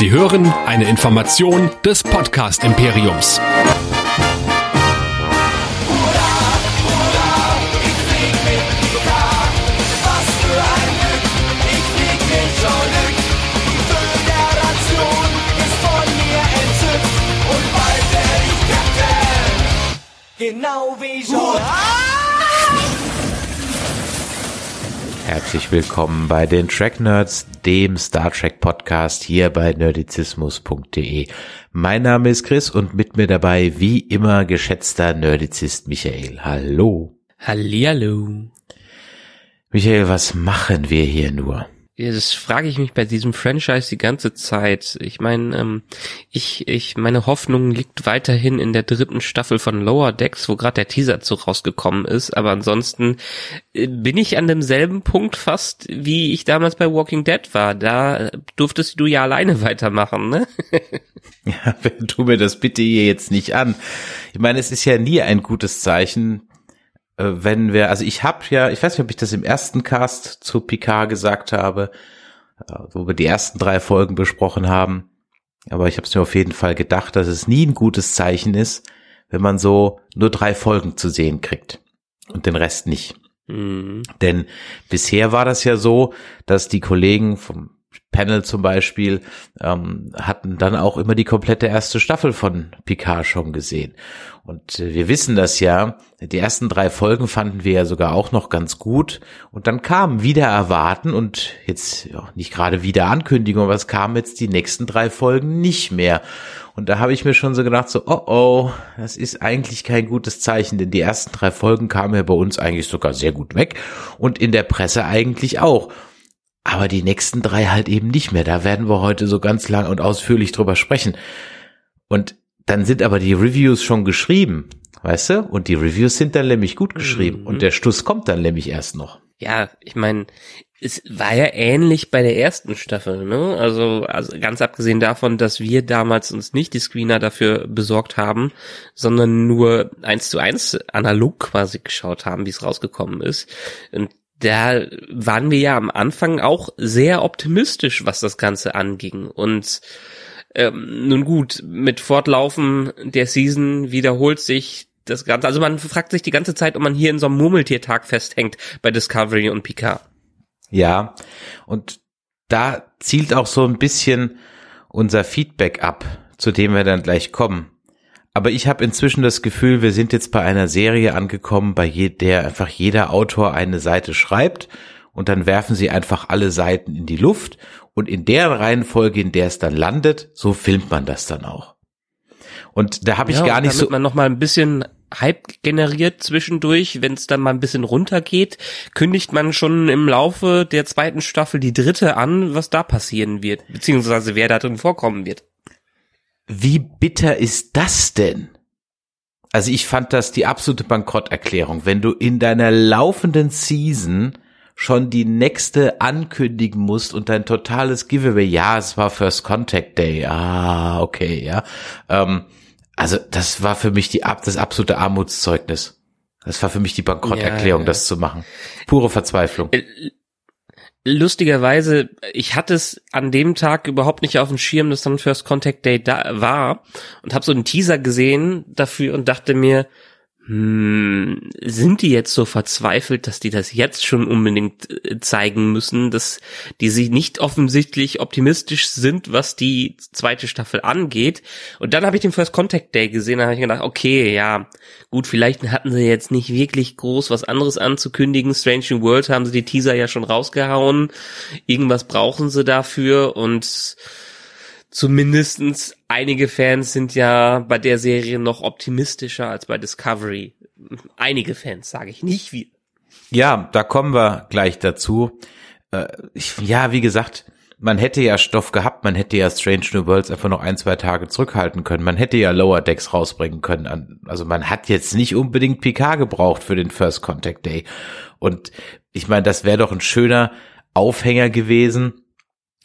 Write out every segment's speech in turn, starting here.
Sie hören eine Information des Podcast Imperiums. Genau wie. Herzlich willkommen bei den Track Nerds, dem Star Trek Podcast hier bei nerdizismus.de. Mein Name ist Chris und mit mir dabei wie immer geschätzter Nerdizist Michael. Hallo. Hallihallo. Michael, was machen wir hier nur? Das frage ich mich bei diesem Franchise die ganze Zeit. Ich meine, ähm, ich, ich, meine Hoffnung liegt weiterhin in der dritten Staffel von Lower Decks, wo gerade der Teaser zu rausgekommen ist. Aber ansonsten äh, bin ich an demselben Punkt fast, wie ich damals bei Walking Dead war. Da äh, durftest du ja alleine weitermachen, ne? ja, tu mir das bitte hier jetzt nicht an. Ich meine, es ist ja nie ein gutes Zeichen, wenn wir, also ich habe ja, ich weiß nicht, ob ich das im ersten Cast zu Picard gesagt habe, äh, wo wir die ersten drei Folgen besprochen haben, aber ich habe es mir auf jeden Fall gedacht, dass es nie ein gutes Zeichen ist, wenn man so nur drei Folgen zu sehen kriegt und den Rest nicht. Mhm. Denn bisher war das ja so, dass die Kollegen vom Panel zum Beispiel ähm, hatten dann auch immer die komplette erste Staffel von Picard schon gesehen. Und äh, wir wissen das ja, die ersten drei Folgen fanden wir ja sogar auch noch ganz gut. Und dann kam wieder erwarten und jetzt ja, nicht gerade wieder Ankündigung, aber es kamen jetzt die nächsten drei Folgen nicht mehr. Und da habe ich mir schon so gedacht, so, oh oh, das ist eigentlich kein gutes Zeichen, denn die ersten drei Folgen kamen ja bei uns eigentlich sogar sehr gut weg und in der Presse eigentlich auch. Aber die nächsten drei halt eben nicht mehr. Da werden wir heute so ganz lang und ausführlich drüber sprechen. Und dann sind aber die Reviews schon geschrieben, weißt du? Und die Reviews sind dann nämlich gut geschrieben. Mhm. Und der Stuss kommt dann nämlich erst noch. Ja, ich meine, es war ja ähnlich bei der ersten Staffel, ne? Also, also ganz abgesehen davon, dass wir damals uns nicht die Screener dafür besorgt haben, sondern nur eins zu eins analog quasi geschaut haben, wie es rausgekommen ist. Und da waren wir ja am Anfang auch sehr optimistisch, was das Ganze anging. Und ähm, nun gut, mit Fortlaufen der Season wiederholt sich das Ganze. Also man fragt sich die ganze Zeit, ob man hier in so einem Murmeltiertag festhängt bei Discovery und Picard. Ja, und da zielt auch so ein bisschen unser Feedback ab, zu dem wir dann gleich kommen. Aber ich habe inzwischen das Gefühl, wir sind jetzt bei einer Serie angekommen, bei der einfach jeder Autor eine Seite schreibt und dann werfen sie einfach alle Seiten in die Luft und in der Reihenfolge, in der es dann landet, so filmt man das dann auch. Und da habe ich ja, gar nicht damit so. man noch mal ein bisschen Hype generiert zwischendurch, wenn es dann mal ein bisschen runtergeht, kündigt man schon im Laufe der zweiten Staffel die dritte an, was da passieren wird, beziehungsweise wer da drin vorkommen wird. Wie bitter ist das denn? Also ich fand das die absolute Bankrotterklärung, wenn du in deiner laufenden Season schon die nächste ankündigen musst und dein totales Giveaway, ja, es war First Contact Day, ah, okay, ja. Ähm, also das war für mich die, das absolute Armutszeugnis. Das war für mich die Bankrotterklärung, ja, ja. das zu machen. Pure Verzweiflung. Lustigerweise, ich hatte es an dem Tag überhaupt nicht auf dem Schirm, dass dann First Contact Day da war und habe so einen Teaser gesehen dafür und dachte mir, hm, sind die jetzt so verzweifelt, dass die das jetzt schon unbedingt äh, zeigen müssen, dass die sie nicht offensichtlich optimistisch sind, was die zweite Staffel angeht. Und dann habe ich den First Contact Day gesehen, da habe ich gedacht, okay, ja, gut, vielleicht hatten sie jetzt nicht wirklich groß was anderes anzukündigen. Strange New World haben sie die Teaser ja schon rausgehauen. Irgendwas brauchen sie dafür und zumindestens einige Fans sind ja bei der Serie noch optimistischer als bei Discovery. Einige Fans, sage ich nicht wie. Ja, da kommen wir gleich dazu. Äh, ich, ja, wie gesagt, man hätte ja Stoff gehabt, man hätte ja Strange New Worlds einfach noch ein, zwei Tage zurückhalten können. Man hätte ja Lower Decks rausbringen können. Also man hat jetzt nicht unbedingt PK gebraucht für den First Contact Day. Und ich meine, das wäre doch ein schöner Aufhänger gewesen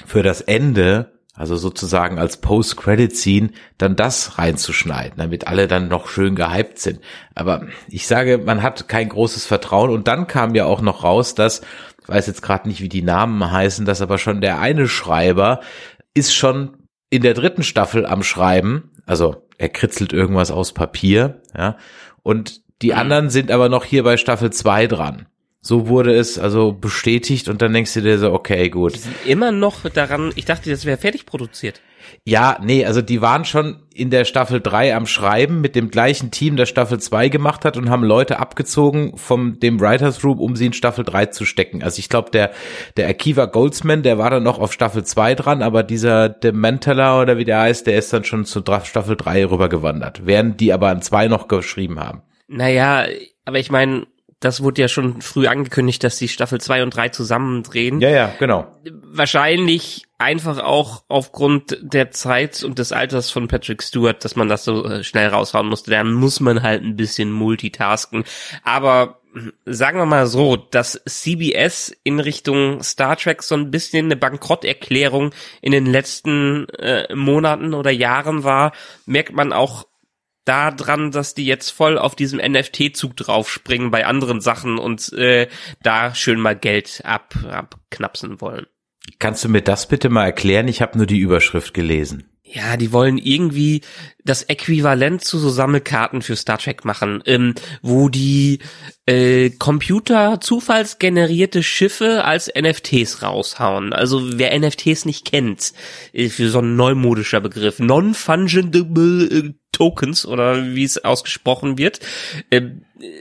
für das Ende, also sozusagen als Post-Credit-Scene, dann das reinzuschneiden, damit alle dann noch schön gehypt sind. Aber ich sage, man hat kein großes Vertrauen und dann kam ja auch noch raus, dass, ich weiß jetzt gerade nicht, wie die Namen heißen, dass aber schon der eine Schreiber ist schon in der dritten Staffel am Schreiben, also er kritzelt irgendwas aus Papier, ja, und die Mhm. anderen sind aber noch hier bei Staffel 2 dran. So wurde es also bestätigt und dann denkst du dir so, okay, gut. Immer noch daran, ich dachte, das wäre fertig produziert. Ja, nee, also die waren schon in der Staffel 3 am Schreiben mit dem gleichen Team, das Staffel 2 gemacht hat und haben Leute abgezogen vom dem Writers Room, um sie in Staffel 3 zu stecken. Also ich glaube, der der Akiva Goldsman, der war dann noch auf Staffel 2 dran, aber dieser Dementeler oder wie der heißt, der ist dann schon zu Staffel 3 rübergewandert, während die aber an 2 noch geschrieben haben. Naja, aber ich meine, das wurde ja schon früh angekündigt, dass die Staffel 2 und 3 zusammendrehen. Ja, ja, genau. Wahrscheinlich einfach auch aufgrund der Zeit und des Alters von Patrick Stewart, dass man das so äh, schnell raushauen musste. Da muss man halt ein bisschen multitasken. Aber hm, sagen wir mal so, dass CBS in Richtung Star Trek so ein bisschen eine Bankrotterklärung in den letzten äh, Monaten oder Jahren war, merkt man auch daran, dass die jetzt voll auf diesem NFT-Zug draufspringen bei anderen Sachen und äh, da schön mal Geld ab, abknapsen wollen. Kannst du mir das bitte mal erklären? Ich habe nur die Überschrift gelesen. Ja, die wollen irgendwie das Äquivalent zu so Sammelkarten für Star Trek machen, ähm, wo die äh, Computer zufallsgenerierte Schiffe als NFTs raushauen. Also wer NFTs nicht kennt, äh, für so ein neumodischer Begriff, non-fungible äh, Tokens oder wie es ausgesprochen wird, äh,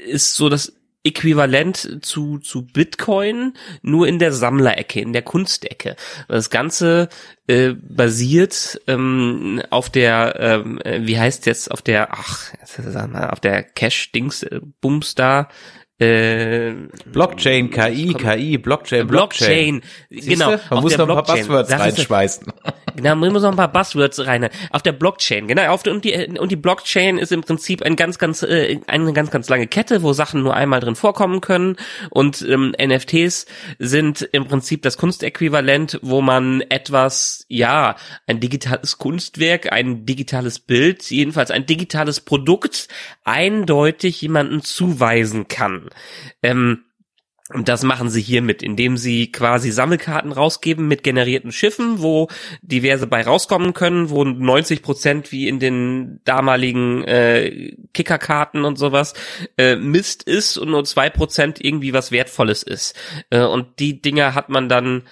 ist so das Äquivalent zu, zu Bitcoin, nur in der Sammlerecke, in der Kunstecke. Das Ganze äh, basiert ähm, auf der, ähm, äh, wie heißt jetzt, auf der, ach, auf der Cash-Dings, äh, Bums da, äh, Blockchain, KI, KI, Blockchain, Blockchain. Blockchain, genau. Man auf muss der noch ein paar ist- reinschmeißen. Genau, man muss noch ein paar Buzzwords rein. Auf der Blockchain, genau. Auf und, die, und die Blockchain ist im Prinzip ein ganz, ganz, äh, eine ganz, ganz lange Kette, wo Sachen nur einmal drin vorkommen können. Und ähm, NFTs sind im Prinzip das Kunstäquivalent, wo man etwas, ja, ein digitales Kunstwerk, ein digitales Bild, jedenfalls ein digitales Produkt eindeutig jemanden zuweisen kann. Ähm, und das machen sie hiermit, indem sie quasi Sammelkarten rausgeben mit generierten Schiffen, wo diverse bei rauskommen können, wo 90 Prozent wie in den damaligen äh, Kickerkarten und sowas äh, Mist ist und nur zwei Prozent irgendwie was Wertvolles ist. Äh, und die Dinger hat man dann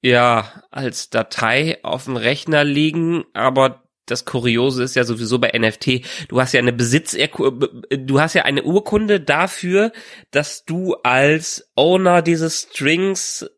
ja als Datei auf dem Rechner liegen, aber das Kuriose ist ja sowieso bei NFT, du hast ja eine Besitz, du hast ja eine Urkunde dafür, dass du als Owner dieses Strings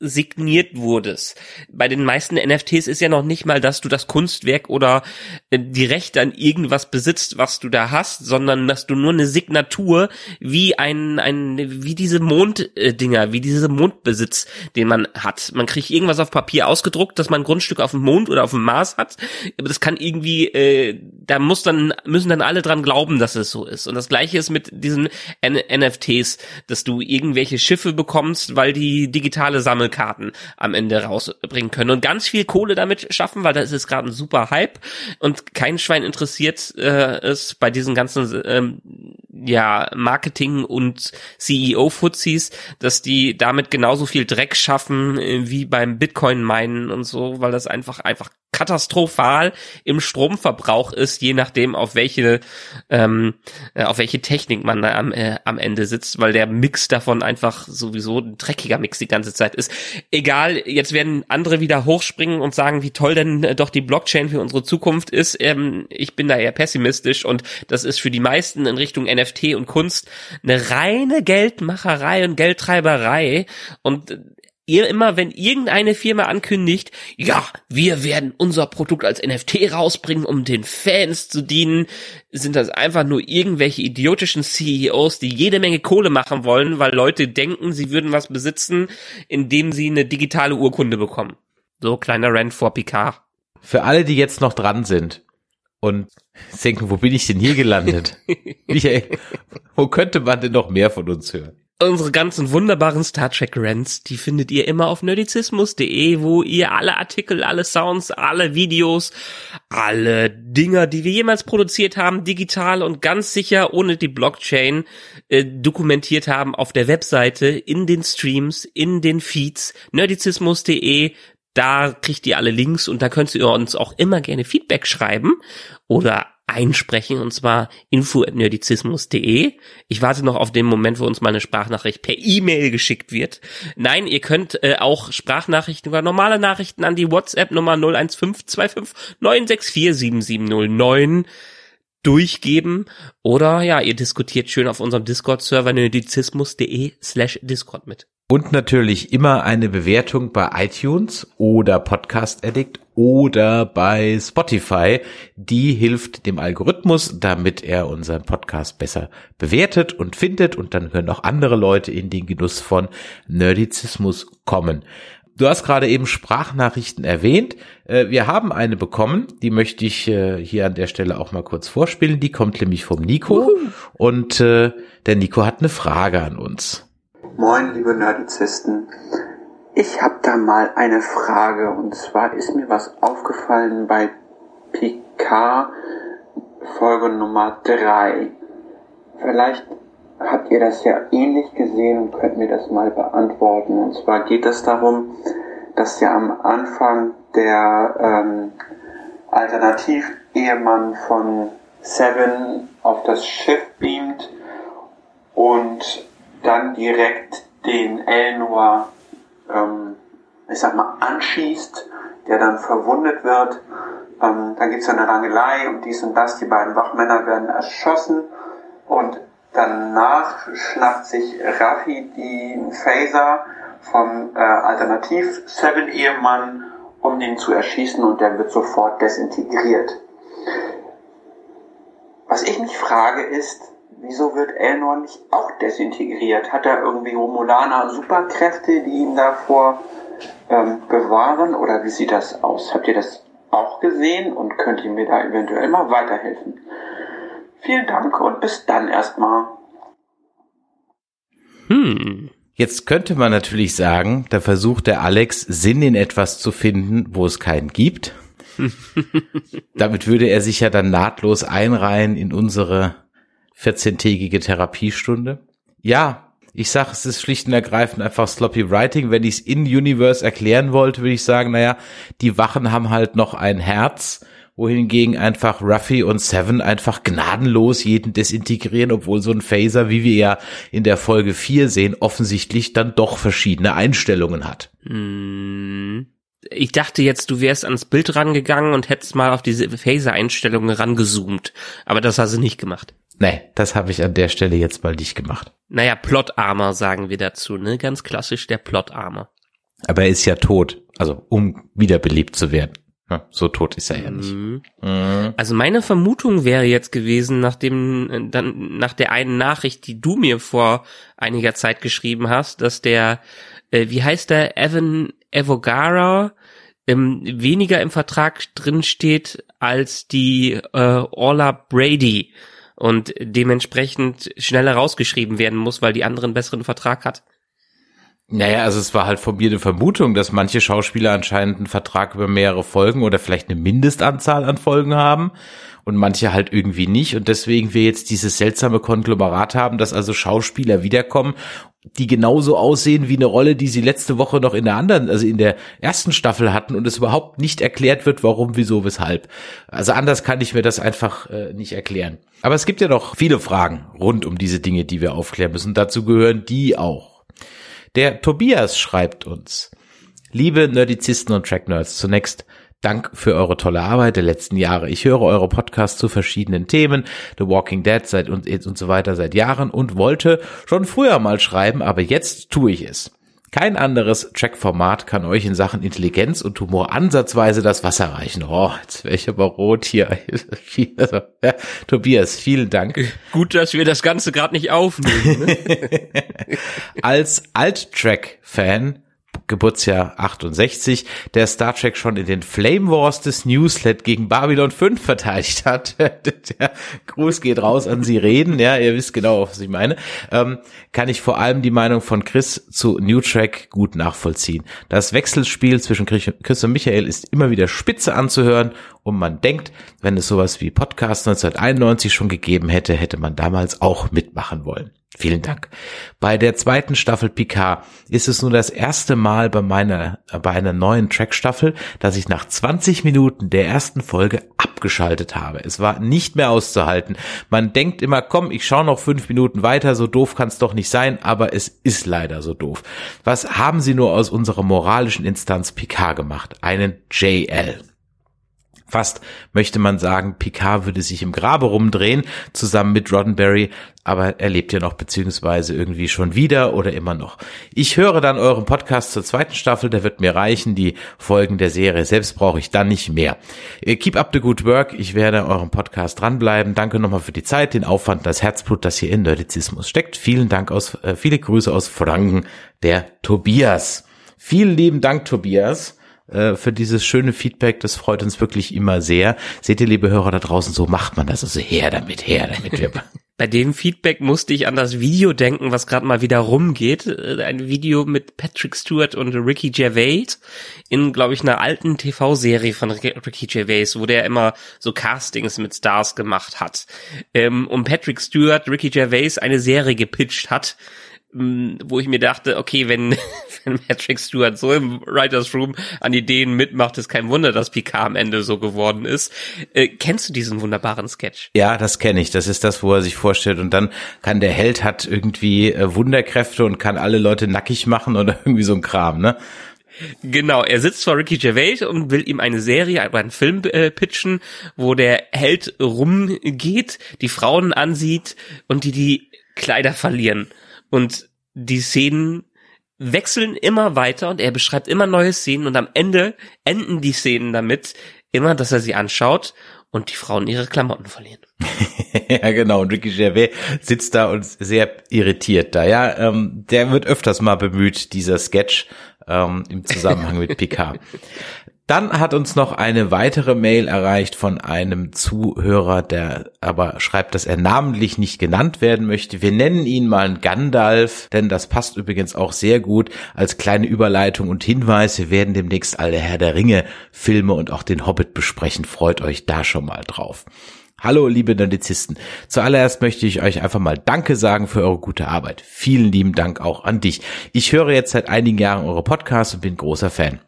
signiert wurdest. Bei den meisten NFTs ist ja noch nicht mal, dass du das Kunstwerk oder äh, die Rechte an irgendwas besitzt, was du da hast, sondern dass du nur eine Signatur wie ein, ein wie diese Monddinger, wie diese Mondbesitz, den man hat. Man kriegt irgendwas auf Papier ausgedruckt, dass man ein Grundstück auf dem Mond oder auf dem Mars hat, aber das kann irgendwie, äh, da muss dann müssen dann alle dran glauben, dass es so ist. Und das gleiche ist mit diesen N NFTs, dass du irgendwelche Schiffe bekommst, weil die digitale Sammelkarten am Ende rausbringen können und ganz viel Kohle damit schaffen, weil das ist gerade ein super Hype und kein Schwein interessiert äh, ist bei diesen ganzen ähm, ja Marketing und CEO-Fuzis, dass die damit genauso viel Dreck schaffen äh, wie beim Bitcoin-Minen und so, weil das einfach einfach katastrophal im Stromverbrauch ist, je nachdem auf welche ähm, äh, auf welche Technik man da am, äh, am Ende sitzt, weil der Mix davon einfach sowieso ein dreckiger Mix die ganze Zeit ist. Egal, jetzt werden andere wieder hochspringen und sagen, wie toll denn äh, doch die Blockchain für unsere Zukunft ist. Ähm, ich bin da eher pessimistisch und das ist für die meisten in Richtung NFT und Kunst eine reine Geldmacherei und Geldtreiberei und ihr immer, wenn irgendeine Firma ankündigt, ja, wir werden unser Produkt als NFT rausbringen, um den Fans zu dienen, sind das einfach nur irgendwelche idiotischen CEOs, die jede Menge Kohle machen wollen, weil Leute denken, sie würden was besitzen, indem sie eine digitale Urkunde bekommen. So kleiner Rant vor Picard. Für alle, die jetzt noch dran sind und denken, wo bin ich denn hier gelandet? Michael, wo könnte man denn noch mehr von uns hören? Unsere ganzen wunderbaren Star Trek Rants, die findet ihr immer auf nerdizismus.de, wo ihr alle Artikel, alle Sounds, alle Videos, alle Dinger, die wir jemals produziert haben, digital und ganz sicher ohne die Blockchain äh, dokumentiert haben auf der Webseite, in den Streams, in den Feeds, nerdizismus.de Da kriegt ihr alle Links und da könnt ihr uns auch immer gerne Feedback schreiben oder einsprechen und zwar info@nerdizismus.de. Ich warte noch auf den Moment, wo uns mal eine Sprachnachricht per E-Mail geschickt wird. Nein, ihr könnt äh, auch Sprachnachrichten oder normale Nachrichten an die WhatsApp Nummer 01525 964 7709 durchgeben oder ja, ihr diskutiert schön auf unserem Discord-Server nerdizismus.de slash Discord mit. Und natürlich immer eine Bewertung bei iTunes oder Podcast Addict oder bei Spotify. Die hilft dem Algorithmus, damit er unseren Podcast besser bewertet und findet und dann können auch andere Leute in den Genuss von Nerdizismus kommen. Du hast gerade eben Sprachnachrichten erwähnt. Äh, wir haben eine bekommen, die möchte ich äh, hier an der Stelle auch mal kurz vorspielen. Die kommt nämlich vom Nico Uhu. und äh, der Nico hat eine Frage an uns. Moin, liebe Nerdizisten. Ich habe da mal eine Frage und zwar ist mir was aufgefallen bei Picard Folge Nummer 3. Vielleicht habt ihr das ja ähnlich gesehen und könnt mir das mal beantworten. Und zwar geht es darum, dass ja am Anfang der ähm, Alternativ-Ehemann von Seven auf das Schiff beamt und dann direkt den Elnor, ähm, ich sag mal, anschießt, der dann verwundet wird. Ähm, dann gibt's eine Rangelei und dies und das. Die beiden Wachmänner werden erschossen und danach schnappt sich Raffi die Phaser vom äh, Alternativ-Seven-Ehemann, um den zu erschießen und der wird sofort desintegriert. Was ich mich frage ist, wieso wird Elnor nicht auch desintegriert? Hat er irgendwie Romulaner Superkräfte, die ihn davor ähm, bewahren? Oder wie sieht das aus? Habt ihr das auch gesehen und könnt ihr mir da eventuell mal weiterhelfen? Vielen Dank und bis dann erstmal. Hm. Jetzt könnte man natürlich sagen, da versucht der Alex Sinn in etwas zu finden, wo es keinen gibt. Damit würde er sich ja dann nahtlos einreihen in unsere 14-tägige Therapiestunde. Ja, ich sage, es ist schlicht und ergreifend einfach sloppy writing. Wenn ich es in Universe erklären wollte, würde ich sagen, naja, die Wachen haben halt noch ein Herz, wohingegen einfach Ruffy und Seven einfach gnadenlos jeden desintegrieren, obwohl so ein Phaser, wie wir ja in der Folge 4 sehen, offensichtlich dann doch verschiedene Einstellungen hat. Hm. Ich dachte jetzt, du wärst ans Bild rangegangen und hättest mal auf diese Phaser-Einstellungen rangezoomt. Aber das hast du nicht gemacht. Nee, das habe ich an der Stelle jetzt mal nicht gemacht. Naja, Plot-Armor sagen wir dazu, ne? Ganz klassisch der Plot-Armor. Aber er ist ja tot, also um wiederbelebt zu werden. So tot ist er ja nicht. Mhm. Mhm. Also meine Vermutung wäre jetzt gewesen, nachdem dann nach der einen Nachricht, die du mir vor einiger Zeit geschrieben hast, dass der, äh, wie heißt der, Evan Evogara ähm, weniger im Vertrag drin steht als die äh, Orla Brady und dementsprechend schneller rausgeschrieben werden muss, weil die anderen besseren Vertrag hat. Naja, also es war halt von mir eine Vermutung, dass manche Schauspieler anscheinend einen Vertrag über mehrere Folgen oder vielleicht eine Mindestanzahl an Folgen haben und manche halt irgendwie nicht und deswegen wir jetzt dieses seltsame Konglomerat haben, dass also Schauspieler wiederkommen, die genauso aussehen wie eine Rolle, die sie letzte Woche noch in der anderen, also in der ersten Staffel hatten und es überhaupt nicht erklärt wird, warum, wieso, weshalb. Also anders kann ich mir das einfach äh, nicht erklären. Aber es gibt ja noch viele Fragen rund um diese Dinge, die wir aufklären müssen. Dazu gehören die auch. Der Tobias schreibt uns. Liebe Nerdizisten und Track Nerds, zunächst Dank für eure tolle Arbeit der letzten Jahre. Ich höre eure Podcasts zu verschiedenen Themen, The Walking Dead seit und, und so weiter seit Jahren und wollte schon früher mal schreiben, aber jetzt tue ich es. Kein anderes Track-Format kann euch in Sachen Intelligenz und Humor ansatzweise das Wasser reichen. Oh, jetzt wäre ich aber rot hier. Also, ja, Tobias, vielen Dank. Gut, dass wir das Ganze gerade nicht aufnehmen. Ne? Als Alt-Track-Fan Geburtsjahr 68, der Star Trek schon in den Flame Wars des Newslet gegen Babylon 5 verteidigt hat. der Gruß geht raus an Sie reden, ja, ihr wisst genau, was ich meine. Ähm, kann ich vor allem die Meinung von Chris zu New Track gut nachvollziehen. Das Wechselspiel zwischen Chris und Michael ist immer wieder spitze anzuhören und man denkt, wenn es sowas wie Podcast 1991 schon gegeben hätte, hätte man damals auch mitmachen wollen. Vielen Dank. Bei der zweiten Staffel Picard ist es nun das erste Mal bei meiner, bei einer neuen Trackstaffel, dass ich nach 20 Minuten der ersten Folge abgeschaltet habe. Es war nicht mehr auszuhalten. Man denkt immer, komm, ich schaue noch fünf Minuten weiter, so doof kann es doch nicht sein, aber es ist leider so doof. Was haben sie nur aus unserer moralischen Instanz Picard gemacht? Einen JL. Fast möchte man sagen, Picard würde sich im Grabe rumdrehen, zusammen mit Roddenberry, aber er lebt ja noch beziehungsweise irgendwie schon wieder oder immer noch. Ich höre dann euren Podcast zur zweiten Staffel, der wird mir reichen. Die Folgen der Serie selbst brauche ich dann nicht mehr. Äh, keep up the good work. Ich werde eurem Podcast dranbleiben. Danke nochmal für die Zeit, den Aufwand, das Herzblut, das hier in Nerdizismus steckt. Vielen Dank aus, äh, viele Grüße aus Franken, der Tobias. Vielen lieben Dank, Tobias. Äh, für dieses schöne Feedback. Das freut uns wirklich immer sehr. Seht ihr, liebe Hörer da draußen, so macht man das. Also her damit, her damit. Bei dem Feedback musste ich an das Video denken, was gerade mal wieder rumgeht. Äh, ein Video mit Patrick Stewart und Ricky Gervais in, glaube ich, einer alten TV-Serie von Ricky Gervais, wo der immer so Castings mit Stars gemacht hat. Ähm, und Patrick Stewart, Ricky Gervais eine Serie gepitcht hat, wo ich mir dachte, okay, wenn, wenn Patrick Stewart so im Writers Room an Ideen mitmacht, ist kein Wunder, dass Picard am Ende so geworden ist. Äh, kennst du diesen wunderbaren Sketch? Ja, das kenne ich. Das ist das, wo er sich vorstellt und dann kann der Held hat irgendwie äh, Wunderkräfte und kann alle Leute nackig machen oder irgendwie so ein Kram, ne? Genau, er sitzt vor Ricky Gervais und will ihm eine Serie, einen Film äh, pitchen, wo der Held rumgeht, die Frauen ansieht und die die Kleider verlieren. Und die Szenen wechseln immer weiter und er beschreibt immer neue Szenen und am Ende enden die Szenen damit, immer, dass er sie anschaut und die Frauen ihre Klamotten verlieren. ja, genau. Und Ricky Gervais sitzt da und sehr irritiert da. Ja, ähm, der wird öfters mal bemüht, dieser Sketch ähm, im Zusammenhang mit Picard. Dann hat uns noch eine weitere Mail erreicht von einem Zuhörer, der aber schreibt, dass er namentlich nicht genannt werden möchte. Wir nennen ihn mal Gandalf, denn das passt übrigens auch sehr gut als kleine Überleitung und Hinweis. Wir werden demnächst alle Herr der Ringe Filme und auch den Hobbit besprechen. Freut euch da schon mal drauf. Hallo, liebe Nerdizisten. Zuallererst möchte ich euch einfach mal Danke sagen für eure gute Arbeit. Vielen lieben Dank auch an dich. Ich höre jetzt seit einigen Jahren eure Podcasts und bin großer Fan.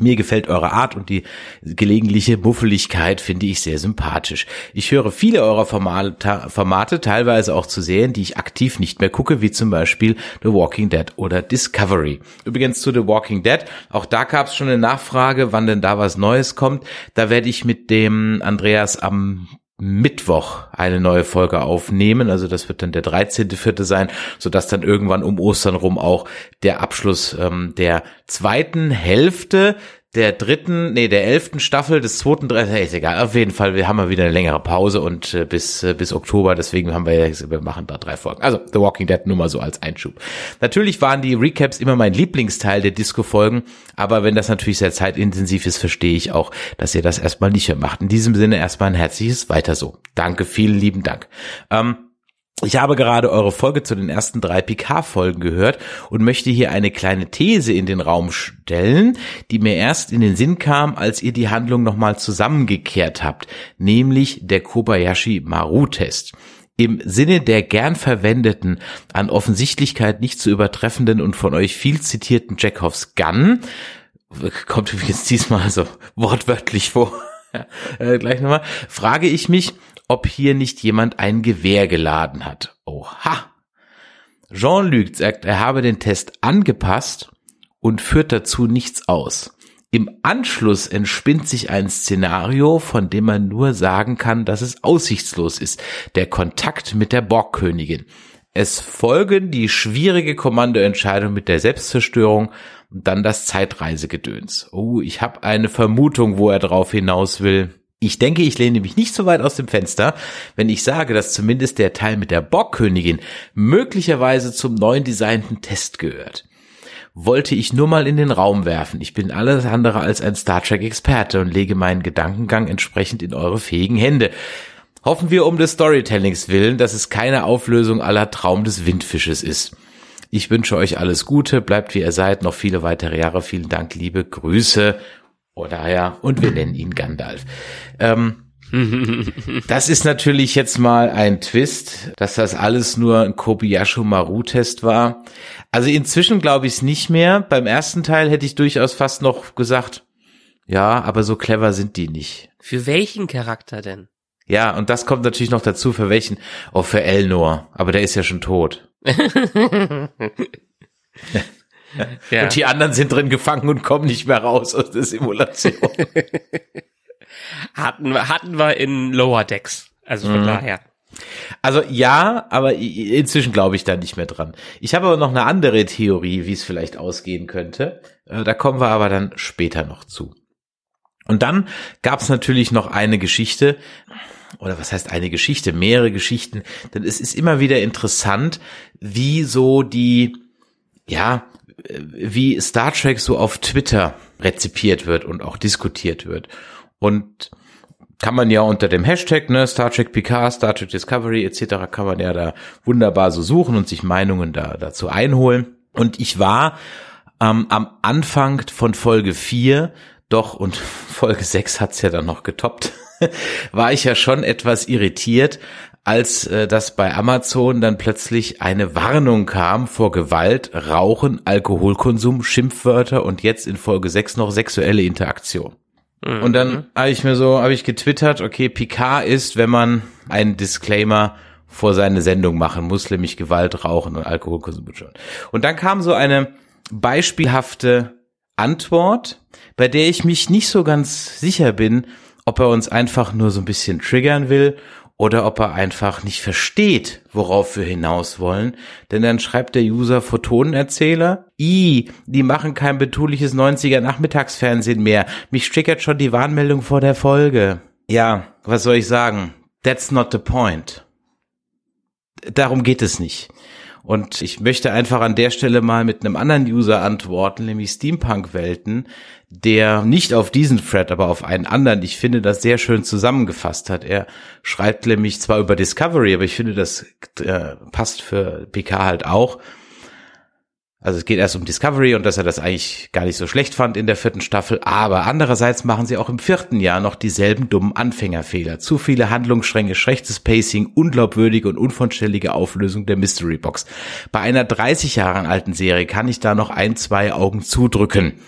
Mir gefällt eure Art und die gelegentliche Muffeligkeit finde ich sehr sympathisch. Ich höre viele eurer Formate, teilweise auch zu sehen, die ich aktiv nicht mehr gucke, wie zum Beispiel The Walking Dead oder Discovery. Übrigens zu The Walking Dead, auch da gab es schon eine Nachfrage, wann denn da was Neues kommt. Da werde ich mit dem Andreas am Mittwoch eine neue Folge aufnehmen. Also das wird dann der 13.4. sein, sodass dann irgendwann um Ostern rum auch der Abschluss ähm, der zweiten Hälfte der dritten, nee, der elften Staffel des zweiten, hey, ist egal, auf jeden Fall, wir haben ja wieder eine längere Pause und äh, bis, äh, bis Oktober, deswegen haben wir wir machen da drei Folgen. Also The Walking Dead nur mal so als Einschub. Natürlich waren die Recaps immer mein Lieblingsteil der Disco-Folgen, aber wenn das natürlich sehr zeitintensiv ist, verstehe ich auch, dass ihr das erstmal nicht mehr macht. In diesem Sinne erstmal ein herzliches Weiter so. Danke, vielen lieben Dank. Ähm, ich habe gerade eure Folge zu den ersten drei PK-Folgen gehört und möchte hier eine kleine These in den Raum stellen, die mir erst in den Sinn kam, als ihr die Handlung nochmal zusammengekehrt habt, nämlich der Kobayashi Maru-Test. Im Sinne der gern verwendeten, an Offensichtlichkeit nicht zu übertreffenden und von euch viel zitierten Jackoffs Gun, kommt übrigens diesmal so wortwörtlich vor, äh, gleich nochmal, frage ich mich, ob hier nicht jemand ein Gewehr geladen hat. Oha! Jean-Luc sagt, er habe den Test angepasst und führt dazu nichts aus. Im Anschluss entspinnt sich ein Szenario, von dem man nur sagen kann, dass es aussichtslos ist. Der Kontakt mit der Borgkönigin. Es folgen die schwierige Kommandoentscheidung mit der Selbstzerstörung und dann das Zeitreisegedöns. Oh, ich habe eine Vermutung, wo er drauf hinaus will. Ich denke, ich lehne mich nicht so weit aus dem Fenster, wenn ich sage, dass zumindest der Teil mit der Bockkönigin möglicherweise zum neuen designten Test gehört. Wollte ich nur mal in den Raum werfen. Ich bin alles andere als ein Star Trek Experte und lege meinen Gedankengang entsprechend in eure fähigen Hände. Hoffen wir um des Storytellings willen, dass es keine Auflösung aller Traum des Windfisches ist. Ich wünsche euch alles Gute, bleibt wie ihr seid, noch viele weitere Jahre. Vielen Dank, liebe Grüße oder ja, und wir nennen ihn Gandalf. Ähm, Das ist natürlich jetzt mal ein Twist, dass das alles nur ein Kobayashi Maru-Test war. Also inzwischen glaube ich es nicht mehr. Beim ersten Teil hätte ich durchaus fast noch gesagt, ja, aber so clever sind die nicht. Für welchen Charakter denn? Ja, und das kommt natürlich noch dazu, für welchen? Oh, für Elnor. Aber der ist ja schon tot. Ja. Und die anderen sind drin gefangen und kommen nicht mehr raus aus der Simulation. hatten, wir- hatten wir in Lower Decks. Also von daher. Also ja, aber inzwischen glaube ich da nicht mehr dran. Ich habe aber noch eine andere Theorie, wie es vielleicht ausgehen könnte. Äh, Da kommen wir aber dann später noch zu. Und dann gab es natürlich noch eine Geschichte, oder was heißt eine Geschichte, mehrere Geschichten, denn es ist immer wieder interessant, wie so die, ja, wie Star Trek so auf Twitter rezipiert wird und auch diskutiert wird. Und kann man ja unter dem Hashtag, ne, Star Trek Picard, Star Trek Discovery etc. kann man ja da wunderbar so suchen und sich Meinungen da dazu einholen. Und ich war ähm, am Anfang von Folge 4, doch, und Folge 6 hat's ja dann noch getoppt, war ich ja schon etwas irritiert, als äh, das bei Amazon dann plötzlich eine Warnung kam vor Gewalt, Rauchen, Alkoholkonsum, Schimpfwörter und jetzt in Folge 6 noch sexuelle Interaktion. Und dann habe ich mir so, habe ich getwittert, okay, Picard ist, wenn man einen Disclaimer vor seine Sendung machen muss, nämlich Gewalt, Rauchen und Alkoholkonsum. Und dann kam so eine beispielhafte Antwort, bei der ich mich nicht so ganz sicher bin, ob er uns einfach nur so ein bisschen triggern will oder ob er einfach nicht versteht, worauf wir hinaus wollen. Denn dann schreibt der User Photonenerzähler, i, die machen kein betuliches 90er Nachmittagsfernsehen mehr. Mich triggert schon die Warnmeldung vor der Folge. Ja, was soll ich sagen? That's not the point. Darum geht es nicht. Und ich möchte einfach an der Stelle mal mit einem anderen User antworten, nämlich Steampunk-Welten, der nicht auf diesen Thread, aber auf einen anderen, ich finde, das sehr schön zusammengefasst hat. Er schreibt nämlich zwar über Discovery, aber ich finde, das äh, passt für PK halt auch. Also es geht erst um Discovery und dass er das eigentlich gar nicht so schlecht fand in der vierten Staffel, aber andererseits machen sie auch im vierten Jahr noch dieselben dummen Anfängerfehler. Zu viele Handlungsstränge, schlechtes Pacing, unglaubwürdige und unvollständige Auflösung der Mystery Box. Bei einer 30 Jahre alten Serie kann ich da noch ein, zwei Augen zudrücken.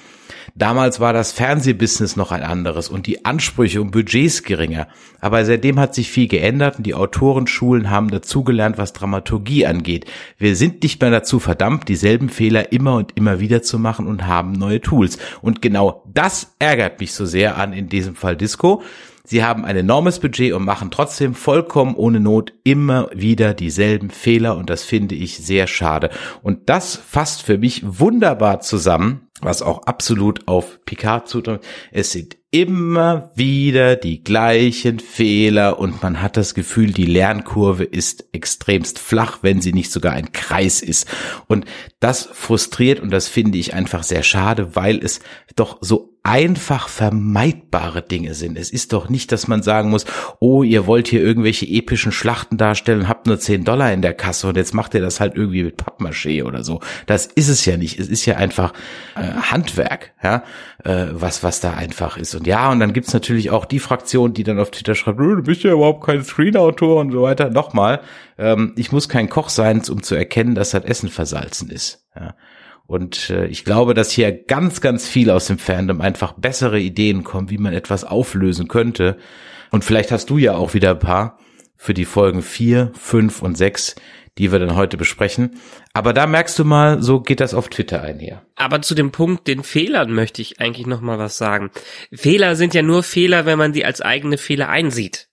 Damals war das Fernsehbusiness noch ein anderes und die Ansprüche und Budgets geringer. Aber seitdem hat sich viel geändert und die Autorenschulen haben dazugelernt, was Dramaturgie angeht. Wir sind nicht mehr dazu verdammt, dieselben Fehler immer und immer wieder zu machen und haben neue Tools. Und genau das ärgert mich so sehr an in diesem Fall Disco. Sie haben ein enormes Budget und machen trotzdem vollkommen ohne Not immer wieder dieselben Fehler und das finde ich sehr schade. Und das fasst für mich wunderbar zusammen, was auch absolut auf Picard zutrifft. Es sind immer wieder die gleichen Fehler und man hat das Gefühl, die Lernkurve ist extremst flach, wenn sie nicht sogar ein Kreis ist. Und das frustriert und das finde ich einfach sehr schade, weil es doch so einfach vermeidbare Dinge sind. Es ist doch nicht, dass man sagen muss, oh, ihr wollt hier irgendwelche epischen Schlachten darstellen, habt nur 10 Dollar in der Kasse und jetzt macht ihr das halt irgendwie mit Pappmaché oder so. Das ist es ja nicht. Es ist ja einfach äh, Handwerk, ja, äh, was, was da einfach ist. Und ja, und dann gibt's natürlich auch die Fraktion, die dann auf Twitter schreibt, "Nö, du bist ja überhaupt kein Screenautor und so weiter. Nochmal, ähm, ich muss kein Koch sein, um zu erkennen, dass das Essen versalzen ist. Ja. Und äh, ich glaube, dass hier ganz, ganz viel aus dem Fandom einfach bessere Ideen kommen, wie man etwas auflösen könnte. Und vielleicht hast du ja auch wieder ein paar für die Folgen vier, fünf und sechs, die wir dann heute besprechen. Aber da merkst du mal, so geht das auf Twitter einher. Aber zu dem Punkt, den Fehlern möchte ich eigentlich noch mal was sagen. Fehler sind ja nur Fehler, wenn man die als eigene Fehler einsieht.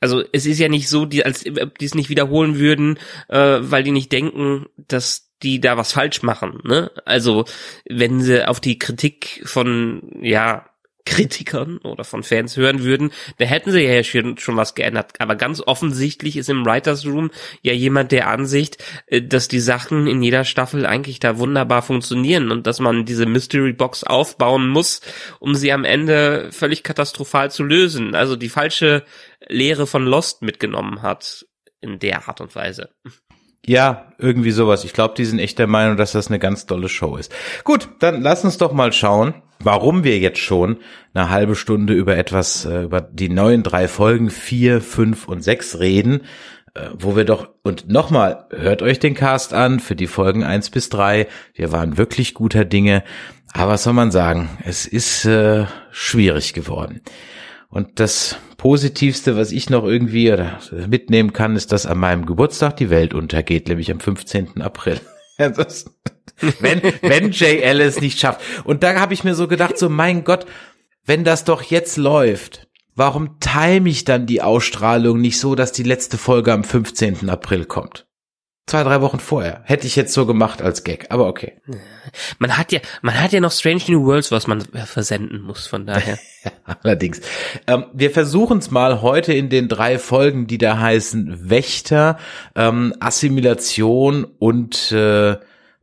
Also es ist ja nicht so, die, als ob die es nicht wiederholen würden, äh, weil die nicht denken, dass die da was falsch machen. Ne? Also wenn sie auf die Kritik von ja Kritikern oder von Fans hören würden, da hätten sie ja schon, schon was geändert. Aber ganz offensichtlich ist im Writers Room ja jemand der Ansicht, äh, dass die Sachen in jeder Staffel eigentlich da wunderbar funktionieren und dass man diese Mystery Box aufbauen muss, um sie am Ende völlig katastrophal zu lösen. Also die falsche Lehre von Lost mitgenommen hat in der Art und Weise. Ja, irgendwie sowas. Ich glaube, die sind echt der Meinung, dass das eine ganz tolle Show ist. Gut, dann lass uns doch mal schauen, warum wir jetzt schon eine halbe Stunde über etwas, äh, über die neuen drei Folgen vier, fünf und sechs reden, äh, wo wir doch, und nochmal, hört euch den Cast an für die Folgen eins bis drei. Wir waren wirklich guter Dinge. Aber was soll man sagen? Es ist äh, schwierig geworden. Und das Positivste, was ich noch irgendwie mitnehmen kann, ist, dass an meinem Geburtstag die Welt untergeht, nämlich am 15. April. Das, wenn, wenn Jay Ellis nicht schafft. Und da habe ich mir so gedacht, so mein Gott, wenn das doch jetzt läuft, warum time ich dann die Ausstrahlung nicht so, dass die letzte Folge am 15. April kommt? Zwei, drei Wochen vorher. Hätte ich jetzt so gemacht als Gag, aber okay. Man hat ja, man hat ja noch Strange New Worlds, was man versenden muss, von daher. Allerdings. Ähm, wir versuchen es mal heute in den drei Folgen, die da heißen Wächter, ähm, Assimilation und äh,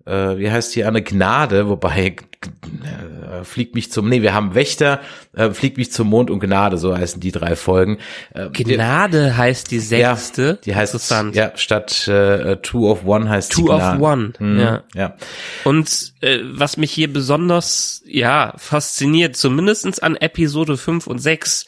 äh, wie heißt die eine Gnade, wobei äh, fliegt mich zum, nee, wir haben Wächter, äh, fliegt mich zum Mond und Gnade, so heißen die drei Folgen. Äh, Gnade wir, heißt die sechste. Ja, die heißt Interessant. Ja, statt äh, Two of One heißt Two of One. Mhm, ja. ja. Und äh, was mich hier besonders ja fasziniert, zumindestens an Episode 5 und 6,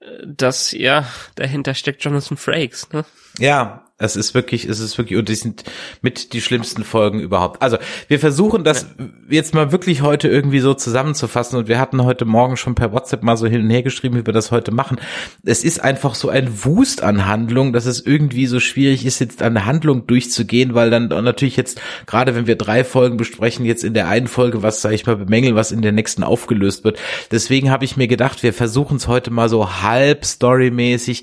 äh, dass ja dahinter steckt Jonathan Frakes. Ne? Ja, es ist wirklich, es ist wirklich, und die sind mit die schlimmsten Folgen überhaupt. Also, wir versuchen das jetzt mal wirklich heute irgendwie so zusammenzufassen und wir hatten heute Morgen schon per WhatsApp mal so hin und her geschrieben, wie wir das heute machen. Es ist einfach so ein Wust an Handlung, dass es irgendwie so schwierig ist, jetzt eine Handlung durchzugehen, weil dann natürlich jetzt, gerade wenn wir drei Folgen besprechen, jetzt in der einen Folge was, sag ich mal, bemängeln, was in der nächsten aufgelöst wird. Deswegen habe ich mir gedacht, wir versuchen es heute mal so halb storymäßig,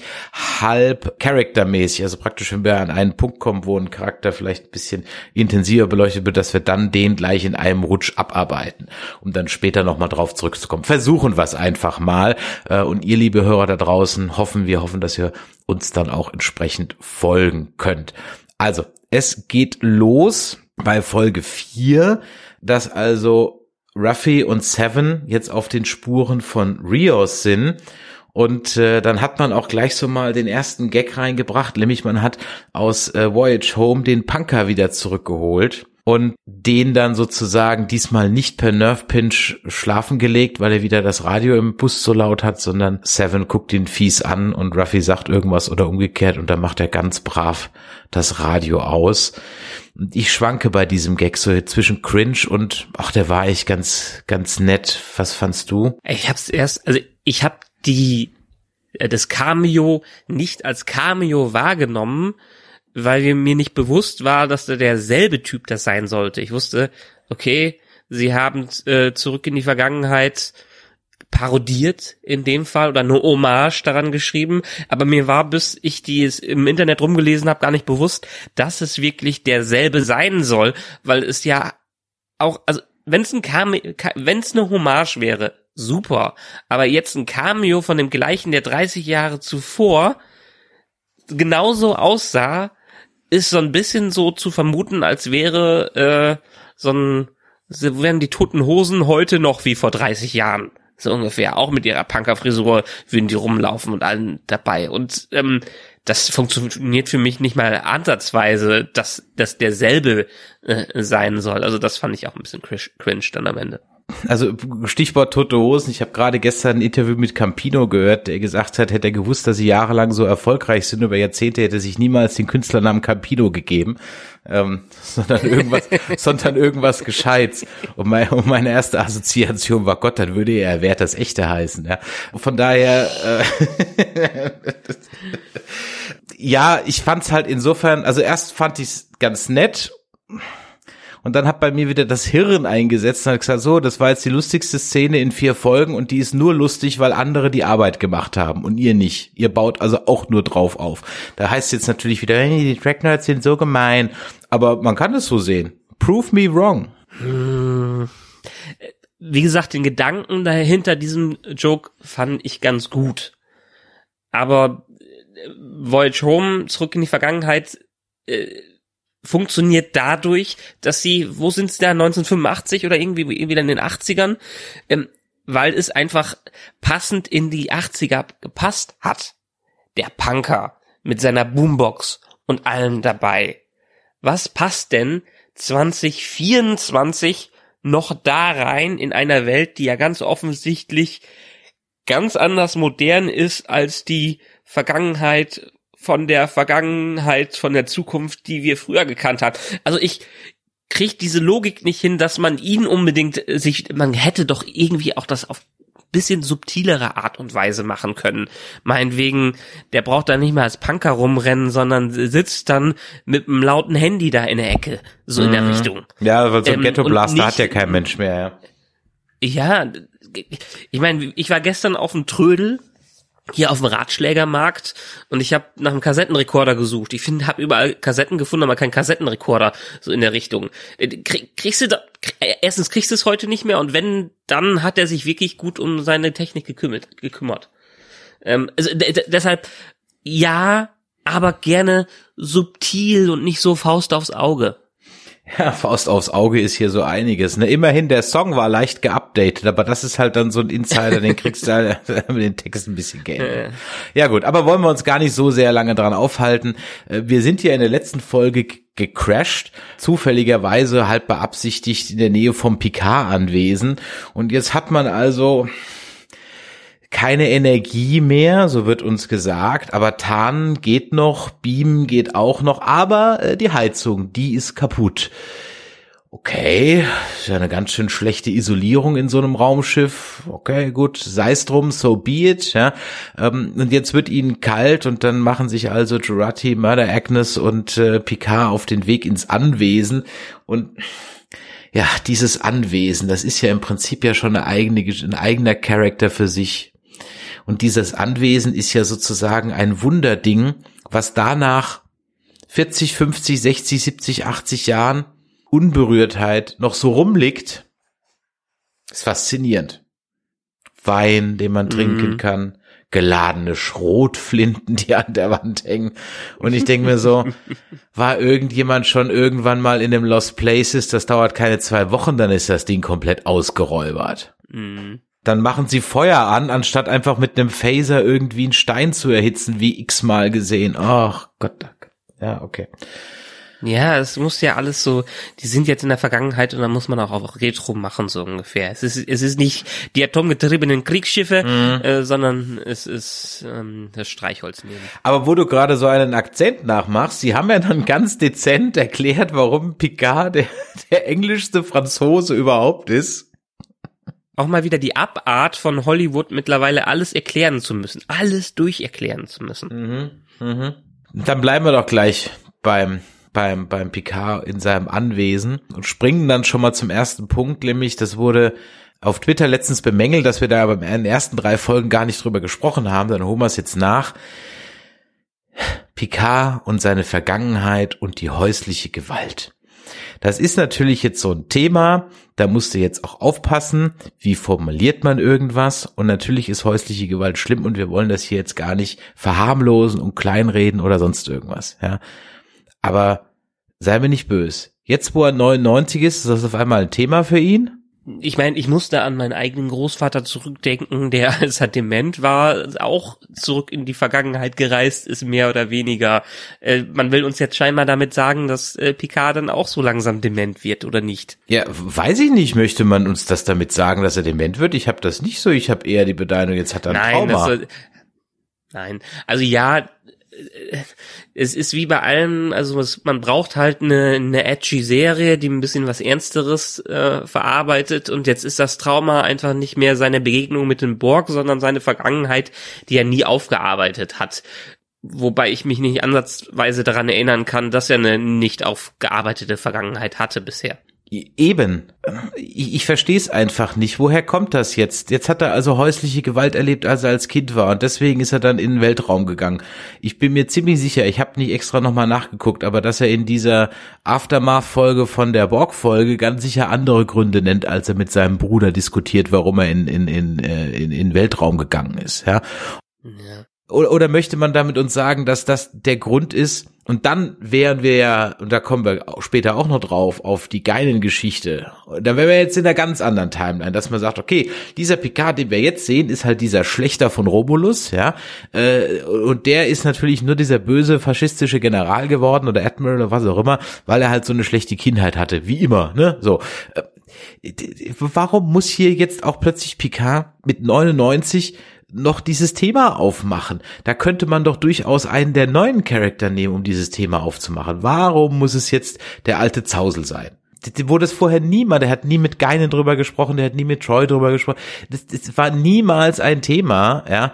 halb charaktermäßig, also praktisch, wenn wir wir an einen Punkt kommen, wo ein Charakter vielleicht ein bisschen intensiver beleuchtet wird, dass wir dann den gleich in einem Rutsch abarbeiten, um dann später nochmal drauf zurückzukommen. Versuchen wir es einfach mal. Äh, und ihr, liebe Hörer da draußen, hoffen wir, hoffen, dass ihr uns dann auch entsprechend folgen könnt. Also, es geht los bei Folge 4, dass also Ruffy und Seven jetzt auf den Spuren von Rios sind und äh, dann hat man auch gleich so mal den ersten Gag reingebracht, nämlich man hat aus äh, Voyage Home den Punker wieder zurückgeholt und den dann sozusagen diesmal nicht per Nerve Pinch schlafen gelegt, weil er wieder das Radio im Bus so laut hat, sondern Seven guckt ihn fies an und Ruffy sagt irgendwas oder umgekehrt und dann macht er ganz brav das Radio aus. Ich schwanke bei diesem Gag so zwischen cringe und ach, der war echt ganz ganz nett. Was fandst du? Ich hab's erst, also ich hab die äh, das Cameo nicht als Cameo wahrgenommen, weil mir nicht bewusst war, dass da derselbe Typ das sein sollte. Ich wusste, okay, sie haben äh, zurück in die Vergangenheit parodiert in dem Fall oder eine Hommage daran geschrieben, aber mir war, bis ich die im Internet rumgelesen habe, gar nicht bewusst, dass es wirklich derselbe sein soll, weil es ja auch, also wenn es ein Cameo, wenn es eine Hommage wäre, super. Aber jetzt ein Cameo von dem gleichen, der 30 Jahre zuvor genauso aussah, ist so ein bisschen so zu vermuten, als wäre äh, so ein, wären die toten Hosen heute noch wie vor 30 Jahren. So ungefähr. Auch mit ihrer Punkerfrisur würden die rumlaufen und allen dabei. Und ähm, das funktioniert für mich nicht mal ansatzweise, dass das derselbe äh, sein soll. Also das fand ich auch ein bisschen cringe dann am Ende also Stichwort Tote Hosen. Ich habe gerade gestern ein Interview mit Campino gehört, der gesagt hat, hätte er gewusst, dass sie jahrelang so erfolgreich sind, über Jahrzehnte hätte er sich niemals den Künstlernamen Campino gegeben, ähm, sondern irgendwas, sondern irgendwas Gescheites. Und, mein, und meine erste Assoziation war Gott, dann würde er Wert das Echte heißen. Ja. von daher, äh, ja, ich fand's halt insofern, also erst fand ich's ganz nett und dann hat bei mir wieder das Hirn eingesetzt und hat gesagt, so, das war jetzt die lustigste Szene in vier Folgen und die ist nur lustig, weil andere die Arbeit gemacht haben und ihr nicht. Ihr baut also auch nur drauf auf. Da heißt jetzt natürlich wieder, hey, die Tracknerds sind so gemein. Aber man kann es so sehen. Prove me wrong. Hm. Wie gesagt, den Gedanken dahinter diesem Joke fand ich ganz gut. Aber äh, Voyage Home, zurück in die Vergangenheit, äh, funktioniert dadurch, dass sie, wo sind sie da, 1985 oder irgendwie wieder in den 80ern, ähm, weil es einfach passend in die 80er gepasst hat. Der Punker mit seiner Boombox und allem dabei. Was passt denn 2024 noch da rein in einer Welt, die ja ganz offensichtlich ganz anders modern ist als die Vergangenheit von der Vergangenheit, von der Zukunft, die wir früher gekannt haben. Also ich krieg diese Logik nicht hin, dass man ihn unbedingt sich, man hätte doch irgendwie auch das auf bisschen subtilere Art und Weise machen können. Meinetwegen, der braucht da nicht mehr als Punker rumrennen, sondern sitzt dann mit einem lauten Handy da in der Ecke, so in der Mhm. Richtung. Ja, weil so ein Ähm, Ghetto Blaster hat ja kein Mensch mehr. Ja. Ja, ich meine, ich war gestern auf dem Trödel hier auf dem Ratschlägermarkt und ich habe nach einem Kassettenrekorder gesucht. Ich finde, habe überall Kassetten gefunden, aber keinen Kassettenrekorder so in der Richtung. Äh, Krieg, kriegst du da, äh, erstens kriegst du es heute nicht mehr und wenn, dann hat er sich wirklich gut um seine Technik gekümmert. gekümmert. Ähm, also deshalb ja, aber gerne subtil und nicht so Faust aufs Auge. Ja, Faust aufs Auge ist hier so einiges. Ne? Immerhin, der Song war leicht geupdatet, aber das ist halt dann so ein Insider, den kriegst du halt mit den Text ein bisschen geändert. Ja gut, aber wollen wir uns gar nicht so sehr lange dran aufhalten. Äh, Wir sind hier in der letzten Folge gecrashed, zufälligerweise halb beabsichtigt in der Nähe vom Picard-Anwesen. Und jetzt hat man also keine Energie mehr, so wird uns gesagt, aber Tarnen geht noch, Beamen geht auch noch, aber äh, die Heizung, die ist kaputt. Okay, ist ja eine ganz schön schlechte Isolierung in so einem Raumschiff. Okay, gut, sei es drum, so be it. Ja. Ähm, und jetzt wird ihnen kalt und dann machen sich also Jurati, Murder Agnes und äh, Picard auf den Weg ins Anwesen und ja, dieses Anwesen, das ist ja im Prinzip ja schon eine eigene, ein eigener Charakter für sich. Und dieses Anwesen ist ja sozusagen ein Wunderding, was danach 40, 50, 60, 70, 80 Jahren Unberührtheit noch so rumliegt. Ist faszinierend. Wein, den man trinken Mhm. kann, geladene Schrotflinten, die an der Wand hängen. Und ich denke mir so, war irgendjemand schon irgendwann mal in dem Lost Places, das dauert keine zwei Wochen, dann ist das Ding komplett ausgeräubert. Mhm. Dann machen sie Feuer an, anstatt einfach mit einem Phaser irgendwie einen Stein zu erhitzen, wie x-mal gesehen. Ach Gott. Ja, okay. Ja, es muss ja alles so, die sind jetzt in der Vergangenheit und dann muss man auch auf Retro machen, so ungefähr. Es ist, es ist nicht die atomgetriebenen Kriegsschiffe, äh, sondern es ist ähm, das Streichholz nehmen. Aber wo du gerade so einen Akzent nachmachst, sie haben ja dann ganz dezent erklärt, warum Picard der, der englischste Franzose überhaupt ist. Auch mal wieder die Abart von Hollywood mittlerweile alles erklären zu müssen, alles durcherklären zu müssen. Dann bleiben wir doch gleich beim beim beim Picard in seinem Anwesen und springen dann schon mal zum ersten Punkt, nämlich das wurde auf Twitter letztens bemängelt, dass wir da aber in den ersten drei Folgen gar nicht drüber gesprochen haben. Dann holen wir es jetzt nach. Picard und seine Vergangenheit und die häusliche Gewalt. Das ist natürlich jetzt so ein Thema, da musst du jetzt auch aufpassen, wie formuliert man irgendwas und natürlich ist häusliche Gewalt schlimm und wir wollen das hier jetzt gar nicht verharmlosen und kleinreden oder sonst irgendwas, ja. Aber sei mir nicht böse. Jetzt, wo er 99 ist, ist das auf einmal ein Thema für ihn? Ich meine, ich musste an meinen eigenen Großvater zurückdenken, der als er dement war, auch zurück in die Vergangenheit gereist ist, mehr oder weniger. Äh, man will uns jetzt scheinbar damit sagen, dass äh, Picard dann auch so langsam dement wird, oder nicht? Ja, weiß ich nicht, möchte man uns das damit sagen, dass er dement wird? Ich habe das nicht so, ich habe eher die Bedeutung, jetzt hat er ein Nein, Trauma. nein. Also ja, es ist wie bei allem, also es, man braucht halt eine, eine edgy Serie, die ein bisschen was Ernsteres äh, verarbeitet und jetzt ist das Trauma einfach nicht mehr seine Begegnung mit dem Borg, sondern seine Vergangenheit, die er nie aufgearbeitet hat. Wobei ich mich nicht ansatzweise daran erinnern kann, dass er eine nicht aufgearbeitete Vergangenheit hatte bisher. Eben. Ich, ich verstehe es einfach nicht. Woher kommt das jetzt? Jetzt hat er also häusliche Gewalt erlebt, als er als Kind war und deswegen ist er dann in den Weltraum gegangen. Ich bin mir ziemlich sicher, ich habe nicht extra nochmal nachgeguckt, aber dass er in dieser Aftermath-Folge von der Borg-Folge ganz sicher andere Gründe nennt, als er mit seinem Bruder diskutiert, warum er in, in, in, äh, in, in Weltraum gegangen ist. Ja? Ja. Oder, oder möchte man damit uns sagen, dass das der Grund ist? Und dann wären wir ja, und da kommen wir später auch noch drauf, auf die geilen Geschichte. Da wären wir jetzt in einer ganz anderen Timeline, dass man sagt, okay, dieser Picard, den wir jetzt sehen, ist halt dieser Schlechter von Romulus, ja. Äh, und der ist natürlich nur dieser böse faschistische General geworden oder Admiral oder was auch immer, weil er halt so eine schlechte Kindheit hatte, wie immer, ne? So. Äh, warum muss hier jetzt auch plötzlich Picard mit 99 noch dieses Thema aufmachen? Da könnte man doch durchaus einen der neuen Charakter nehmen, um dieses Thema aufzumachen. Warum muss es jetzt der alte Zausel sein? Wurde es vorher niemand, der hat nie mit Geinen drüber gesprochen, der hat nie mit Troy drüber gesprochen. Das, das war niemals ein Thema, ja.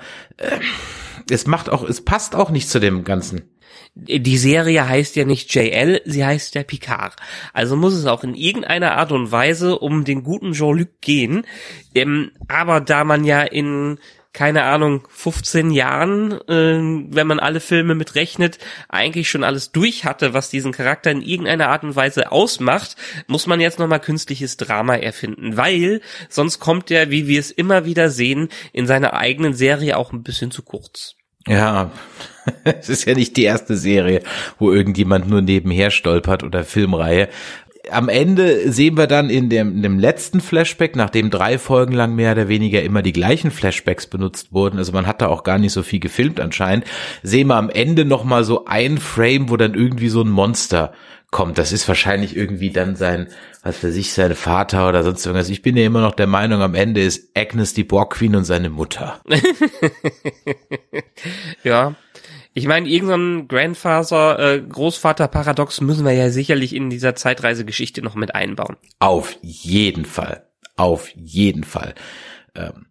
Es macht auch, es passt auch nicht zu dem Ganzen die Serie heißt ja nicht JL, sie heißt ja Picard. Also muss es auch in irgendeiner Art und Weise um den guten Jean-Luc gehen. Ähm, aber da man ja in keine Ahnung, 15 Jahren, äh, wenn man alle Filme mitrechnet, eigentlich schon alles durch hatte, was diesen Charakter in irgendeiner Art und Weise ausmacht, muss man jetzt nochmal künstliches Drama erfinden, weil sonst kommt er, wie wir es immer wieder sehen, in seiner eigenen Serie auch ein bisschen zu kurz. Ja, es ist ja nicht die erste Serie, wo irgendjemand nur nebenher stolpert oder Filmreihe. Am Ende sehen wir dann in dem, in dem letzten Flashback, nachdem drei Folgen lang mehr oder weniger immer die gleichen Flashbacks benutzt wurden, also man hat da auch gar nicht so viel gefilmt anscheinend, sehen wir am Ende nochmal so ein Frame, wo dann irgendwie so ein Monster kommt. Das ist wahrscheinlich irgendwie dann sein, was für sich, sein Vater oder sonst irgendwas. Ich bin ja immer noch der Meinung, am Ende ist Agnes die Borg Queen und seine Mutter. ja. Ich meine, irgendein Grandfather, äh, Großvater-Paradox müssen wir ja sicherlich in dieser Zeitreisegeschichte noch mit einbauen. Auf jeden Fall. Auf jeden Fall. Ähm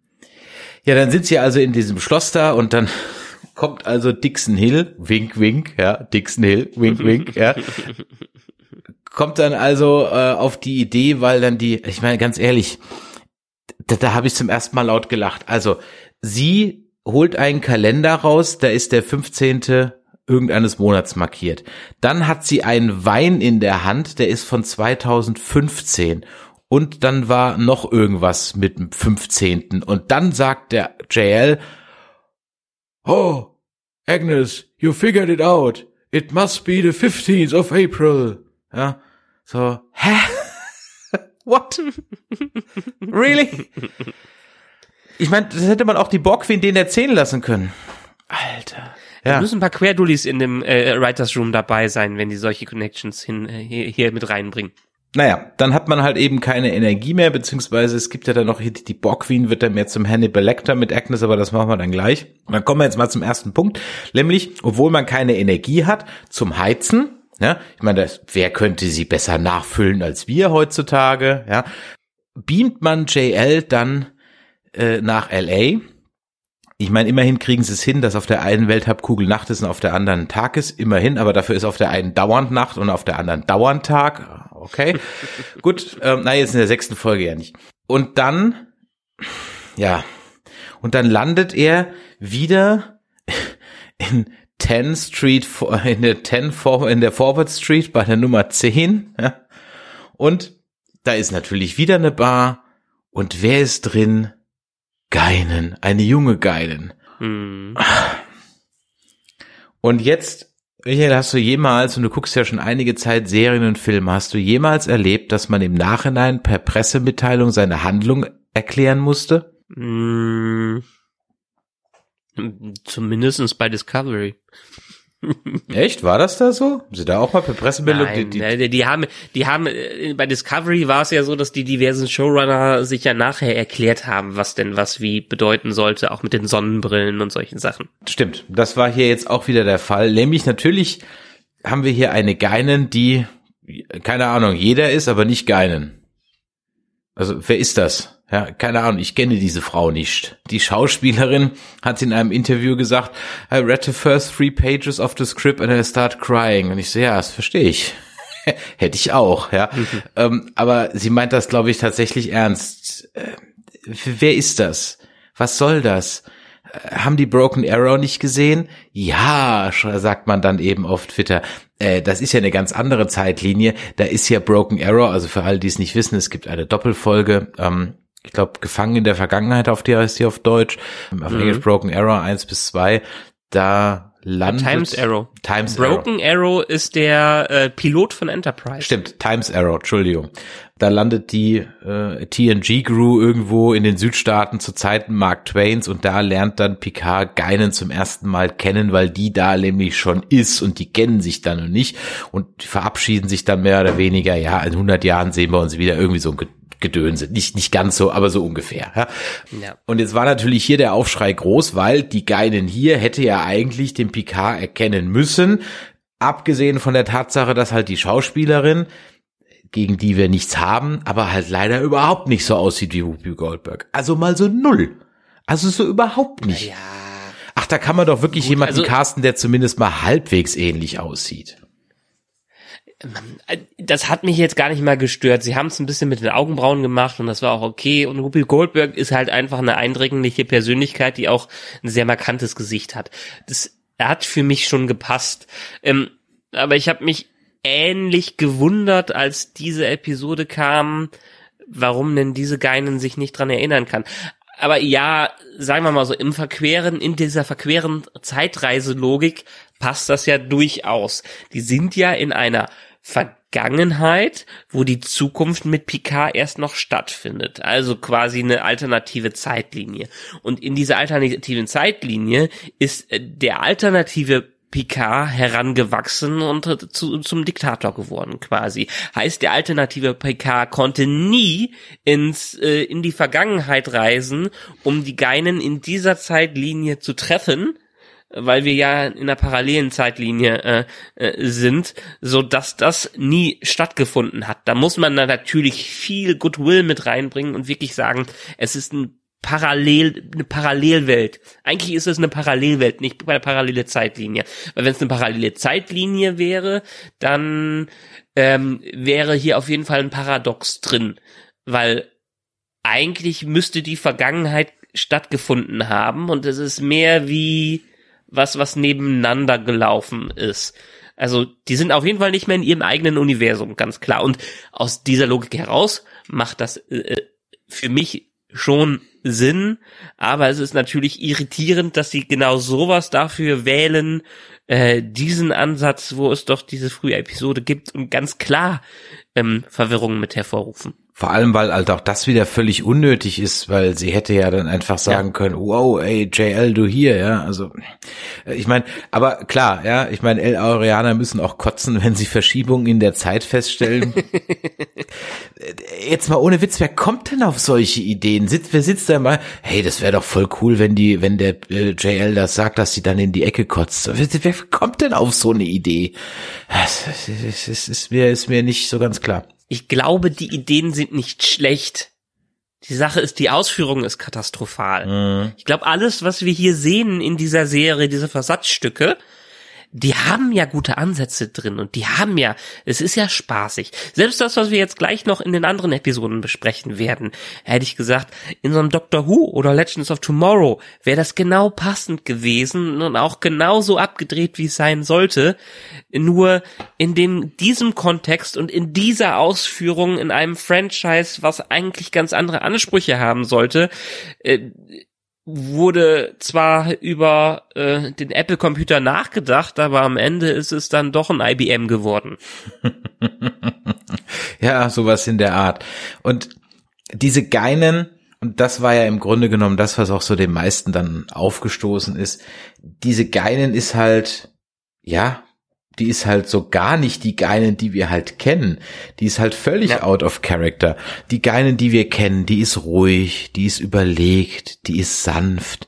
ja, dann sind sie also in diesem Schloss da und dann kommt also Dixon Hill, wink, wink, ja, Dixon Hill, wink, wink, ja. Kommt dann also äh, auf die Idee, weil dann die, ich meine ganz ehrlich, da, da habe ich zum ersten Mal laut gelacht. Also sie holt einen Kalender raus, da ist der 15. irgendeines Monats markiert. Dann hat sie einen Wein in der Hand, der ist von 2015 und dann war noch irgendwas mit dem 15. Und dann sagt der JL, Oh, Agnes, you figured it out. It must be the 15th of April. Ja, so, hä? What? really? Ich meine, das hätte man auch die Borgqueen denen erzählen lassen können. Alter. Ja. Da müssen ein paar Querdullis in dem äh, Writers Room dabei sein, wenn die solche Connections hin, äh, hier, hier mit reinbringen. Naja, dann hat man halt eben keine Energie mehr, beziehungsweise es gibt ja dann noch die, die Borg-Queen wird dann mehr zum Hannibal Lecter mit Agnes, aber das machen wir dann gleich. Und dann kommen wir jetzt mal zum ersten Punkt, nämlich, obwohl man keine Energie hat zum Heizen, ja, ich meine, das, wer könnte sie besser nachfüllen als wir heutzutage, ja, beamt man JL dann äh, nach LA, ich meine, immerhin kriegen sie es hin, dass auf der einen Welthalbkugel Nacht ist und auf der anderen Tag ist. Immerhin, aber dafür ist auf der einen dauernd Nacht und auf der anderen dauernd Tag. Okay, gut. Ähm, na, jetzt in der sechsten Folge ja nicht. Und dann, ja, und dann landet er wieder in 10 Street, in der 10 in der Forward Street bei der Nummer 10. Ja. Und da ist natürlich wieder eine Bar. Und wer ist drin? Geinen, eine junge Geinen. Hm. Und jetzt, Michael, hast du jemals, und du guckst ja schon einige Zeit Serien und Filme, hast du jemals erlebt, dass man im Nachhinein per Pressemitteilung seine Handlung erklären musste? Hm. Zumindestens bei Discovery. Echt? War das da so? Haben Sie da auch mal per Pressemeldung? Nein, die, die, die, haben, die haben, äh, bei Discovery war es ja so, dass die diversen Showrunner sich ja nachher erklärt haben, was denn was wie bedeuten sollte, auch mit den Sonnenbrillen und solchen Sachen. Stimmt. Das war hier jetzt auch wieder der Fall. Nämlich natürlich haben wir hier eine Geinen, die, keine Ahnung, jeder ist, aber nicht Geinen. Also, wer ist das? Ja, keine Ahnung, ich kenne diese Frau nicht. Die Schauspielerin hat in einem Interview gesagt, I read the first three pages of the script and I start crying. Und ich so, ja, das verstehe ich. Hätte ich auch, ja. Mhm. Ähm, aber sie meint das, glaube ich, tatsächlich ernst. Äh, wer ist das? Was soll das? Haben die Broken Arrow nicht gesehen? Ja, sagt man dann eben auf Twitter. Äh, das ist ja eine ganz andere Zeitlinie. Da ist ja Broken Arrow, also für alle, die es nicht wissen, es gibt eine Doppelfolge. Ähm, ich glaube, Gefangen in der Vergangenheit, auf der heißt sie auf Deutsch, auf mhm. Englisch Broken Arrow 1 bis 2, da landet... Times Arrow. Times Broken Arrow. Arrow ist der äh, Pilot von Enterprise. Stimmt, Times Arrow, Entschuldigung. Da landet die äh, TNG-Crew irgendwo in den Südstaaten zu Zeiten Mark Twains und da lernt dann Picard Geinen zum ersten Mal kennen, weil die da nämlich schon ist und die kennen sich dann und nicht und verabschieden sich dann mehr oder weniger, ja, in 100 Jahren sehen wir uns wieder irgendwie so ein Gedönse. Nicht, nicht ganz so, aber so ungefähr. Ja. Ja. Und jetzt war natürlich hier der Aufschrei groß, weil die Geinen hier hätte ja eigentlich den Picard erkennen müssen. Abgesehen von der Tatsache, dass halt die Schauspielerin, gegen die wir nichts haben, aber halt leider überhaupt nicht so aussieht wie Whoopi Goldberg. Also mal so null. Also so überhaupt nicht. Ja. Ach, da kann man doch wirklich Gut, jemanden also- casten, der zumindest mal halbwegs ähnlich aussieht. Das hat mich jetzt gar nicht mal gestört. Sie haben es ein bisschen mit den Augenbrauen gemacht und das war auch okay. Und Whoopi Goldberg ist halt einfach eine eindringliche Persönlichkeit, die auch ein sehr markantes Gesicht hat. Das hat für mich schon gepasst. Ähm, aber ich habe mich ähnlich gewundert, als diese Episode kam, warum denn diese Geinen sich nicht dran erinnern kann. Aber ja, sagen wir mal so, im verqueren, in dieser verqueren Zeitreiselogik passt das ja durchaus. Die sind ja in einer Vergangenheit, wo die Zukunft mit Picard erst noch stattfindet. Also quasi eine alternative Zeitlinie. Und in dieser alternativen Zeitlinie ist äh, der alternative Picard herangewachsen und zu, zum Diktator geworden quasi. Heißt, der alternative Picard konnte nie ins äh, in die Vergangenheit reisen, um die Geinen in dieser Zeitlinie zu treffen, weil wir ja in einer parallelen Zeitlinie äh, äh, sind, so dass das nie stattgefunden hat. Da muss man dann natürlich viel Goodwill mit reinbringen und wirklich sagen, es ist ein Parallel, eine Parallelwelt. Eigentlich ist es eine Parallelwelt, nicht eine parallele Zeitlinie. Weil wenn es eine parallele Zeitlinie wäre, dann ähm, wäre hier auf jeden Fall ein Paradox drin. Weil eigentlich müsste die Vergangenheit stattgefunden haben und es ist mehr wie was, was nebeneinander gelaufen ist. Also die sind auf jeden Fall nicht mehr in ihrem eigenen Universum, ganz klar. Und aus dieser Logik heraus macht das äh, für mich schon Sinn, aber es ist natürlich irritierend, dass sie genau sowas dafür wählen, äh, diesen Ansatz, wo es doch diese frühe Episode gibt. Und ganz klar ähm, Verwirrungen mit hervorrufen. Vor allem, weil halt auch das wieder völlig unnötig ist, weil sie hätte ja dann einfach sagen Ja. können, wow, ey, JL, du hier, ja, also äh, ich meine, aber klar, ja, ich meine, El Aureaner müssen auch kotzen, wenn sie Verschiebungen in der Zeit feststellen. Äh, Jetzt mal ohne Witz, wer kommt denn auf solche Ideen? Sitzt, wer sitzt da mal, hey, das wäre doch voll cool, wenn die, wenn der äh, JL das sagt, dass sie dann in die Ecke kotzt. Wer, wer kommt denn auf so eine Idee? Das, das, das ist mir, ist mir nicht so ganz klar. Ich glaube, die Ideen sind nicht schlecht. Die Sache ist, die Ausführung ist katastrophal. Ich glaube, alles, was wir hier sehen in dieser Serie, diese Versatzstücke, die haben ja gute Ansätze drin und die haben ja, es ist ja spaßig. Selbst das, was wir jetzt gleich noch in den anderen Episoden besprechen werden, hätte ich gesagt, in so einem Doctor Who oder Legends of Tomorrow wäre das genau passend gewesen und auch genauso abgedreht, wie es sein sollte. Nur in dem, diesem Kontext und in dieser Ausführung in einem Franchise, was eigentlich ganz andere Ansprüche haben sollte, äh, wurde zwar über äh, den Apple-Computer nachgedacht, aber am Ende ist es dann doch ein IBM geworden. Ja, sowas in der Art. Und diese Geinen, und das war ja im Grunde genommen das, was auch so den meisten dann aufgestoßen ist, diese Geinen ist halt, ja, die ist halt so gar nicht die Geinen, die wir halt kennen. Die ist halt völlig Ja. out of character. Die Geinen, die wir kennen, die ist ruhig, die ist überlegt, die ist sanft.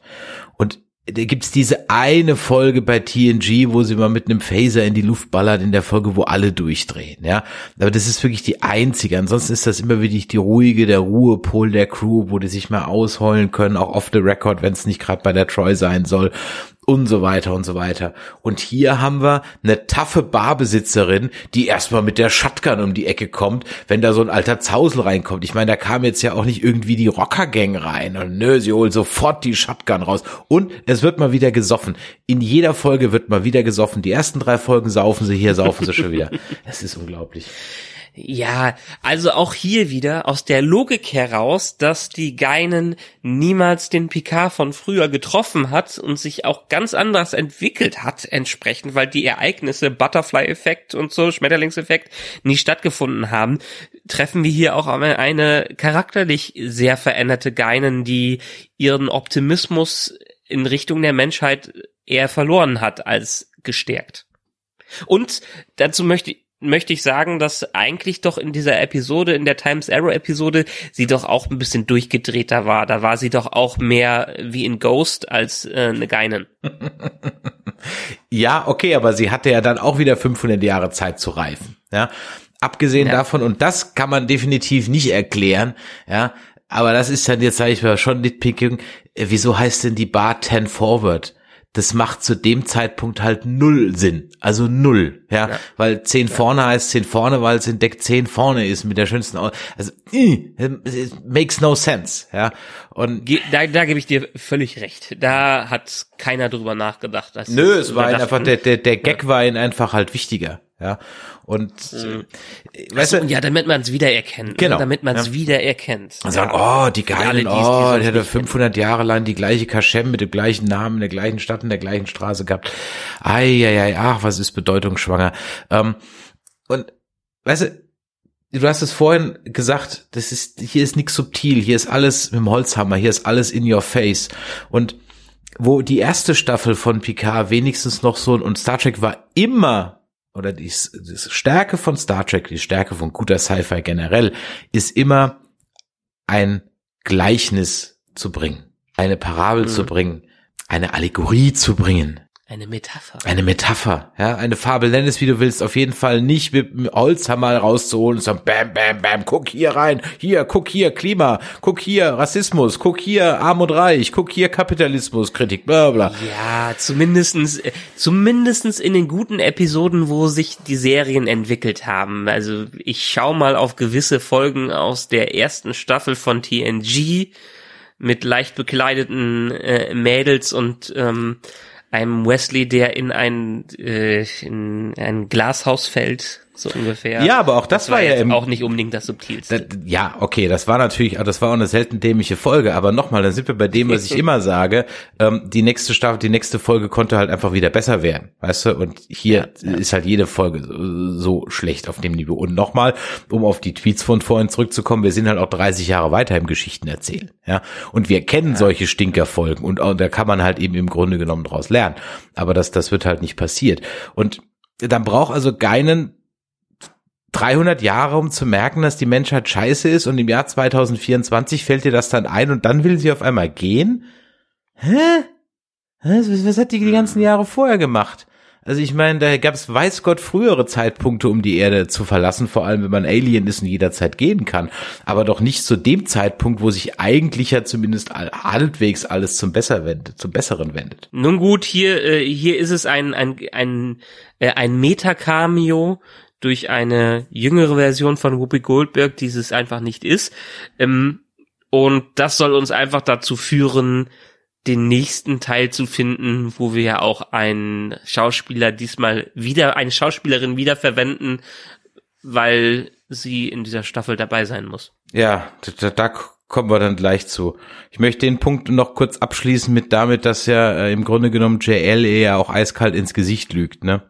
Und da gibt's diese eine Folge bei TNG, wo sie mal mit einem Phaser in die Luft ballert, in der Folge, wo alle durchdrehen, ja. Aber das ist wirklich die einzige. Ansonsten ist das immer wirklich die ruhige, der Ruhepol der Crew, wo die sich mal ausheulen können, auch off the record, wenn es nicht gerade bei der Troy sein soll und so weiter und so weiter. Und hier haben wir eine taffe Barbesitzerin, die erstmal mit der Shotgun um die Ecke kommt, wenn da so ein alter Zausel reinkommt. Ich meine, da kam jetzt ja auch nicht irgendwie die Rockergang rein und nö, sie holt sofort die Shotgun raus. Und es wird mal wieder gesoffen. In jeder Folge wird mal wieder gesoffen. Die ersten drei Folgen saufen sie, hier saufen sie schon wieder. Es ist unglaublich. Ja, also auch hier wieder aus der Logik heraus, dass die Geinen niemals den Picard von früher getroffen hat und sich auch ganz anders entwickelt hat entsprechend, weil die Ereignisse Butterfly-Effekt und so, Schmetterlingseffekt, nie stattgefunden haben, treffen wir hier auch eine- eine charakterlich sehr veränderte Geinen, die ihren Optimismus in Richtung der Menschheit eher verloren hat als gestärkt. Und dazu möchte ich möchte ich sagen, dass eigentlich doch in dieser Episode, in der Times Arrow Episode, sie doch auch ein bisschen durchgedrehter war. Da war sie doch auch mehr wie in Ghost als äh, eine Geinen. Ja, okay, aber sie hatte ja dann auch wieder 500 Jahre Zeit zu reifen. Ja, abgesehen Ja. davon und das kann man definitiv nicht erklären. Ja, aber das ist dann jetzt sage ich mal schon Nitpicking. Äh, Wieso heißt denn die Bar 10 Forward? Das macht zu dem Zeitpunkt halt null Sinn. Also null, ja. Ja. Weil 10 vorne heißt 10 vorne, weil es in Deck 10 vorne ist mit der schönsten, Au- also, it makes no sense, ja. Und da, da gebe ich dir völlig recht. Da hat keiner drüber nachgedacht. dass Nö, es war einfach, der, der, der Gag war ihnen einfach halt wichtiger, ja. Und, äh, weißt Achso, du, ja, damit man es wiedererkennt. Genau, ne? Damit man es ja. wiedererkennt. und sagen, oh, die alle, Geilen, die die oh, die hatte nicht 500 Jahre lang die gleiche Kaschem mit dem gleichen Namen, in der gleichen Stadt, in der gleichen Straße gehabt. Ei, ei, ei, ach, was ist bedeutungsschwanger. Ähm, und, weißt du, du hast es vorhin gesagt, das ist, hier ist nichts subtil, hier ist alles mit dem Holzhammer, hier ist alles in your face. Und wo die erste Staffel von Picard wenigstens noch so, und Star Trek war immer, oder die, die Stärke von Star Trek, die Stärke von guter Sci-Fi generell, ist immer ein Gleichnis zu bringen, eine Parabel Mhm. zu bringen, eine Allegorie zu bringen. Eine Metapher. Eine Metapher, ja, eine Fabel, nenn es wie du willst, auf jeden Fall nicht mit dem Holzhammer rauszuholen und sagen, bam, bam, bam, guck hier rein, hier, guck hier Klima, guck hier Rassismus, guck hier Arm und Reich, guck hier Kapitalismus, Kritik, bla, bla. Ja, zumindestens, zumindestens in den guten Episoden, wo sich die Serien entwickelt haben. Also ich schau mal auf gewisse Folgen aus der ersten Staffel von TNG mit leicht bekleideten äh, Mädels und ähm, einem Wesley, der in ein äh, in ein Glashaus fällt, so ungefähr. Ja, aber auch das war ja im- auch nicht unbedingt das subtilste. Da- Ja, okay, das war natürlich, das war auch eine selten dämliche Folge, aber nochmal, dann sind wir bei dem, was ich immer sage, ähm, die nächste Staffel, die nächste Folge konnte halt einfach wieder besser werden, weißt du, und hier ist halt jede Folge so, so schlecht auf dem Niveau. Und nochmal, um auf die Tweets von vorhin zurückzukommen, wir sind halt auch 30 Jahre weiter im Geschichten erzählen, ja, und wir kennen solche Stinkerfolgen und, und da kann man halt eben im Grunde genommen draus lernen, aber das, das wird halt nicht passiert. Und dann braucht also Geinen 300 Jahre, um zu merken, dass die Menschheit scheiße ist und im Jahr 2024 fällt dir das dann ein und dann will sie auf einmal gehen? Hä? Was, was hat die die ganzen Jahre vorher gemacht? Also ich meine, da gab es weiß Gott frühere Zeitpunkte, um die Erde zu verlassen, vor allem wenn man Alien ist und jederzeit gehen kann, aber doch nicht zu dem Zeitpunkt, wo sich eigentlich ja zumindest halbwegs alles zum Besser wendet, zum Besseren wendet. Nun gut, hier, äh, hier ist es ein, ein, ein, äh, ein Meta-Cameo durch eine jüngere Version von Whoopi Goldberg, die es einfach nicht ist. Ähm, und das soll uns einfach dazu führen, den nächsten Teil zu finden, wo wir ja auch einen Schauspieler diesmal wieder, eine Schauspielerin wiederverwenden, weil sie in dieser Staffel dabei sein muss. Ja, da, da kommen wir dann gleich zu. Ich möchte den Punkt noch kurz abschließen mit damit, dass ja äh, im Grunde genommen JL eher auch eiskalt ins Gesicht lügt, ne?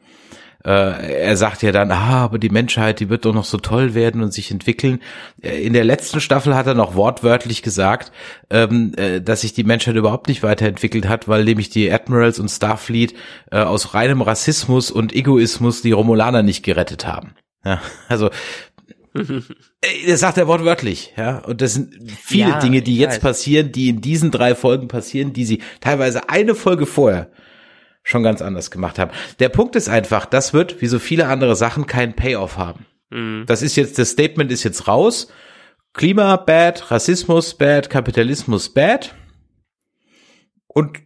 Äh, er sagt ja dann, ah, aber die Menschheit, die wird doch noch so toll werden und sich entwickeln. Äh, In der letzten Staffel hat er noch wortwörtlich gesagt, ähm, äh, dass sich die Menschheit überhaupt nicht weiterentwickelt hat, weil nämlich die Admirals und Starfleet aus reinem Rassismus und Egoismus die Romulaner nicht gerettet haben. Ja, also Das sagt er wortwörtlich, ja. Und das sind viele Ja, Dinge, die jetzt weiß. passieren, die in diesen drei Folgen passieren, die sie teilweise eine Folge vorher schon ganz anders gemacht haben. Der Punkt ist einfach, das wird, wie so viele andere Sachen, keinen Payoff haben. Mhm. Das ist jetzt, das Statement ist jetzt raus. Klima bad, Rassismus bad, Kapitalismus bad. Und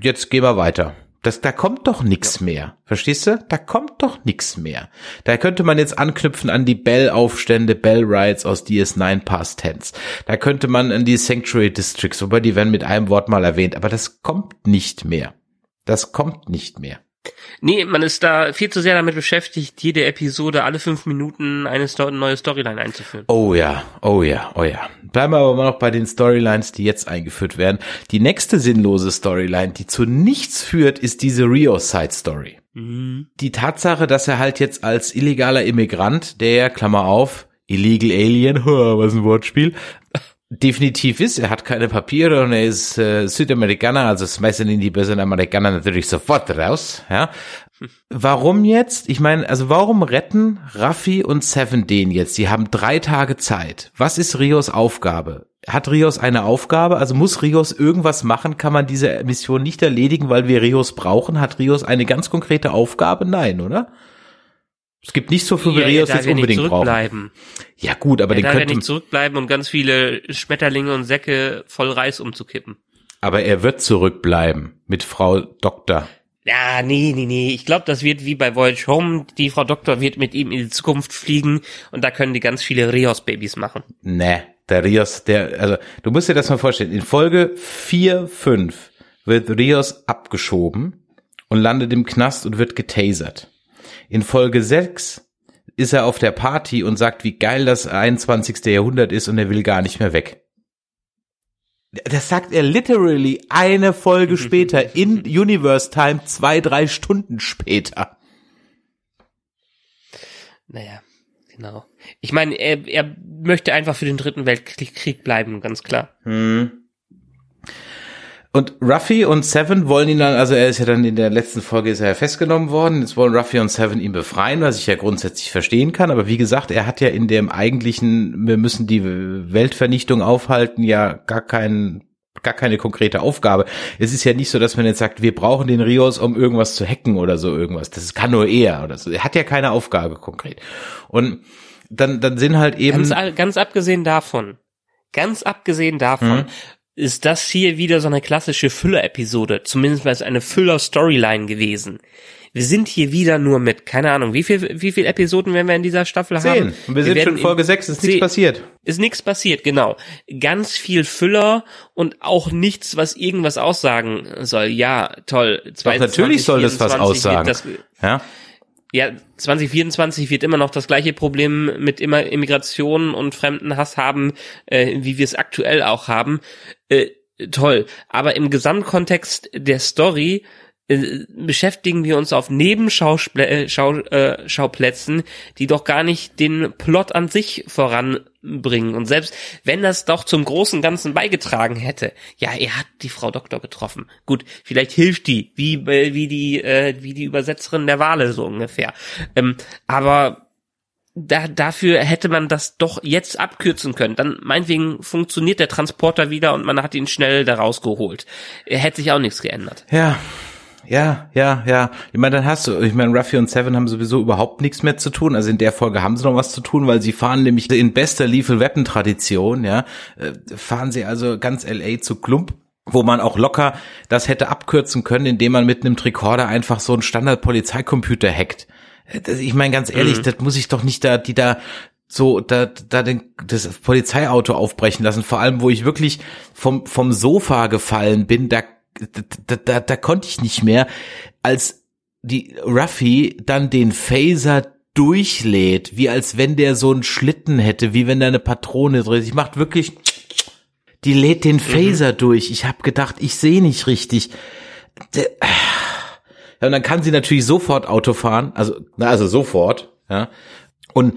jetzt gehen wir weiter. Das, da kommt doch nix mehr. Verstehst du? Da kommt doch nix mehr. Da könnte man jetzt anknüpfen an die Bell-Aufstände, Bell-Rides aus DS9 Past Tense. Da könnte man an die Sanctuary Districts, wobei die werden mit einem Wort mal erwähnt, aber das kommt nicht mehr. Das kommt nicht mehr. Nee, man ist da viel zu sehr damit beschäftigt, jede Episode alle fünf Minuten eine Sto neue Storyline einzuführen. Oh ja, oh ja, oh ja. Bleiben wir aber mal noch bei den Storylines, die jetzt eingeführt werden. Die nächste sinnlose Storyline, die zu nichts führt, ist diese Rio-Side-Story. Die Tatsache, dass er halt jetzt als illegaler Immigrant, der, Klammer auf, Illegal Alien, was ein Wortspiel, definitiv ist, er hat keine Papiere und er ist äh, Südamerikaner, also schmeißen ihn die bösen Amerikaner natürlich sofort raus, ja. Warum jetzt? Ich meine, also warum retten Raffi und Seven den jetzt? Die haben drei Tage Zeit. Was ist Rios Aufgabe? Hat Rios eine Aufgabe? Also muss Rios irgendwas machen? Kann man diese Mission nicht erledigen, weil wir Rios brauchen? Hat Rios eine ganz konkrete Aufgabe? Nein, oder? Es gibt nicht so viel, wie Ja, er jetzt ja nicht unbedingt brauchen. Ja gut, aber er den ja könnte, nicht zurückbleiben und ganz viele Schmetterlinge und Säcke voll Reis umzukippen. aber er wird zurückbleiben mit Frau Doktor. Ja, nee, nee, nee. Ich glaube, das wird wie bei Voyage Home. Die Frau Doktor wird mit ihm in die Zukunft fliegen und da können die ganz viele Rios-Babys machen. Ne, der Rios, der, also du musst dir das mal vorstellen. In Folge 4, 5 wird Rios abgeschoben und landet im Knast und wird getasert. In Folge 6 ist er auf der Party und sagt, wie geil das 21. Jahrhundert ist und er will gar nicht mehr weg. Das sagt er literally eine Folge später in Universe Time, zwei, drei Stunden später. Naja, genau. Ich meine, er, er möchte einfach für den dritten Weltkrieg bleiben, ganz klar. Und Ruffy und Seven wollen ihn dann, also er ist ja dann in der letzten Folge ist er ja festgenommen worden. Jetzt wollen Ruffy und Seven ihn befreien, was ich ja grundsätzlich verstehen kann. Aber wie gesagt, er hat ja in dem eigentlichen, wir müssen die Weltvernichtung aufhalten, ja gar keinen gar keine konkrete Aufgabe. Es ist ja nicht so, dass man jetzt sagt, wir brauchen den Rios, um irgendwas zu hacken oder so irgendwas. Das kann nur er oder so. Er hat ja keine Aufgabe konkret. Und dann, dann sind halt eben. Ganz, ganz abgesehen davon, ganz abgesehen davon, Mhm. Ist das hier wieder so eine klassische Füller-Episode, zumindest mal ist eine Füller-Storyline gewesen. Wir sind hier wieder nur mit, keine Ahnung, wie viel, wie viel Episoden werden wir in dieser Staffel haben? Zehn. Und wir sind werden schon in Folge sechs, ist nichts zehn- passiert. Ist nichts passiert, genau. Ganz viel Füller und auch nichts, was irgendwas aussagen soll. Ja, toll. Doch, natürlich soll das was 2024 aussagen. Das, Ja. Ja, 2024 wird immer noch das gleiche Problem mit immer Immigration und Fremdenhass haben, äh, wie wir es aktuell auch haben. Äh, toll. Aber im Gesamtkontext der Story äh, beschäftigen wir uns auf Nebenschauplätzen, äh, Schau, äh, die doch gar nicht den Plot an sich voranbringen. Und selbst wenn das doch zum großen Ganzen beigetragen hätte, ja, er hat die Frau Doktor getroffen. Gut, vielleicht hilft die, wie äh, wie die äh, wie die Übersetzerin der Wale so ungefähr. Ähm, aber da, dafür hätte man das doch jetzt abkürzen können. Dann meinetwegen funktioniert der Transporter wieder und man hat ihn schnell da rausgeholt. Er hätte sich auch nichts geändert. Ja, ja, ja, ja. Ich meine, dann hast du, ich meine, Ruffy und Seven haben sowieso überhaupt nichts mehr zu tun. Also in der Folge haben sie noch was zu tun, weil sie fahren nämlich in bester Lethal Weapon Tradition, ja, äh, fahren sie also ganz LA zu Klump wo man auch locker das hätte abkürzen können, indem man mit einem Tricorder einfach so einen Standard-Polizeicomputer hackt. Äh, das- Ich meine, ganz ehrlich, das muss ich doch nicht da, die da so da, da den, das Polizeiauto aufbrechen lassen. Vor allem, wo ich wirklich vom, vom Sofa gefallen bin, da, da, da, da konnte ich nicht mehr, als die Ruffy dann den Phaser durchlädt, wie als wenn der so einen Schlitten hätte, wie wenn da eine Patrone drin ist. Ich macht wirklich, die lädt den Phaser durch. Ich habe gedacht, ich sehe nicht richtig. Der, ja, und dann kann sie natürlich sofort Auto fahren, also, also sofort, ja. Und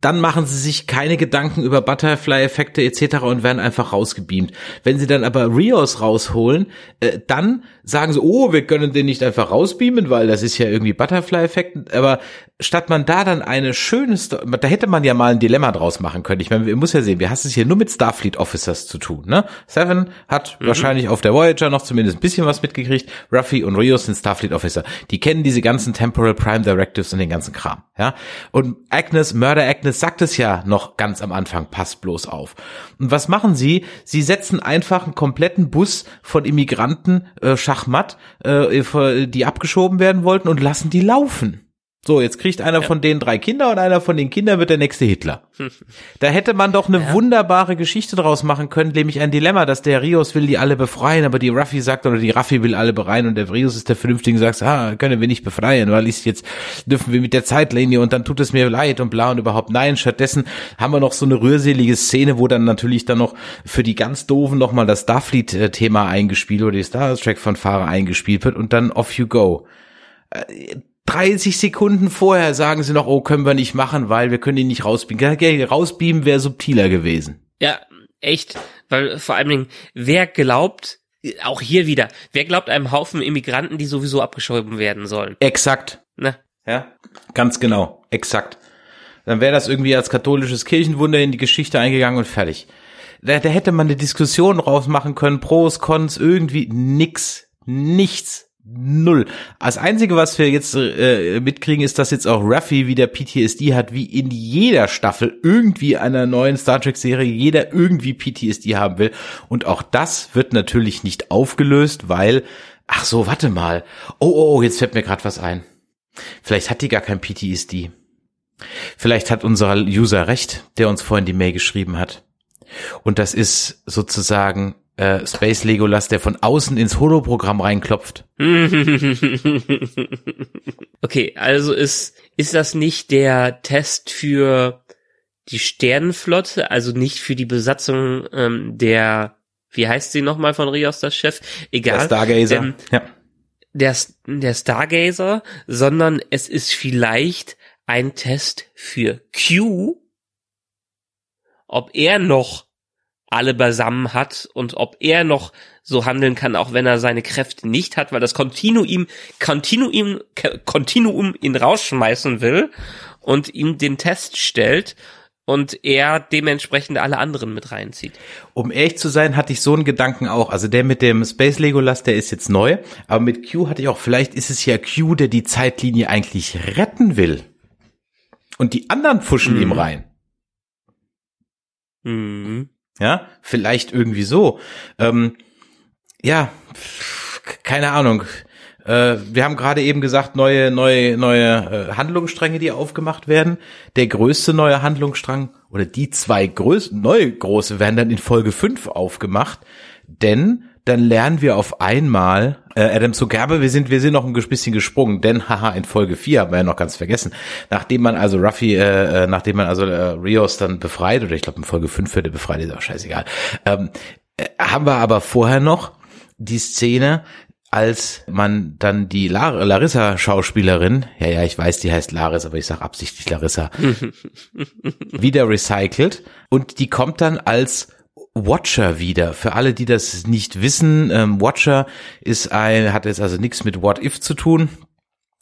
dann machen sie sich keine Gedanken über Butterfly-Effekte etc. und werden einfach rausgebeamt. Wenn sie dann aber Rios rausholen, äh, dann sagen sie, oh, wir können den nicht einfach rausbeamen, weil das ist ja irgendwie Butterfly-Effekt. Aber statt man da dann eine schöne, Sto da hätte man ja mal ein Dilemma draus machen können. Ich meine, wir muss ja sehen, wir haben es hier nur mit Starfleet Officers zu tun. Ne? Seven hat wahrscheinlich auf der Voyager noch zumindest ein bisschen was mitgekriegt. Ruffy und Rios sind Starfleet Officer. Die kennen diese ganzen Temporal Prime Directives und den ganzen Kram. Ja, und Agnes, Murder Agnes sagt es ja noch ganz am Anfang, passt bloß auf. Und was machen sie? Sie setzen einfach einen kompletten Bus von Immigranten äh, Schachmatt, äh, die abgeschoben werden wollten und lassen die laufen. So, jetzt kriegt einer von denen drei Kinder und einer von den Kindern wird der nächste Hitler. Da hätte man doch eine wunderbare Geschichte draus machen können, nämlich ein Dilemma, dass der Rios will die alle befreien, aber die Ruffy sagt, oder die Raffi will alle befreien und der Rios ist der Vernünftige und sagt, ah, können wir nicht befreien, weil ist jetzt dürfen wir mit der Zeitlinie und dann tut es mir leid und bla und überhaupt nein. Stattdessen haben wir noch so eine rührselige Szene, wo dann natürlich dann noch für die ganz doofen nochmal das Starfleet-Thema eingespielt oder die Star Trek-Fanfare eingespielt wird und dann off you go. 30 Sekunden vorher sagen sie noch, oh, können wir nicht machen, weil wir können ihn nicht rausbeamen. Ja, Rausbeamen wäre subtiler gewesen. Ja, echt, weil vor allen Dingen, wer glaubt, auch hier wieder, wer glaubt einem Haufen Immigranten, die sowieso abgeschoben werden sollen? Exakt. Ne? Ja, ganz genau, exakt. Dann wäre das irgendwie als katholisches Kirchenwunder in die Geschichte eingegangen und fertig. Da, da hätte man eine Diskussion draus machen können, Pros, Cons, irgendwie nix, nichts. Null. Das Einzige, was wir jetzt äh, mitkriegen, ist, dass jetzt auch Ruffy wieder PTSD hat, wie in jeder Staffel irgendwie einer neuen Star Trek-Serie jeder irgendwie PTSD haben will. Und auch das wird natürlich nicht aufgelöst, weil, ach so, warte mal. Oh, oh, oh jetzt fällt mir gerade was ein. Vielleicht hat die gar kein PTSD. Vielleicht hat unser User recht, der uns vorhin die Mail geschrieben hat. Und das ist sozusagen äh, Space Legolas, der von außen ins Holoprogramm reinklopft. okay, also ist, ist das nicht der Test für die Sternenflotte, also nicht für die Besatzung ähm, der, wie heißt sie nochmal von Rios, das Chef? Egal. Der Stargazer. Ähm, ja. der, der Stargazer, sondern es ist vielleicht ein Test für Q, ob er noch alle beisammen hat und ob er noch so handeln kann, auch wenn er seine Kräfte nicht hat, weil das Kontinuum, Kontinuum, Kontinuum ihn rausschmeißen will und ihm den Test stellt und er dementsprechend alle anderen mit reinzieht. Um ehrlich zu sein, hatte ich so einen Gedanken auch. Also der mit dem Space Legolas, der ist jetzt neu, aber mit Q hatte ich auch, vielleicht ist es ja Q, der die Zeitlinie eigentlich retten will. Und die anderen pfuschen Mhm. ihm rein. Mhm. Ja, vielleicht irgendwie so. Ähm, ja, keine Ahnung. Äh, wir haben gerade eben gesagt, neue, neue, neue äh, Handlungsstränge, die aufgemacht werden. Der größte neue Handlungsstrang oder die zwei größten, neue große werden dann in Folge 5 aufgemacht. Denn dann lernen wir auf einmal, äh, Adam Zugabe, wir sind, wir sind noch ein bisschen gesprungen, denn haha, in Folge 4 haben wir ja noch ganz vergessen, nachdem man also Ruffy, äh, äh, nachdem man also äh, Rios dann befreit, oder ich glaube in Folge 5 wird er befreit, ist auch scheißegal, ähm, äh, haben wir aber vorher noch die Szene, als man dann die Lar Larissa Schauspielerin, ja ja, ich weiß, die heißt Laris, aber ich sag absichtlich Larissa, wieder recycelt. Und die kommt dann als Watcher wieder. Für alle, die das nicht wissen, ähm, Watcher ist ein, hat jetzt also nichts mit What If zu tun,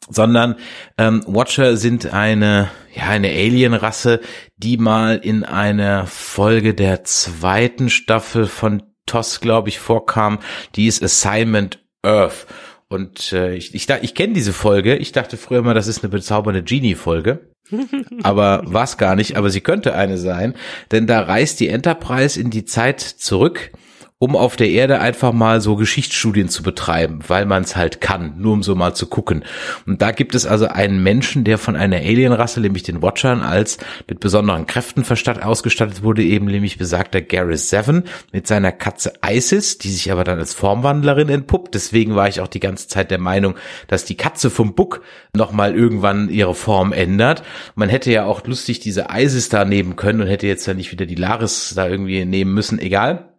sondern ähm, Watcher sind eine ja eine Alienrasse, die mal in einer Folge der zweiten Staffel von TOS, glaube ich, vorkam. Die ist Assignment Earth. Und äh, ich, ich, ich kenne diese Folge. Ich dachte früher mal, das ist eine bezaubernde Genie-Folge. aber war es gar nicht, aber sie könnte eine sein, denn da reist die Enterprise in die Zeit zurück, um auf der Erde einfach mal so Geschichtsstudien zu betreiben, weil man es halt kann, nur um so mal zu gucken. Und da gibt es also einen Menschen, der von einer Alienrasse, nämlich den Watchern, als mit besonderen Kräften ausgestattet wurde, eben nämlich besagter Garrus Seven mit seiner Katze Isis, die sich aber dann als Formwandlerin entpuppt. Deswegen war ich auch die ganze Zeit der Meinung, dass die Katze vom Buck nochmal irgendwann ihre Form ändert. Man hätte ja auch lustig diese Isis da nehmen können und hätte jetzt ja nicht wieder die Laris da irgendwie nehmen müssen, egal.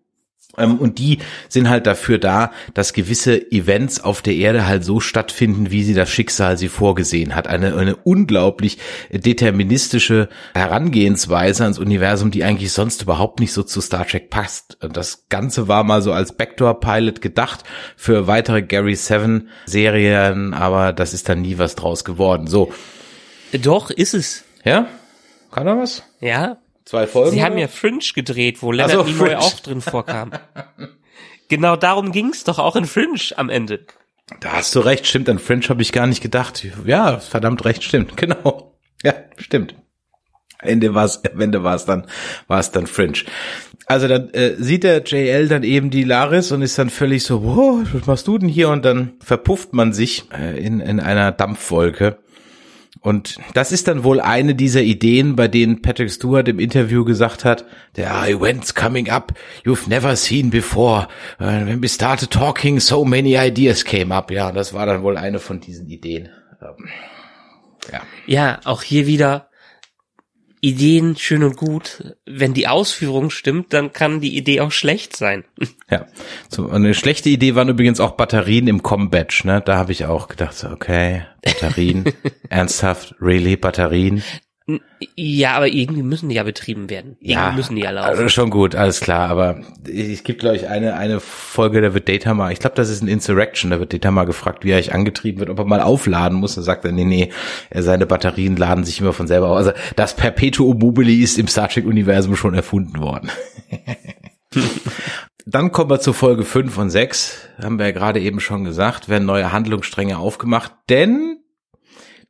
Ähm, Und die sind halt dafür da, dass gewisse Events auf der Erde halt so stattfinden, wie sie das Schicksal sie vorgesehen hat. Eine, eine unglaublich deterministische Herangehensweise ans Universum, die eigentlich sonst überhaupt nicht so zu Star Trek passt. Und Das Ganze war mal so als Backdoor-Pilot gedacht für weitere Gary Seven Serien, aber das ist dann nie was draus geworden. So, Doch, ist es. ja? Kann er was? Ja. Zwei Folgen? Sie haben oder? ja Fringe gedreht, wo Leonard so, Nimoy auch drin vorkam. genau darum ging's doch auch in Fringe am Ende. Da hast du recht, stimmt, an Fringe habe ich gar nicht gedacht. Ja, verdammt recht, stimmt, genau. Ja, stimmt. Ende war es, am Ende war es dann, war es dann Fringe. Also dann äh, sieht der JL dann eben die Laris und ist dann völlig so, wow, was machst du denn hier? Und dann verpufft man sich äh, in, in einer Dampfwolke. Und das ist dann wohl eine dieser Ideen, bei denen Patrick Stewart im Interview gesagt hat, there are events coming up you've never seen before. Uh, when we started talking, so many ideas came up. Ja, das war dann wohl eine von diesen Ideen. Ähm, ja. Ja, auch hier wieder Ideen schön und gut. Wenn die Ausführung stimmt, dann kann die Idee auch schlecht sein. Ja, so eine schlechte Idee waren übrigens auch Batterien im Com-Badge, ne? Da habe ich auch gedacht, okay, Batterien, ernsthaft, really, Batterien. Ja, aber irgendwie müssen die ja betrieben werden. Irgendwie müssen die ja laufen. Also schon gut, alles klar. Aber es gibt, glaube ich, eine, eine Folge, da wird Data mal, ich glaube, das ist ein Insurrection, da wird Data mal gefragt, wie er eigentlich angetrieben wird, ob er mal aufladen muss. Da sagt er, nee, nee, seine Batterien laden sich immer von selber aus. Also das Perpetuum mobile ist im Star Trek-Universum schon erfunden worden. Dann kommen wir zu Folge 5 und 6. Haben wir ja gerade eben schon gesagt, werden neue Handlungsstränge aufgemacht, denn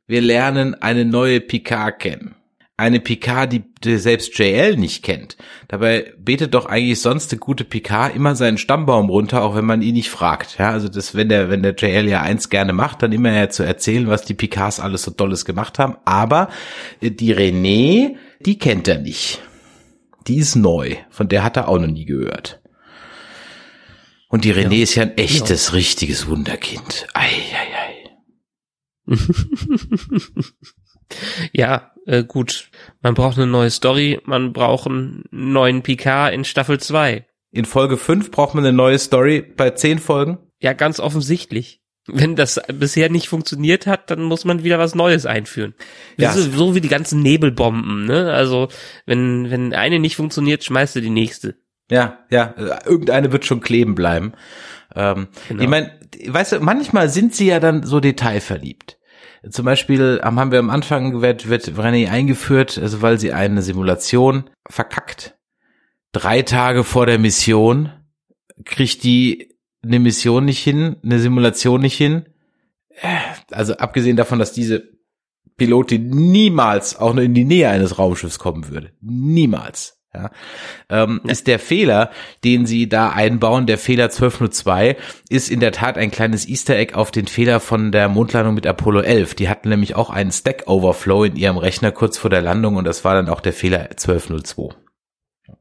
wir lernen eine neue Picard kennen. Eine Picard, die, die selbst JL nicht kennt. Dabei betet doch eigentlich sonst eine gute Picard immer seinen Stammbaum runter, auch wenn man ihn nicht fragt. Ja, also das, wenn der, wenn der JL ja eins gerne macht, dann immer ja zu erzählen, was die Picards alles so Tolles gemacht haben. Aber die René, die kennt er nicht. Die ist neu. Von der hat er auch noch nie gehört. Und die René ja. ist ja ein echtes, ja. richtiges Wunderkind. Ei, ei, ei. ja, äh, gut. Man braucht eine neue Story, man braucht einen neuen Picard in Staffel 2. In Folge 5 braucht man eine neue Story bei 10 Folgen? Ja, ganz offensichtlich. Wenn das bisher nicht funktioniert hat, dann muss man wieder was Neues einführen. Ja. So, so wie die ganzen Nebelbomben, ne? Also, wenn, wenn eine nicht funktioniert, schmeißt du die nächste. Ja, ja, irgendeine wird schon kleben bleiben. Ähm, genau. Ich meine, weißt du, manchmal sind sie ja dann so detailverliebt. Zum Beispiel haben wir am Anfang wird, wird René eingeführt, also weil sie eine Simulation verkackt. Drei Tage vor der Mission kriegt die eine Mission nicht hin, eine Simulation nicht hin. Also abgesehen davon, dass diese Pilotin niemals auch nur in die Nähe eines Raumschiffs kommen würde. Niemals ja, ähm, ist der Fehler, den sie da einbauen, der Fehler 1202, ist in der Tat ein kleines Easter Egg auf den Fehler von der Mondlandung mit Apollo 11. Die hatten nämlich auch einen Stack Overflow in ihrem Rechner kurz vor der Landung und das war dann auch der Fehler 1202.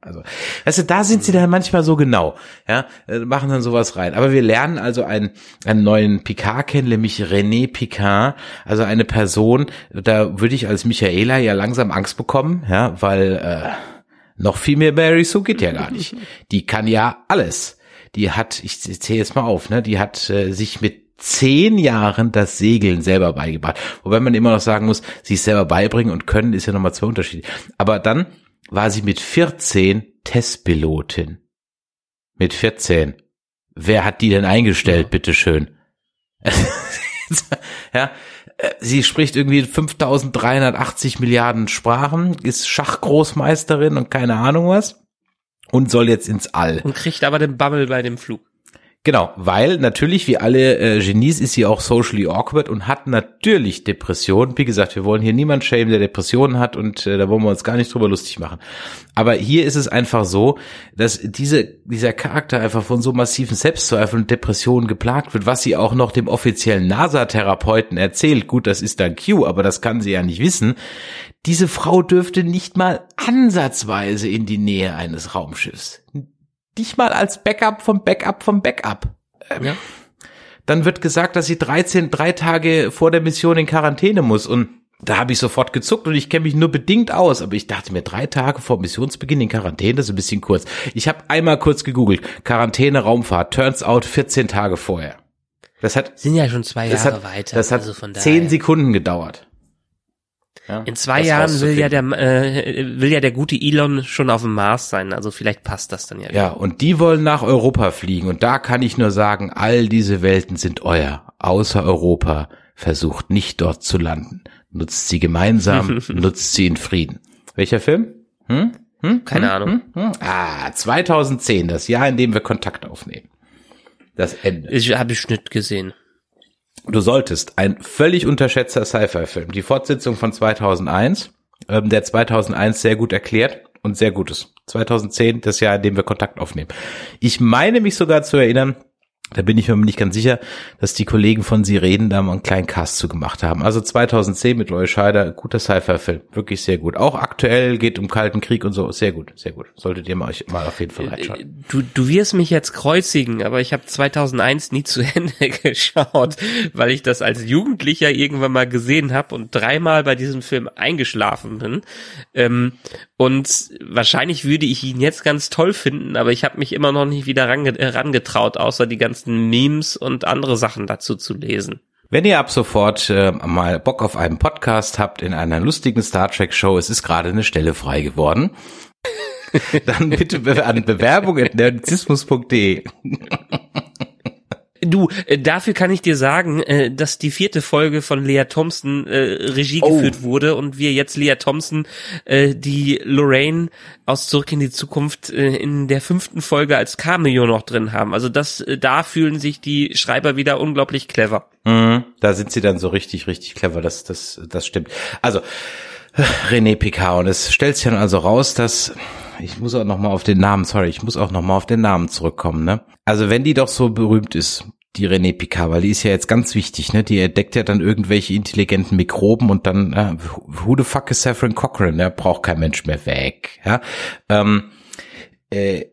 Also, weißt du, da sind sie dann manchmal so genau, ja, äh, machen dann sowas rein. Aber wir lernen also einen, einen neuen Picard kennen, nämlich René Picard, also eine Person, da würde ich als Michaela ja langsam Angst bekommen, ja, weil, äh, noch viel mehr Mary Sue geht ja gar nicht. Die kann ja alles. Die hat, ich zähle jetzt mal auf, ne, die hat äh, sich mit zehn Jahren das Segeln selber beigebracht. Wobei man immer noch sagen muss, sie ist selber beibringen und können ist ja nochmal zwei Unterschiede. Aber dann war sie mit 14 Testpilotin. Mit 14. Wer hat die denn eingestellt, ja. bitteschön? ja, sie spricht irgendwie 5380 Milliarden Sprachen, ist Schachgroßmeisterin und keine Ahnung was und soll jetzt ins All. Und kriegt aber den Bammel bei dem Flug. Genau, weil natürlich wie alle äh, Genies ist sie auch socially awkward und hat natürlich Depressionen. Wie gesagt, wir wollen hier niemand schämen, der Depressionen hat und äh, da wollen wir uns gar nicht drüber lustig machen. Aber hier ist es einfach so, dass diese, dieser Charakter einfach von so massiven Selbstzweifeln und Depressionen geplagt wird, was sie auch noch dem offiziellen NASA-Therapeuten erzählt. Gut, das ist dann Q, aber das kann sie ja nicht wissen. Diese Frau dürfte nicht mal ansatzweise in die Nähe eines Raumschiffs nicht mal als Backup vom Backup vom Backup. Ähm, ja. Dann wird gesagt, dass sie 13, drei Tage vor der Mission in Quarantäne muss und da habe ich sofort gezuckt und ich kenne mich nur bedingt aus, aber ich dachte mir, drei Tage vor Missionsbeginn in Quarantäne, das ist ein bisschen kurz. Ich habe einmal kurz gegoogelt, Quarantäne Raumfahrt, turns out 14 Tage vorher. Das hat sind ja schon zwei Jahre hat, weiter. Das hat also zehn Sekunden gedauert. Ja, in zwei Jahren will ja der äh, will ja der gute Elon schon auf dem Mars sein, also vielleicht passt das dann ja. Ja, und die wollen nach Europa fliegen und da kann ich nur sagen, all diese Welten sind euer, außer Europa. Versucht nicht dort zu landen. Nutzt sie gemeinsam, nutzt sie in Frieden. Welcher Film? Hm? Hm? Keine hm? Ahnung. Hm? hm? Ah, 2010, das Jahr, in dem wir Kontakt aufnehmen. Das Ende. Ich habe ich nicht gesehen. Du solltest. Ein völlig unterschätzter Sci-Fi-Film. Die Fortsetzung von 2001, ähm, der 2001 sehr gut erklärt und sehr gut ist. 2010, das Jahr, in dem wir Kontakt aufnehmen. Ich meine mich sogar zu erinnern, da bin ich mir nicht ganz sicher, dass die Kollegen von Sie reden da mal einen kleinen Cast zu gemacht haben. Also 2010 mit Loy Scheider, guter Sci-Fi-Film, wirklich sehr gut. Auch aktuell geht um Kalten Krieg und so, sehr gut, sehr gut. Solltet ihr mal, mal auf jeden Fall äh, reinschauen. Du, du wirst mich jetzt kreuzigen, aber ich habe 2001 nie zu Ende geschaut, weil ich das als Jugendlicher irgendwann mal gesehen habe und dreimal bei diesem Film eingeschlafen bin. Ähm, und wahrscheinlich würde ich ihn jetzt ganz toll finden, aber ich habe mich immer noch nicht wieder rangetraut, außer die ganzen Memes und andere Sachen dazu zu lesen. Wenn ihr ab sofort äh, mal Bock auf einen Podcast habt in einer lustigen Star Trek Show, es ist gerade eine Stelle frei geworden, dann bitte an bewerbung.nerdizismus.de. Du, äh, dafür kann ich dir sagen, äh, dass die vierte Folge von Lea Thompson äh, Regie Oh. geführt wurde und wir jetzt Lea Thompson, die Lorraine aus Zurück in die Zukunft in der fünften Folge als Cameo noch drin haben. Also das, da fühlen sich die Schreiber wieder unglaublich clever. Mhm, da sind sie dann so richtig, richtig clever. Das, das, das stimmt. Also René Picard und es stellt sich dann also raus, dass ich muss auch noch mal auf den Namen, sorry, ich muss auch noch mal auf den Namen zurückkommen, ne? Also wenn die doch so berühmt ist, die René Picard, weil die ist ja jetzt ganz wichtig, ne? Die entdeckt ja dann irgendwelche intelligenten Mikroben und dann, äh, who the fuck is Saffron Cochran? Der braucht kein Mensch mehr weg, ja? Ähm, äh,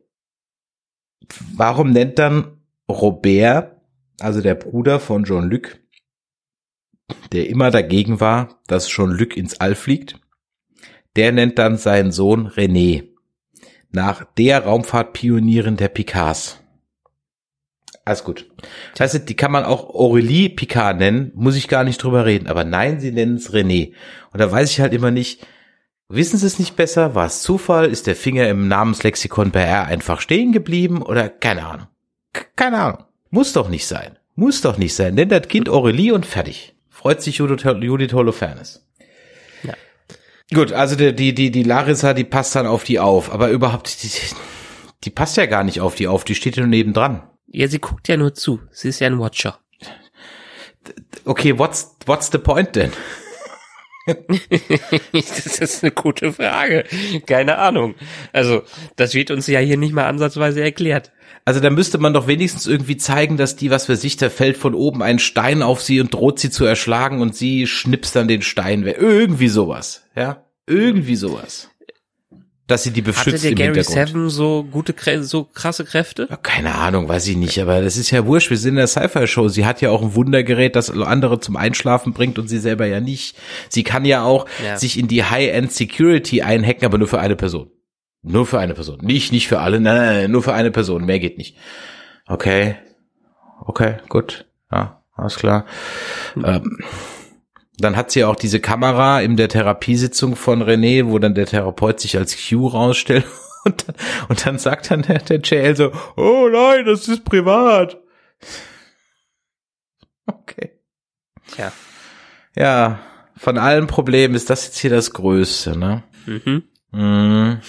warum nennt dann Robert, also der Bruder von Jean-Luc, der immer dagegen war, dass Jean-Luc ins All fliegt, der nennt dann seinen Sohn René nach der Raumfahrtpionierin der Picards. Alles gut. Das heißt, die kann man auch Aurélie Picard nennen, muss ich gar nicht drüber reden. Aber nein, sie nennen es René. Und da weiß ich halt immer nicht, wissen sie es nicht besser? War es Zufall? Ist der Finger im Namenslexikon bei R einfach stehen geblieben? Oder keine Ahnung. Keine Ahnung. Muss doch nicht sein. Muss doch nicht sein. Nennt das Kind Aurélie und fertig. Freut sich Judith, Judith Holofernes. Ja. Gut, also die, die, die, die Larissa, die passt dann auf die auf. Aber überhaupt, die, die passt ja gar nicht auf die auf. Die steht ja nur nebendran. Ja, sie guckt ja nur zu. Sie ist ja ein Watcher. Okay, what's, what's the point denn? das ist eine gute Frage. Keine Ahnung. Also, das wird uns ja hier nicht mal ansatzweise erklärt. Also da müsste man doch wenigstens irgendwie zeigen, dass die, was für sich, da fällt von oben ein Stein auf sie und droht sie zu erschlagen und sie schnipst dann den Stein weg. Irgendwie sowas, ja? Irgendwie sowas. Dass sie die Hatte beschützt der im Gary. Seven so gute, so krasse Kräfte? Ja, Keine Ahnung, weiß ich nicht, aber das ist ja wurscht. Wir sind in der Sci-Fi-Show. Sie hat ja auch ein Wundergerät, das andere zum Einschlafen bringt und sie selber ja nicht. Sie kann ja auch Ja. sich in die High-End Security einhacken, aber nur für eine Person. Nur für eine Person. Nicht, nicht für alle. Nein, nein, nein, nur für eine Person. Mehr geht nicht. Okay. Okay, gut. Ja, alles klar. Ähm, dann hat sie auch diese Kamera in der Therapiesitzung von René, wo dann der Therapeut sich als Q rausstellt. Und dann, und dann sagt dann der, der JL so, oh nein, das ist privat. Okay. Tja. Ja, von allen Problemen ist das jetzt hier das Größte, ne? Mhm. Mhm.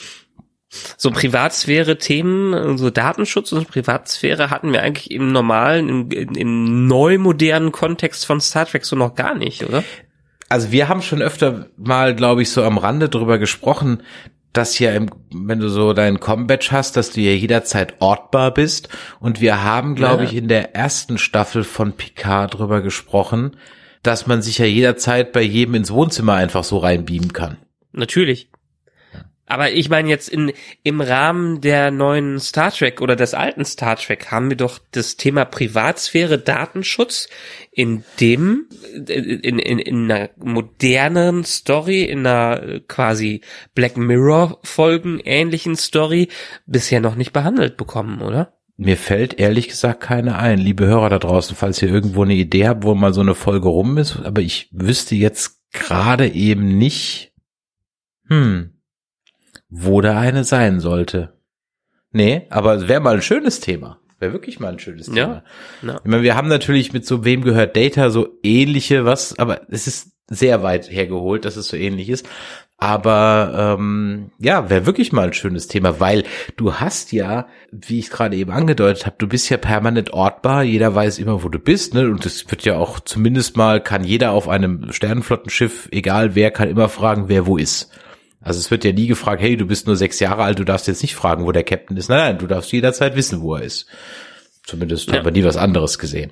So Privatsphäre-Themen, so Datenschutz und Privatsphäre hatten wir eigentlich im normalen, im, im, im neu modernen Kontext von Star Trek so noch gar nicht, oder? Also wir haben schon öfter mal, glaube ich, so am Rande drüber gesprochen, dass ja, im, wenn du so deinen Com-Badge hast, dass du ja jederzeit ortbar bist. Und wir haben, glaube Ja. ich, in der ersten Staffel von Picard drüber gesprochen, dass man sich ja jederzeit bei jedem ins Wohnzimmer einfach so reinbeamen kann. Natürlich. Aber ich meine jetzt in, im Rahmen der neuen Star Trek oder des alten Star Trek haben wir doch das Thema Privatsphäre, Datenschutz in dem, in, in, in einer modernen Story, in einer quasi Black Mirror Folgen ähnlichen Story bisher noch nicht behandelt bekommen, oder? Mir fällt ehrlich gesagt keine ein. Liebe Hörer da draußen, falls ihr irgendwo eine Idee habt, wo mal so eine Folge rum ist, aber ich wüsste jetzt gerade eben nicht, hm, wo da eine sein sollte. Nee, aber es wäre mal ein schönes Thema. Wäre wirklich mal ein schönes Ja, Thema. ja. Ich meine, wir haben natürlich mit so wem gehört Data so ähnliche was, aber es ist sehr weit hergeholt, dass es so ähnlich ist. Aber ähm, ja, wäre wirklich mal ein schönes Thema, weil du hast ja, wie ich gerade eben angedeutet habe, du bist ja permanent ortbar, jeder weiß immer, wo du bist, ne? Und es wird ja auch zumindest mal, kann jeder auf einem Sternenflottenschiff, egal wer, kann immer fragen, wer wo ist. Also es wird ja nie gefragt, hey, du bist nur sechs Jahre alt, du darfst jetzt nicht fragen, wo der Captain ist. Nein, nein, du darfst jederzeit wissen, wo er ist. Zumindest Ja. haben wir nie was anderes gesehen.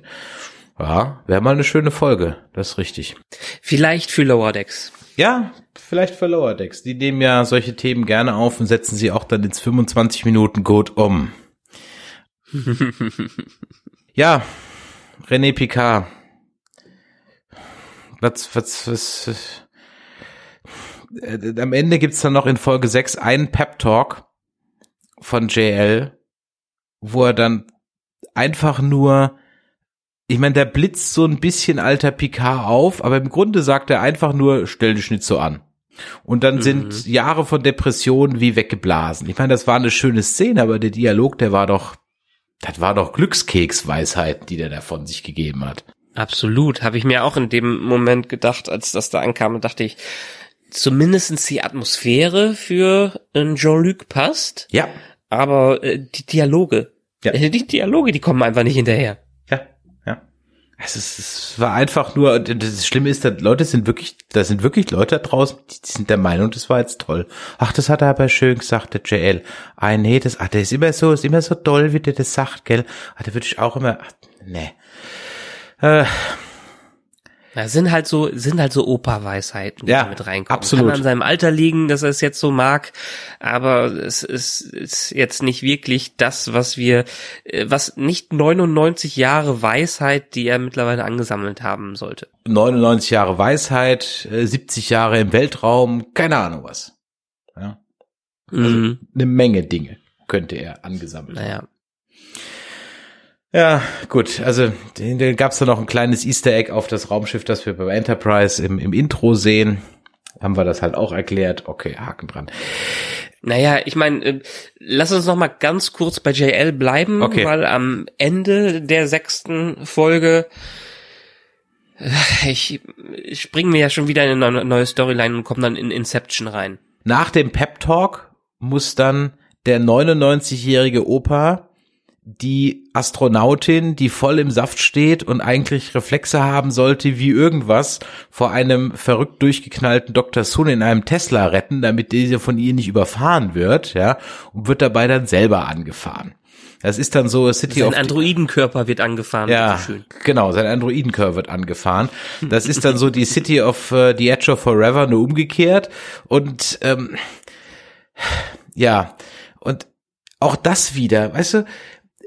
Ja, wäre mal eine schöne Folge, das ist richtig. Vielleicht für Lower Decks. Ja, vielleicht für Lower Decks. Die nehmen ja solche Themen gerne auf und setzen sie auch dann ins 25 Minuten gut um. ja, René Picard. Was, was, was, äh, am Ende gibt's dann noch in Folge 6 einen Pep-Talk von JL, wo er dann einfach nur ich meine, der blitzt so ein bisschen alter Picard auf, aber im Grunde sagt er einfach nur, stell dich nicht so an. Und dann sind Jahre von Depressionen wie weggeblasen. Ich meine, das war eine schöne Szene, aber der Dialog, der war doch, das war doch Glückskeksweisheiten, die der da von sich gegeben hat. Absolut, habe ich mir auch in dem Moment gedacht, als das da ankam, dachte ich, zumindestens die Atmosphäre für äh, Jean-Luc passt, Ja, aber äh, die Dialoge, Ja. äh, die Dialoge, die kommen einfach nicht hinterher. ja, ja. Es, ist, es war einfach nur, das Schlimme ist, dass Leute sind wirklich, da sind wirklich Leute da draußen, die sind der Meinung, das war jetzt toll. Ach, das hat er aber schön gesagt, der JL. Ah, nee, das, ach, der ist immer so, ist immer so toll, wie der das sagt, gell. Ah, da würde ich auch immer, ach, nee. Äh, Ja, sind halt so, sind halt so Opa-Weisheiten, die Ja, mit reinkommen. absolut. Kann an seinem Alter liegen, dass er es jetzt so mag, aber es ist, ist jetzt nicht wirklich das, was wir, äh, was nicht 99 Jahre Weisheit, die er mittlerweile angesammelt haben sollte. 99 Jahre Weisheit, äh, 70 Jahre im Weltraum, keine Ahnung was. Ja. Mhm. Eine Menge Dinge könnte er angesammelt haben. Ja, gut, also da gab es da noch ein kleines Easter Egg auf das Raumschiff, das wir beim Enterprise im, im Intro sehen. Haben wir das halt auch erklärt. Okay, Haken dran. Naja, ich meine, äh, lass uns noch mal ganz kurz bei JL bleiben, Okay. weil am Ende der sechsten Folge äh, ich, ich springe mir ja schon wieder in eine neue Storyline und komme dann in Inception rein. Nach dem Pep Talk muss dann der 99-jährige Opa die Astronautin, die voll im Saft steht und eigentlich Reflexe haben sollte wie irgendwas, vor einem verrückt durchgeknallten Dr. Sun in einem Tesla retten, damit diese von ihr nicht überfahren wird, ja, und wird dabei dann selber angefahren. Das ist dann so City Sein of Androidenkörper wird angefahren. ja, bitteschön. genau, sein Androidencurve wird angefahren. Das ist dann so die City of äh, the Edge of Forever nur umgekehrt und ähm, ja, und auch das wieder, weißt du,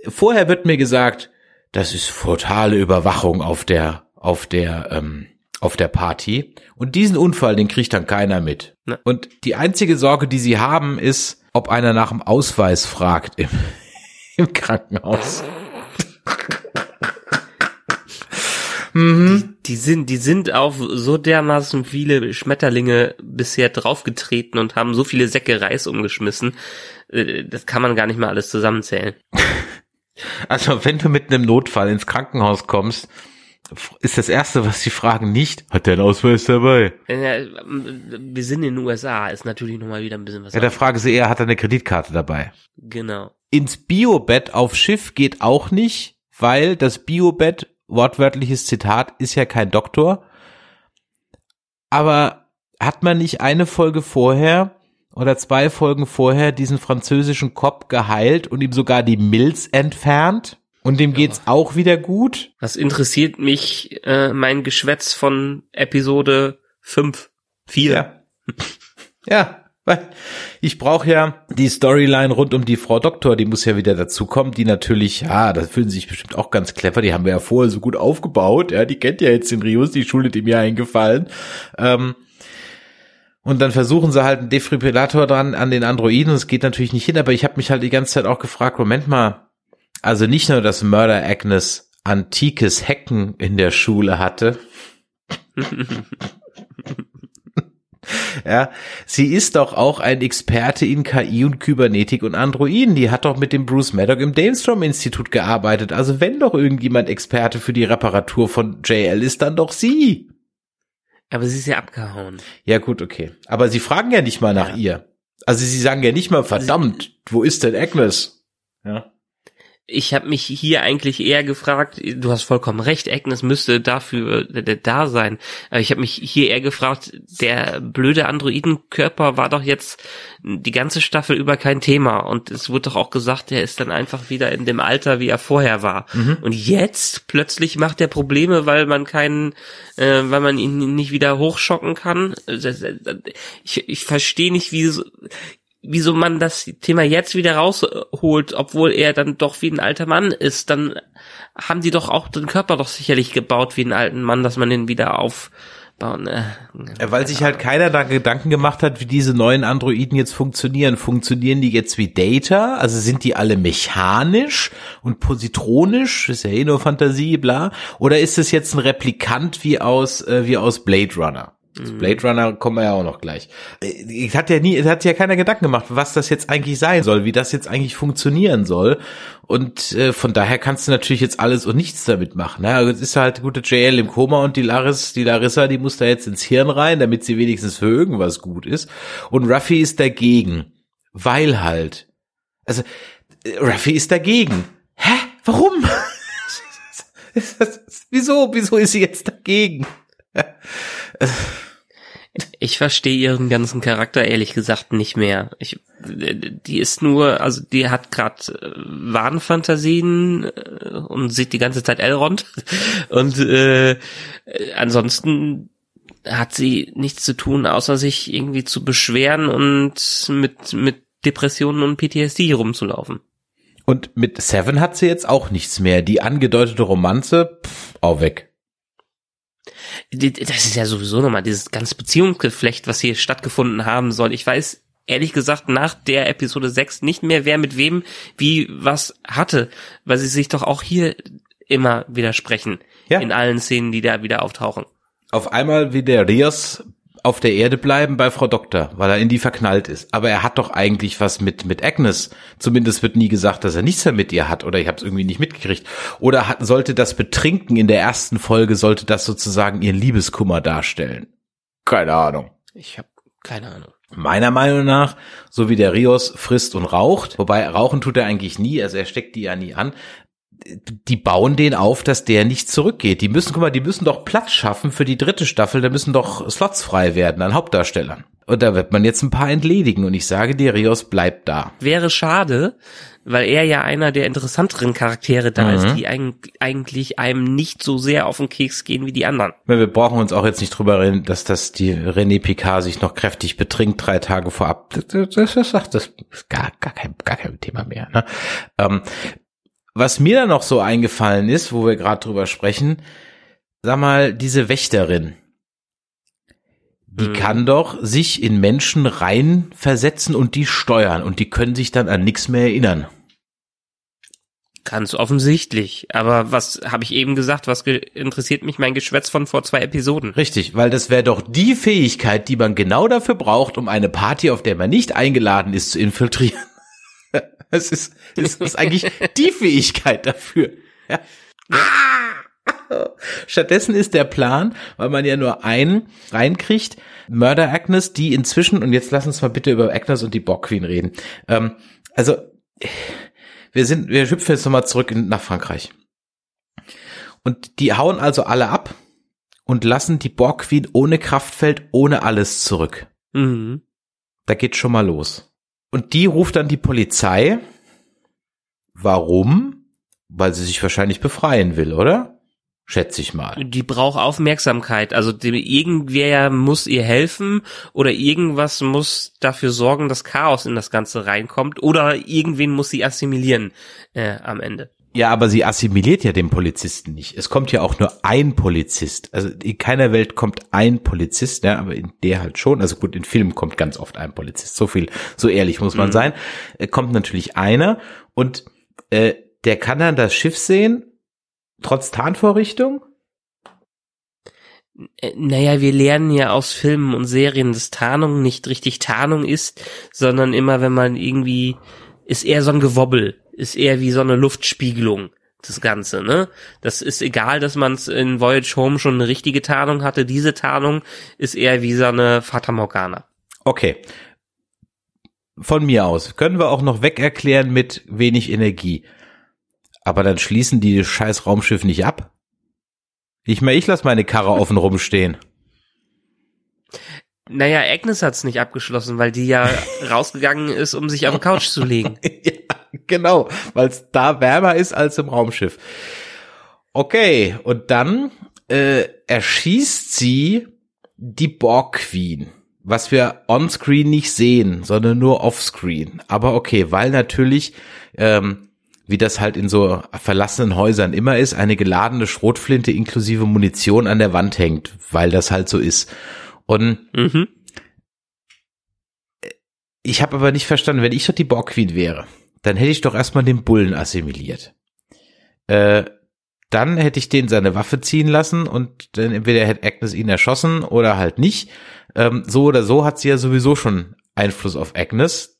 vorher wird mir gesagt, das ist totale Überwachung auf der auf der ähm, auf der Party und diesen Unfall, den kriegt dann keiner mit. Ne. Und die einzige Sorge, die sie haben, ist, ob einer nach dem Ausweis fragt im, im Krankenhaus. Die sind, die sind auf so dermaßen viele Schmetterlinge bisher draufgetreten und haben so viele Säcke Reis umgeschmissen. Äh, Das kann man gar nicht mehr alles zusammenzählen. Also wenn du mit einem Notfall ins Krankenhaus kommst, ist das erste, was sie fragen, nicht, hat der einen Ausweis dabei? Äh, Wir sind in den USA, ist natürlich nochmal wieder ein bisschen was. Ja, da fragen sie eher, hat er eine Kreditkarte dabei? genau. Ins Biobett auf Schiff geht auch nicht, weil das Biobett, wortwörtliches Zitat, ist ja kein Doktor. Aber hat man nicht eine Folge vorher oder zwei Folgen vorher diesen französischen Cop geheilt und ihm sogar die Milz entfernt? Und dem geht's auch wieder gut? Was interessiert mich äh, mein Geschwätz von Episode 5, 4? Ja. ja, weil ich brauche ja die Storyline rund um die Frau Doktor, die muss ja wieder dazukommen, die natürlich, ja, da fühlen sie sich bestimmt auch ganz clever, die haben wir ja vorher so gut aufgebaut, ja, die kennt ja jetzt den Rios, die Schule dem ja eingefallen. Ähm, und dann versuchen sie halt einen Defibrillator dran an den Androiden und es geht natürlich nicht hin, aber ich habe mich halt die ganze Zeit auch gefragt, Moment mal, also nicht nur, dass Murder Agnes antikes Hacken in der Schule hatte, Ja, sie ist doch auch ein Experte in KI und Kybernetik und Androiden. Die hat doch mit dem Bruce Maddock im Daystrom Institut gearbeitet. Also wenn doch irgendjemand Experte für die Reparatur von JL ist, dann doch sie. Aber sie ist ja abgehauen. Ja gut, okay. Aber sie fragen ja nicht mal nach Ja. ihr. Also sie sagen ja nicht mal, verdammt, wo ist denn Agnes? Ja. Ich habe mich hier eigentlich eher gefragt, du hast vollkommen recht, Agnes müsste dafür äh, da sein. Aber ich habe mich hier eher gefragt, der blöde Androidenkörper war doch jetzt die ganze Staffel über kein Thema. Und es wurde doch auch gesagt, er ist dann einfach wieder in dem Alter, wie er vorher war. Und jetzt plötzlich macht er Probleme, weil man keinen, äh, weil man ihn nicht wieder hochschocken kann. Ich, ich verstehe nicht, wie so, wieso man das Thema jetzt wieder rausholt, obwohl er dann doch wie ein alter Mann ist, dann haben die doch auch den Körper doch sicherlich gebaut wie einen alten Mann, dass man den wieder auf bauen. Äh, Ja, Weil sich halt keiner da Gedanken gemacht hat, wie diese neuen Androiden jetzt funktionieren. Funktionieren die jetzt wie Data? Also sind die alle mechanisch und positronisch? Ist ja eh nur Fantasie, bla. Oder ist es jetzt ein Replikant wie aus, äh, wie aus Blade Runner? Blade Runner kommen wir ja auch noch gleich. Äh, Es hat ja nie, es hat ja keiner Gedanken gemacht, was das jetzt eigentlich sein soll, wie das jetzt eigentlich funktionieren soll. Und äh, von daher kannst du natürlich jetzt alles und nichts damit machen. Ne? Also jetzt ist halt gute JL im Koma und die Laris, die Larissa, die muss da jetzt ins Hirn rein, damit sie wenigstens für irgendwas gut ist. Und Ruffy ist dagegen, weil halt, also äh, Ruffy ist dagegen. Hä? Warum? Wieso? Wieso ist sie jetzt dagegen? Ich verstehe ihren ganzen Charakter ehrlich gesagt nicht mehr. Ich, die ist nur, also die hat gerade Wahnfantasien äh, und sieht die ganze Zeit Elrond und äh, ansonsten hat sie nichts zu tun, außer sich irgendwie zu beschweren und mit mit Depressionen und PTSD rumzulaufen. Und mit Seven hat sie jetzt auch nichts mehr. Die angedeutete Romanze, pff, auch weg. Das ist ja sowieso nochmal dieses ganze Beziehungsgeflecht, was hier stattgefunden haben soll. Ich weiß ehrlich gesagt nach der Episode 6 nicht mehr, wer mit wem wie was hatte, weil sie sich doch auch hier immer widersprechen. Ja. In allen Szenen, die da wieder auftauchen. Auf einmal will der Rios auf der Erde bleiben bei Frau Doktor, weil er in die verknallt ist. Aber er hat doch eigentlich was mit mit Agnes. Zumindest wird nie gesagt, dass er nichts mehr mit ihr hat. Oder ich habe es irgendwie nicht mitgekriegt. Oder hat, sollte das Betrinken in der ersten Folge sollte das sozusagen ihren Liebeskummer darstellen? Keine Ahnung. Ich habe keine Ahnung. Meiner Meinung nach, so wie der Rios frisst und raucht, wobei rauchen tut er eigentlich nie, also er steckt die ja nie an, die bauen den auf, dass der nicht zurückgeht. Die müssen, guck mal, die müssen doch Platz schaffen für die dritte Staffel, da müssen doch Slots frei werden an Hauptdarstellern. Und da wird man jetzt ein paar entledigen und ich sage dir, Rios bleibt da. Wäre schade, weil er ja einer der interessanteren Charaktere da Mhm. ist, die eig- eigentlich einem nicht so sehr auf den Keks gehen wie die anderen. Wir brauchen uns auch jetzt nicht drüber reden, dass das die René Picard sich noch kräftig betrinkt drei Tage vorab. Das, das, das, das, das ist gar, gar, kein, gar kein Thema mehr. Ne? Ähm, was mir dann noch so eingefallen ist, wo wir gerade drüber sprechen, sag mal, diese Wächterin, die Mhm. kann doch sich in Menschen reinversetzen und die steuern und die können sich dann an nichts mehr erinnern. Ganz offensichtlich. Aber was habe ich eben gesagt? Was interessiert mich mein Geschwätz von vor zwei Episoden? Richtig, weil das wäre doch die Fähigkeit, die man genau dafür braucht, um eine Party, auf der man nicht eingeladen ist, zu infiltrieren. Es ist, es ist eigentlich die Fähigkeit dafür. Ja. Stattdessen ist der Plan, weil man ja nur einen reinkriegt, Murder Agnes, die inzwischen, und jetzt lass uns mal bitte über Agnes und die Borg Queen reden. Ähm, also, wir sind, wir hüpfen jetzt nochmal zurück in, nach Frankreich. Und die hauen also alle ab und lassen die Borg Queen ohne Kraftfeld, ohne alles zurück. Mhm. Da geht schon mal los. Und die ruft dann die Polizei. Warum? Weil sie sich wahrscheinlich befreien will, oder? Schätze ich mal. Die braucht Aufmerksamkeit. Also die, irgendwer muss ihr helfen oder irgendwas muss dafür sorgen, dass Chaos in das Ganze reinkommt oder irgendwen muss sie assimilieren äh, am Ende. Ja, aber sie assimiliert ja den Polizisten nicht. Es kommt ja auch nur ein Polizist. Also in keiner Welt kommt ein Polizist, ja, aber in der halt schon. Also gut, in Filmen kommt ganz oft ein Polizist. So viel, so ehrlich muss man sein. Äh, kommt natürlich einer und äh, der kann dann das Schiff sehen, trotz Tarnvorrichtung. Äh, Naja, wir lernen ja aus Filmen und Serien, dass Tarnung nicht richtig Tarnung ist, sondern immer, wenn man irgendwie, ist eher so ein Gewobbel, ist eher wie so eine Luftspiegelung, das Ganze, ne? Das ist egal, dass man es in Voyage Home schon eine richtige Tarnung hatte, diese Tarnung ist eher wie so eine Fata Morgana. Okay. Von mir aus. Können wir auch noch weg erklären mit wenig Energie. Aber dann schließen die scheiß Raumschiff nicht ab. Ich meine, ich lasse meine Karre offen rumstehen. Naja, Agnes hat's nicht abgeschlossen, weil die ja rausgegangen ist, um sich auf die Couch zu legen. Genau, weil es da wärmer ist als im Raumschiff. Okay, und dann äh, erschießt sie die Borg Queen, was wir onscreen nicht sehen, sondern nur offscreen. Aber okay, weil natürlich ähm, wie das halt in so verlassenen Häusern immer ist, eine geladene Schrotflinte inklusive Munition an der Wand hängt, weil das halt so ist. Und Mhm. ich habe aber nicht verstanden, wenn ich doch die Borg Queen wäre, dann hätte ich doch erstmal den Bullen assimiliert. Äh, dann hätte ich den seine Waffe ziehen lassen und dann entweder hätte Agnes ihn erschossen oder halt nicht. Ähm, so oder so hat sie ja sowieso schon Einfluss auf Agnes,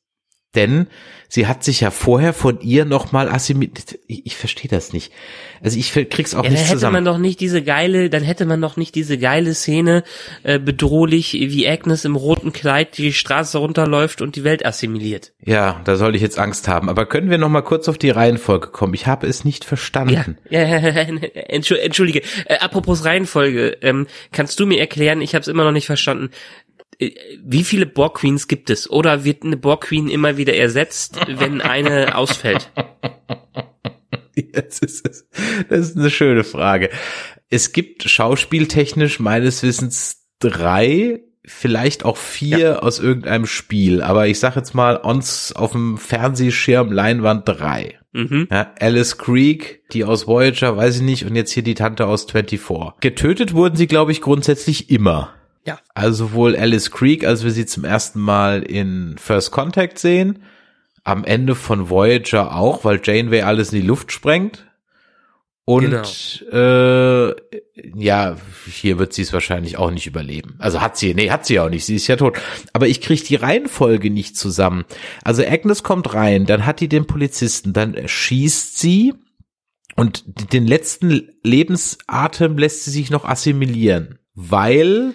denn sie hat sich ja vorher von ihr nochmal assimiliert. Ich, ich verstehe das nicht. Also ich krieg's auch Ja, dann nicht hätte zusammen. man doch nicht diese geile, dann hätte man doch nicht diese geile Szene äh, bedrohlich, wie Agnes im roten Kleid die Straße runterläuft und die Welt assimiliert. ja, da soll ich jetzt Angst haben. Aber können wir noch mal kurz auf die Reihenfolge kommen? Ich habe es nicht Ja, verstanden. ja, Entschu- entschuldige. Äh, apropos Reihenfolge, ähm, kannst du mir erklären, ich habe es immer noch nicht verstanden, wie viele Borg Queens gibt es? Oder wird eine Borg Queen immer wieder ersetzt, wenn eine ausfällt? Das ist, das ist eine schöne Frage. Es gibt schauspieltechnisch meines Wissens drei, vielleicht auch vier aus irgendeinem Spiel, aber ich sag jetzt mal ons auf dem Fernsehschirm Leinwand drei. Mhm. Ja, Alice Creek, die aus Voyager, weiß ich nicht, und jetzt hier die Tante aus 24. Getötet wurden sie, glaube ich, grundsätzlich immer. Ja. Also sowohl Alice Creek, als wir sie zum ersten Mal in First Contact sehen, am Ende von Voyager auch, weil Janeway alles in die Luft sprengt. Und äh, ja, hier wird sie es wahrscheinlich auch nicht überleben. Also hat sie, nee, hat sie auch nicht, sie ist ja tot. Aber ich kriege die Reihenfolge nicht zusammen. Also Agnes kommt rein, dann hat die den Polizisten, dann schießt sie und den letzten Lebensatem lässt sie sich noch assimilieren, weil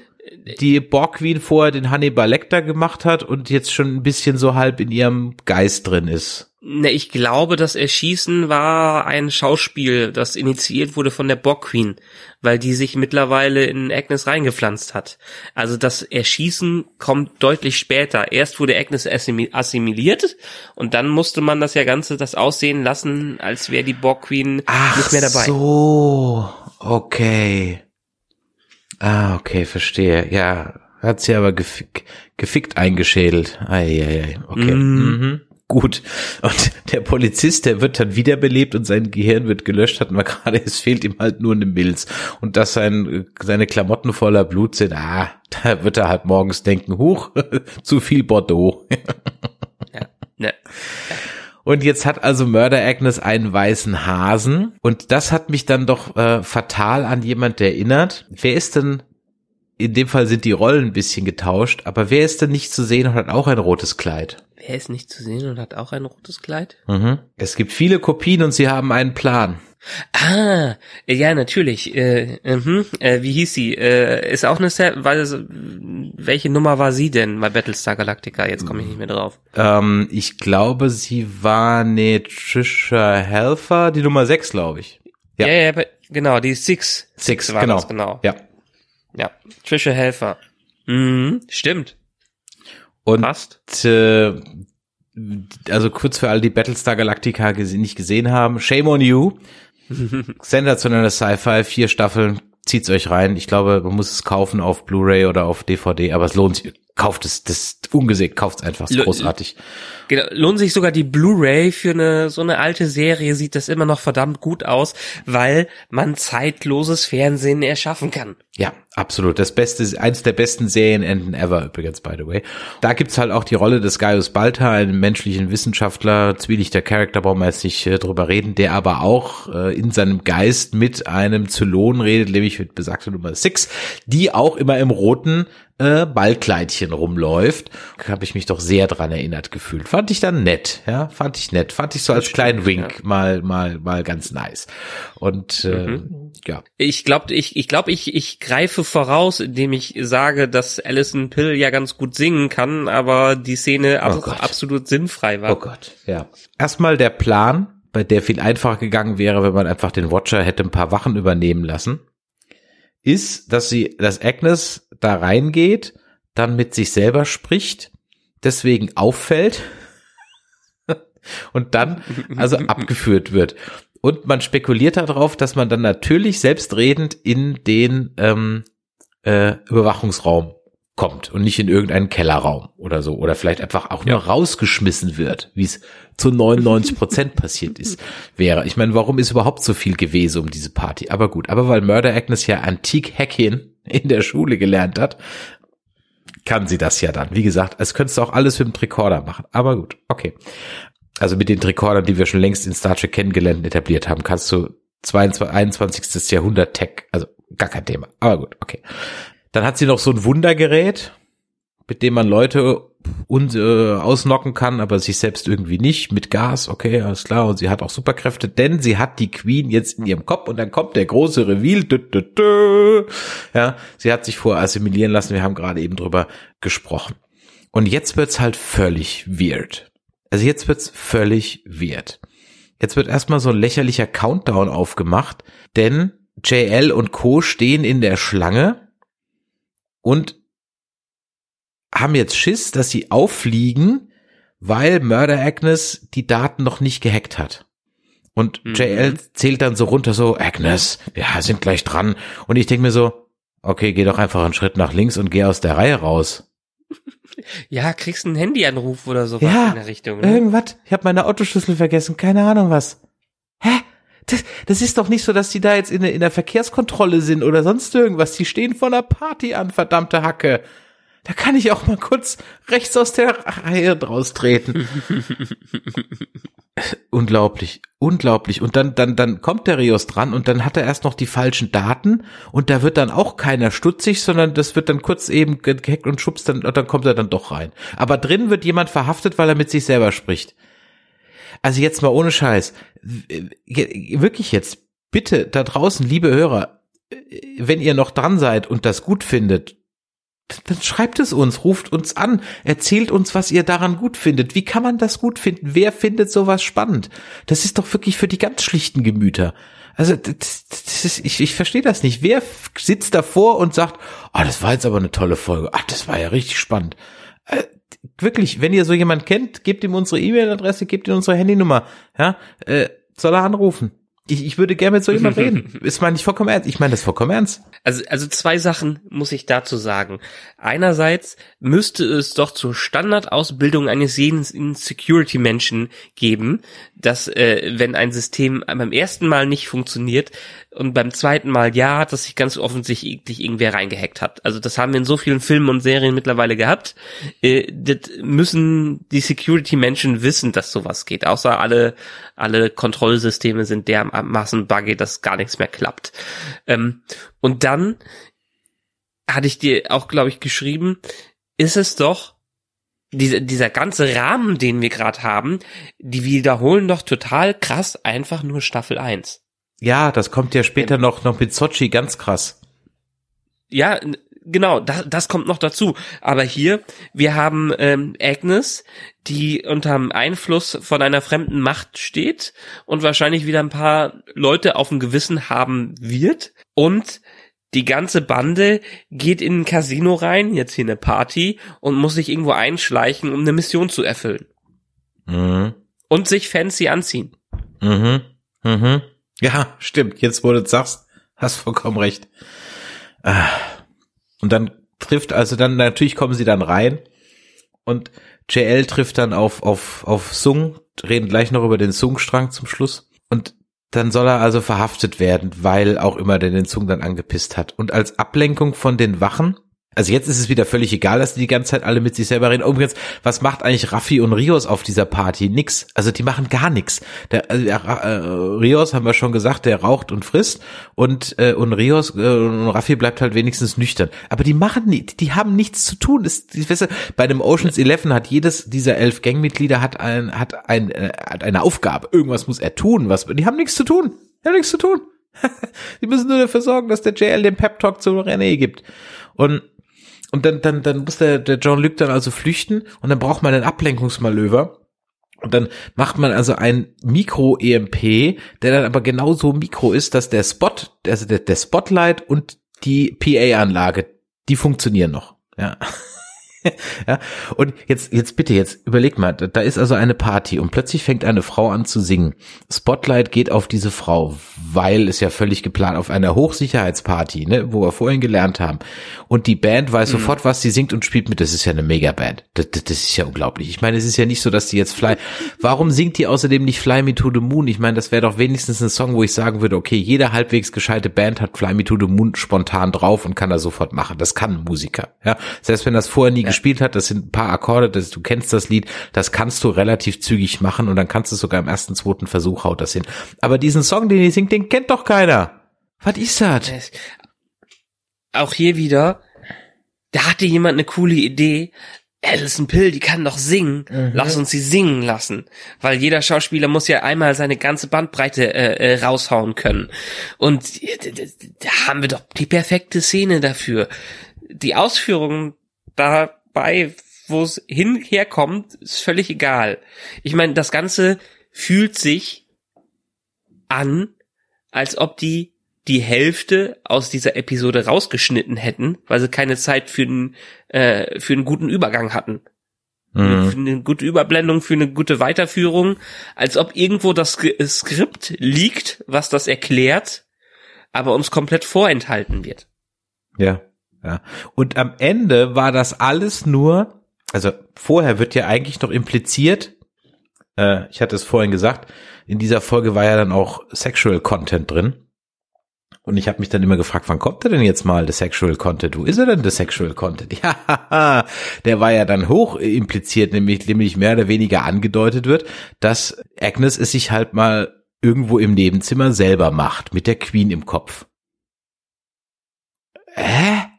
die Borg Queen vorher den Hannibal Lecter gemacht hat und jetzt schon ein bisschen so halb in ihrem Geist drin ist. Ne, ich glaube, das Erschießen war ein Schauspiel, das initiiert wurde von der Borg Queen, weil die sich mittlerweile in Agnes reingepflanzt hat. Also das Erschießen kommt deutlich später. Erst wurde Agnes assimi- assimiliert und dann musste man das ja Ganze das aussehen lassen, als wäre die Borg Queen nicht mehr dabei. so, okay. Ah, okay, verstehe. Ja, hat sie aber gefick, gefickt eingeschädelt. Eieiei, okay. Mhm. Mhm. Gut. Und der Polizist, der wird dann wiederbelebt und sein Gehirn wird gelöscht, hatten wir gerade, es fehlt ihm halt nur eine Milz. Und dass sein, seine Klamotten voller Blut sind, ah, da wird er halt morgens denken, huch, zu viel Bordeaux. Ne. Und jetzt hat also Murder Agnes einen weißen Hasen. Und das hat mich dann doch äh, fatal an jemand erinnert. Wer ist denn, in dem Fall sind die Rollen ein bisschen getauscht, aber wer ist denn nicht zu sehen und hat auch ein rotes Kleid? Wer ist nicht zu sehen und hat auch ein rotes Kleid? Mhm. Es gibt viele Kopien und sie haben einen Plan. Ah, ja, natürlich. Äh, mhm. äh, wie hieß sie? Äh, ist auch eine Set, weil welche Nummer war sie denn bei Battlestar Galactica? Jetzt komme ich nicht mehr drauf. Ähm, ich glaube, sie war eine Trisha Helfer, die Nummer 6, glaube ich. Ja. Ja, ja, genau, die Six. Six, war genau. das, genau. Ja. Ja, Trisha Helfer. Mhm, stimmt. Und Passt. äh, also kurz für alle, die Battlestar Galactica gese nicht gesehen haben, shame on you. Sensationelle Sci-Fi, vier Staffeln, zieht's euch rein. Ich glaube, man muss es kaufen auf Blu-ray oder auf DVD, aber es lohnt sich. Kauft es, das ist ungesehen, kauft's einfach, ist großartig. Genau, lohnt sich sogar die Blu-ray für eine so eine alte Serie sieht das immer noch verdammt gut aus, weil man zeitloses Fernsehen erschaffen kann. Ja, absolut. Das beste, eins der besten Serienenden ever, übrigens, by the way. Da gibt's halt auch die Rolle des Gaius Balta, einem menschlichen Wissenschaftler, zwielichter Charakter, brauchen wir jetzt nicht äh, drüber reden, der aber auch äh, in seinem Geist mit einem Zylon redet, nämlich mit besagter Nummer 6, die auch immer im roten äh, Ballkleidchen rumläuft. Habe ich mich doch sehr dran erinnert gefühlt. Fand ich dann nett, ja, fand ich nett. Fand ich so als kleinen Wink mal, mal, mal ganz nice. Und äh, ja, Ich glaube, ich, ich, glaub, ich, ich greife voraus, indem ich sage, dass Alison Pill ja ganz gut singen kann, aber die Szene Oh absolut sinnfrei war. Oh Gott, ja. Erstmal der Plan, bei der viel einfacher gegangen wäre, wenn man einfach den Watcher hätte ein paar Wachen übernehmen lassen, ist, dass sie, dass Agnes da reingeht, dann mit sich selber spricht, deswegen auffällt und dann also abgeführt wird. Und man spekuliert darauf, dass man dann natürlich selbstredend in den ähm, äh, Überwachungsraum kommt und nicht in irgendeinen Kellerraum oder so oder vielleicht einfach auch nur rausgeschmissen wird, wie es zu 99 Prozent passiert ist, wäre. Ich meine, warum ist überhaupt so viel gewesen um diese Party? Aber gut, aber weil Murder Agnes ja Antik Hacking in der Schule gelernt hat, kann sie das ja dann. Wie gesagt, es könntest du auch alles mit dem Tricorder machen. Aber gut, okay. Also mit den Tricordern, die wir schon längst in Star Trek kennengelernt etabliert haben, kannst du 22, 21. Jahrhundert Tech, also gar kein Thema. Aber gut, okay. Dann hat sie noch so ein Wundergerät, mit dem man Leute und, äh, ausnocken kann, aber sich selbst irgendwie nicht, mit Gas, okay, alles klar, und sie hat auch Superkräfte, denn sie hat die Queen jetzt in ihrem Kopf und dann kommt der große Reveal, dü, dü, dü. ja, sie hat sich vorher assimilieren lassen, wir haben gerade eben drüber gesprochen. Und jetzt wird's halt völlig weird. Also jetzt wird's völlig weird. Jetzt wird erstmal so ein lächerlicher Countdown aufgemacht, denn JL und Co. stehen in der Schlange und haben jetzt Schiss, dass sie auffliegen, weil Murder Agnes die Daten noch nicht gehackt hat. Und Mhm. JL zählt dann so runter so, Agnes, wir sind gleich dran. Und ich denke mir so, okay, geh doch einfach einen Schritt nach links und geh aus der Reihe raus. Ja, kriegst einen Handyanruf oder sowas Ja, in der Richtung. Ne? Irgendwas, ich habe meine Autoschlüssel vergessen, keine Ahnung was. Hä? Das, das ist doch nicht so, dass die da jetzt in, der- in der Verkehrskontrolle sind oder sonst irgendwas. Die stehen vor einer Party an, verdammte Hacke. Da kann ich auch mal kurz rechts aus der Reihe draus treten. unglaublich, unglaublich. Und dann, dann, dann kommt der Rios dran und dann hat er erst noch die falschen Daten und da wird dann auch keiner stutzig, sondern das wird dann kurz eben ge- gehackt und schubst dann, und dann kommt er dann doch rein. Aber drin wird jemand verhaftet, weil er mit sich selber spricht. Also jetzt mal ohne Scheiß. Wirklich jetzt, bitte da draußen, liebe Hörer, wenn ihr noch dran seid und das gut findet, dann schreibt es uns, ruft uns an, erzählt uns, was ihr daran gut findet. Wie kann man das gut finden? Wer findet sowas spannend? Das ist doch wirklich für die ganz schlichten Gemüter. Also das, ist, ich, ich verstehe das nicht. Wer sitzt davor und sagt, ah, das war jetzt aber eine tolle Folge. Ach, das war ja richtig spannend. Äh, wirklich, wenn ihr so jemand kennt, gebt ihm unsere E-Mail-Adresse, gebt ihm unsere Handynummer. Ja, äh, soll er anrufen. Ich, ich würde gerne mit so jemand reden. Ist meine ich vollkommen ernst. Ich meine das vollkommen ernst. Also, also zwei Sachen muss ich dazu sagen. Einerseits müsste es doch zur Standardausbildung eines jeden Security-Menschen geben, dass äh, wenn ein System beim ersten Mal nicht funktioniert und beim zweiten Mal ja, dass sich ganz offensichtlich irgendwer reingehackt hat. Also das haben wir in so vielen Filmen und Serien mittlerweile gehabt. Äh, das müssen die Security-Menschen wissen, dass sowas geht. Außer alle alle Kontrollsysteme sind dermaßen buggy, dass gar nichts mehr klappt. Ähm, und dann hatte ich dir auch, glaube ich, geschrieben, ist es doch dieser, dieser ganze Rahmen, den wir gerade haben, die wiederholen doch total krass einfach nur Staffel 1. Ja, das kommt ja später noch, noch mit Sochi ganz krass. Ja, genau, das, das kommt noch dazu. Aber hier, wir haben ähm, Agnes, die unterm Einfluss von einer fremden Macht steht und wahrscheinlich wieder ein paar Leute auf dem Gewissen haben wird. Und die ganze Bande geht in ein Casino rein, jetzt hier eine Party, und muss sich irgendwo einschleichen, um eine Mission zu erfüllen. Mhm. Und sich fancy anziehen. Mhm. Mhm. Ja, stimmt. Jetzt, wo du sagst, hast vollkommen recht. Ah. Und dann trifft, also dann, natürlich kommen sie dann rein und JL trifft dann auf, auf, auf Sung, reden gleich noch über den Sung-Strang zum Schluss. Und dann soll er also verhaftet werden, weil auch immer der den Sung dann angepisst hat. Und als Ablenkung von den Wachen, also jetzt ist es wieder völlig egal, dass die die ganze Zeit alle mit sich selber reden. Übrigens, was macht eigentlich Raffi und Rios auf dieser Party? Nix. Also die machen gar nichts. Der, der äh, Rios haben wir schon gesagt, der raucht und frisst und äh, und Rios äh, und Raffi bleibt halt wenigstens nüchtern. Aber die machen nicht, die haben nichts zu tun. Die, weißt du, bei dem Ocean's Eleven hat jedes dieser elf Gangmitglieder hat ein hat ein äh, hat eine Aufgabe. Irgendwas muss er tun. Was? Die haben nichts zu tun. Die haben nichts zu tun. die müssen nur dafür sorgen, dass der JL den Pep Talk zu René gibt. Und und dann, dann, dann muss der, der John Luke dann also flüchten und dann braucht man ein Ablenkungsmanöver. Und dann macht man also ein Mikro-EMP, der dann aber genauso mikro ist, dass der Spot, also der, der Spotlight und die PA-Anlage, die funktionieren noch. Ja. ja, und jetzt, jetzt bitte, jetzt überleg mal, da ist also eine Party und plötzlich fängt eine Frau an zu singen. Spotlight geht auf diese Frau, weil es ja völlig geplant auf einer Hochsicherheitsparty, ne, wo wir vorhin gelernt haben. Und die Band weiß mhm. sofort, was sie singt und spielt mit. Das ist ja eine Megaband. Das, das, das ist ja unglaublich. Ich meine, es ist ja nicht so, dass die jetzt Fly. Warum singt die außerdem nicht Fly Me to the Moon? Ich meine, das wäre doch wenigstens ein Song, wo ich sagen würde, okay, jede halbwegs gescheite Band hat Fly Me to the Moon spontan drauf und kann das sofort machen. Das kann ein Musiker. Ja, selbst wenn das vorher nie ja gespielt hat, das sind ein paar Akkorde, das, du kennst das Lied, das kannst du relativ zügig machen und dann kannst du sogar im ersten, zweiten Versuch haut das hin. Aber diesen Song, den ich singt, den kennt doch keiner. Was ist das? Auch hier wieder, da hatte jemand eine coole Idee. Alison Pill, die kann doch singen. Mhm. Lass uns sie singen lassen. Weil jeder Schauspieler muss ja einmal seine ganze Bandbreite äh, äh, raushauen können. Und da haben wir doch die perfekte Szene dafür. Die Ausführungen da bei, wo es hinherkommt, ist völlig egal. Ich meine, das Ganze fühlt sich an, als ob die die Hälfte aus dieser Episode rausgeschnitten hätten, weil sie keine Zeit für einen, äh, für einen guten Übergang hatten. Mhm. Für eine gute Überblendung, für eine gute Weiterführung, als ob irgendwo das Skript liegt, was das erklärt, aber uns komplett vorenthalten wird. Ja. Ja. Und am Ende war das alles nur, also vorher wird ja eigentlich noch impliziert, äh, ich hatte es vorhin gesagt, in dieser Folge war ja dann auch Sexual Content drin. Und ich habe mich dann immer gefragt, wann kommt der denn jetzt mal, der Sexual Content? Wo ist er denn, der Sexual Content? Ja, der war ja dann hoch impliziert, nämlich, nämlich mehr oder weniger angedeutet wird, dass Agnes es sich halt mal irgendwo im Nebenzimmer selber macht, mit der Queen im Kopf. Hä?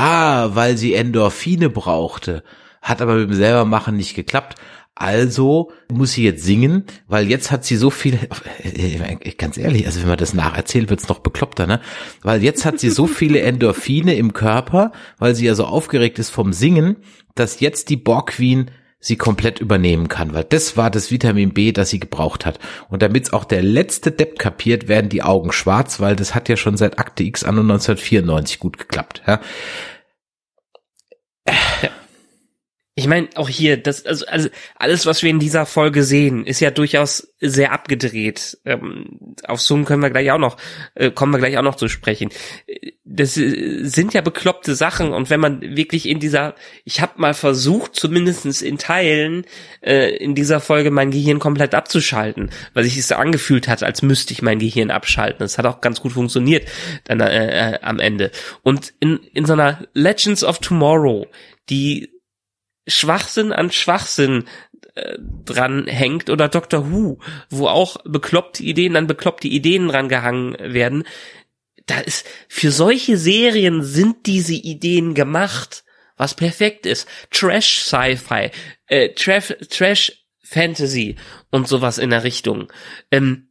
Ah, weil sie Endorphine brauchte. Hat aber mit dem selbermachen nicht geklappt. Also muss sie jetzt singen, weil jetzt hat sie so viel, ganz ehrlich, also wenn man das nacherzählt, wird's noch bekloppter, ne? Weil jetzt hat sie so viele Endorphine im Körper, weil sie ja so aufgeregt ist vom Singen, dass jetzt die Borg Queen sie komplett übernehmen kann, weil das war das Vitamin B, das sie gebraucht hat. Und damit's auch der letzte Depp kapiert, werden die Augen schwarz, weil das hat ja schon seit Akte X an 1994 gut geklappt. Ja. Ich meine, auch hier, das, also, also alles, was wir in dieser Folge sehen, ist ja durchaus sehr abgedreht. Ähm, auf Zoom können wir gleich auch noch, äh, kommen wir gleich auch noch zu sprechen. Das äh, sind ja bekloppte Sachen und wenn man wirklich in dieser, ich habe mal versucht, zumindestens in Teilen äh, in dieser Folge mein Gehirn komplett abzuschalten, weil sich es angefühlt hat, als müsste ich mein Gehirn abschalten. Das hat auch ganz gut funktioniert dann äh, äh, am Ende. Und in, in so einer Legends of Tomorrow, die Schwachsinn an Schwachsinn äh, dran hängt oder Doctor Who, wo auch bekloppte Ideen an bekloppte Ideen dran gehangen werden. Da ist, für solche Serien sind diese Ideen gemacht, was perfekt ist. Trash Sci-Fi, äh, Trash, Trash Fantasy und sowas in der Richtung. Ähm,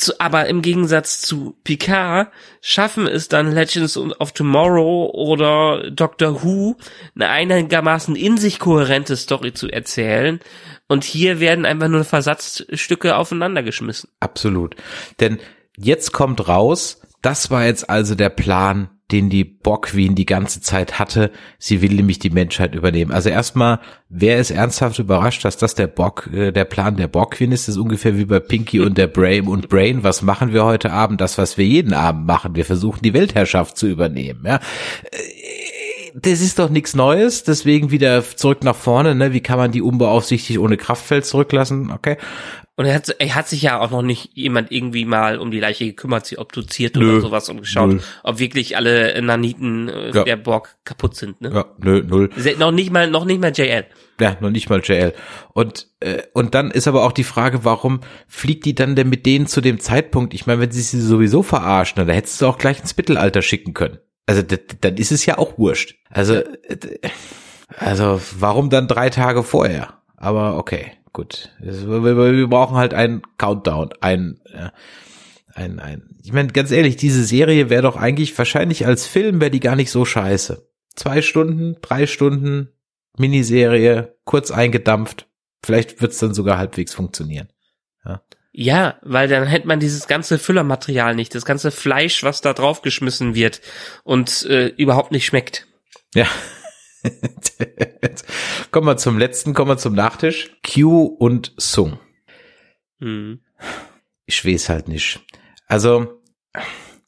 zu, aber im Gegensatz zu Picard schaffen es dann Legends of Tomorrow oder Doctor Who eine einigermaßen in sich kohärente Story zu erzählen. Und hier werden einfach nur Versatzstücke aufeinander geschmissen. Absolut. Denn jetzt kommt raus, das war jetzt also der Plan den die Borg-Queen die ganze Zeit hatte. Sie will nämlich die Menschheit übernehmen. Also erstmal, wer ist ernsthaft überrascht, dass das der Borg, äh, der Plan der Borg-Queen ist? Das ist ungefähr wie bei Pinky und der Brain und Brain. Was machen wir heute Abend? Das, was wir jeden Abend machen. Wir versuchen die Weltherrschaft zu übernehmen. Ja äh, das ist doch nichts Neues, deswegen wieder zurück nach vorne, ne? Wie kann man die unbeaufsichtigt ohne Kraftfeld zurücklassen? Okay. Und er hat, er hat sich ja auch noch nicht jemand irgendwie mal um die Leiche gekümmert, sie obduziert nö, oder sowas und geschaut, nö. ob wirklich alle Naniten äh, ja. der Borg kaputt sind. Ne? Ja, nö, null. Noch nicht mal, noch nicht mal JL. Ja, noch nicht mal JL. Und äh, und dann ist aber auch die Frage, warum fliegt die dann denn mit denen zu dem Zeitpunkt? Ich meine, wenn sie sie sowieso verarschen, dann hättest du auch gleich ins Mittelalter schicken können. Also dann ist es ja auch wurscht. Also also warum dann drei Tage vorher? Aber okay gut. Wir brauchen halt einen Countdown, ein, ein, ein. Ich meine, ganz ehrlich, diese Serie wäre doch eigentlich wahrscheinlich als Film wäre die gar nicht so scheiße. Zwei Stunden, drei Stunden, Miniserie, kurz eingedampft. Vielleicht wird's dann sogar halbwegs funktionieren. Ja. Ja, weil dann hätte man dieses ganze Füllermaterial nicht, das ganze Fleisch, was da draufgeschmissen wird und äh, überhaupt nicht schmeckt. Ja. kommen wir zum letzten, kommen wir zum Nachtisch. Q und Sung. Hm. Ich weiß halt nicht. Also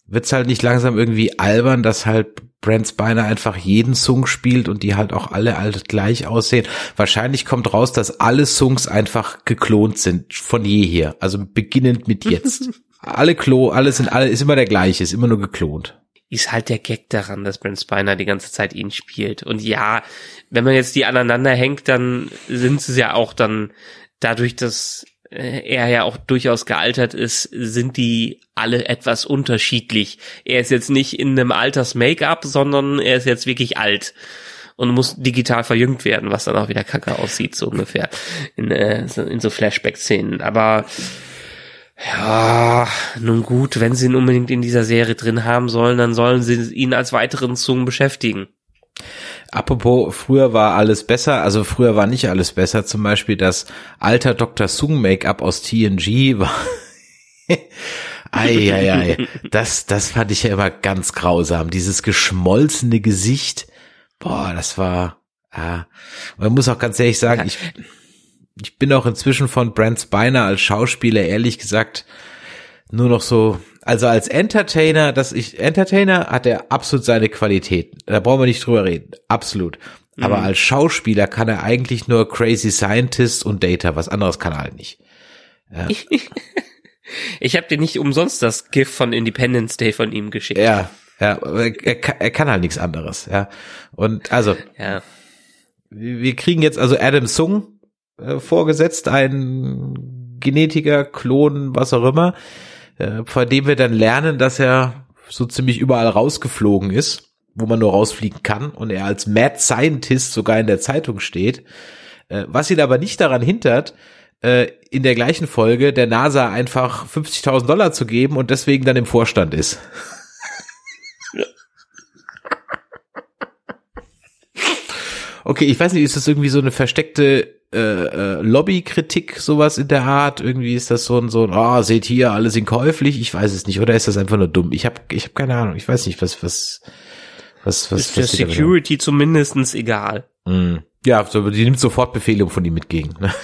wird's halt nicht langsam irgendwie albern, dass halt Brent Spiner einfach jeden Song spielt und die halt auch alle halt gleich aussehen. Wahrscheinlich kommt raus, dass alle Songs einfach geklont sind von jeher. Also beginnend mit jetzt. alle Klo, alles sind alle, ist immer der gleiche, ist immer nur geklont. Ist halt der Gag daran, dass Brent Spiner die ganze Zeit ihn spielt. Und ja, wenn man jetzt die aneinander hängt, dann sind sie ja auch dann dadurch, dass äh, er ja auch durchaus gealtert ist, sind die alle etwas unterschiedlich. Er ist jetzt nicht in einem Alters-Make-up, sondern er ist jetzt wirklich alt und muss digital verjüngt werden, was dann auch wieder kacke aussieht, so ungefähr, in, äh, in so Flashback-Szenen. Aber ja, nun gut, wenn sie ihn unbedingt in dieser Serie drin haben sollen, dann sollen sie ihn als weiteren Zungen beschäftigen. Apropos, früher war alles besser, also früher war nicht alles besser. Zum Beispiel das alter Dr. Sung Make-up aus TNG war. Eieiei, das, das fand ich ja immer ganz grausam. Dieses geschmolzene Gesicht, boah, das war, ah. Man muss auch ganz ehrlich sagen, ich, ich bin auch inzwischen von Brent Spiner als Schauspieler ehrlich gesagt nur noch so, also als Entertainer, dass ich, Entertainer hat er absolut seine Qualität. Da brauchen wir nicht drüber reden. Absolut. Aber Mhm. als Schauspieler kann er eigentlich nur Crazy Scientist und Data. Was anderes kann er halt nicht. Ich habe dir nicht umsonst das GIF von Independence Day von ihm geschickt. Ja, ja, er, kann- er kann halt nichts anderes, ja. Und also, ja. wir kriegen jetzt also Adam Sung äh, vorgesetzt, ein Genetiker, Klon, was auch immer, äh, von dem wir dann lernen, dass er so ziemlich überall rausgeflogen ist, wo man nur rausfliegen kann und er als Mad Scientist sogar in der Zeitung steht, äh, was ihn aber nicht daran hindert, äh, in der gleichen Folge der NASA einfach 50.000 Dollar zu geben und deswegen dann im Vorstand ist. Okay, ich weiß nicht, ist das irgendwie so eine versteckte äh, äh, Lobbykritik, sowas in der Art? Irgendwie ist das so ein, so ein, ah, seht hier, alle sind käuflich? Ich weiß es nicht. Oder ist das einfach nur dumm? Ich habe ich hab keine Ahnung. Ich weiß nicht, was, was, was, was, Ist was Security zumindestens egal. Mm. Ja, so, die nimmt sofort Befehle von ihm entgegen. Ne?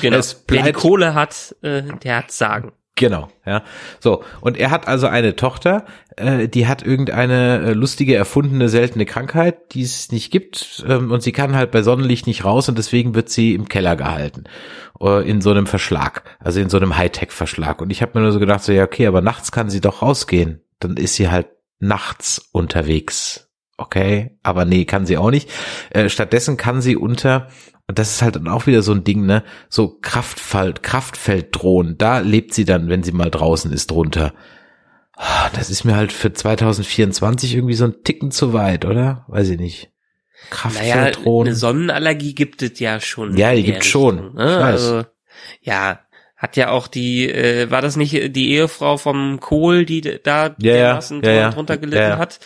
Genau. Wer die Kohle hat, äh, der hat Sagen. Genau, ja. So, und er hat also eine Tochter, äh, die hat irgendeine äh, lustige, erfundene, seltene Krankheit, die es nicht gibt, ähm, und sie kann halt bei Sonnenlicht nicht raus und deswegen wird sie im Keller gehalten. Äh, in so einem Verschlag, also in so einem Hightech-Verschlag. Und ich habe mir nur so gedacht, so, ja, okay, aber nachts kann sie doch rausgehen. Dann ist sie halt nachts unterwegs. Okay, aber nee, kann sie auch nicht. Äh, stattdessen kann sie unter und das ist halt dann auch wieder so ein Ding, ne? So Kraftfall, Kraftfelddrohnen, da lebt sie dann, wenn sie mal draußen ist, drunter. Ah, Das ist mir halt für 2024 irgendwie so ein Ticken zu weit, oder? Weiß ich nicht. Naja, Kraftfelddrohnen. eine Sonnenallergie gibt es ja schon. Ja, die gibt's schon. Ne? Also, ja, hat ja auch die, äh, war das nicht die Ehefrau vom Kohl, die da Ja, dermaßen ja, ja. drunter gelitten hat?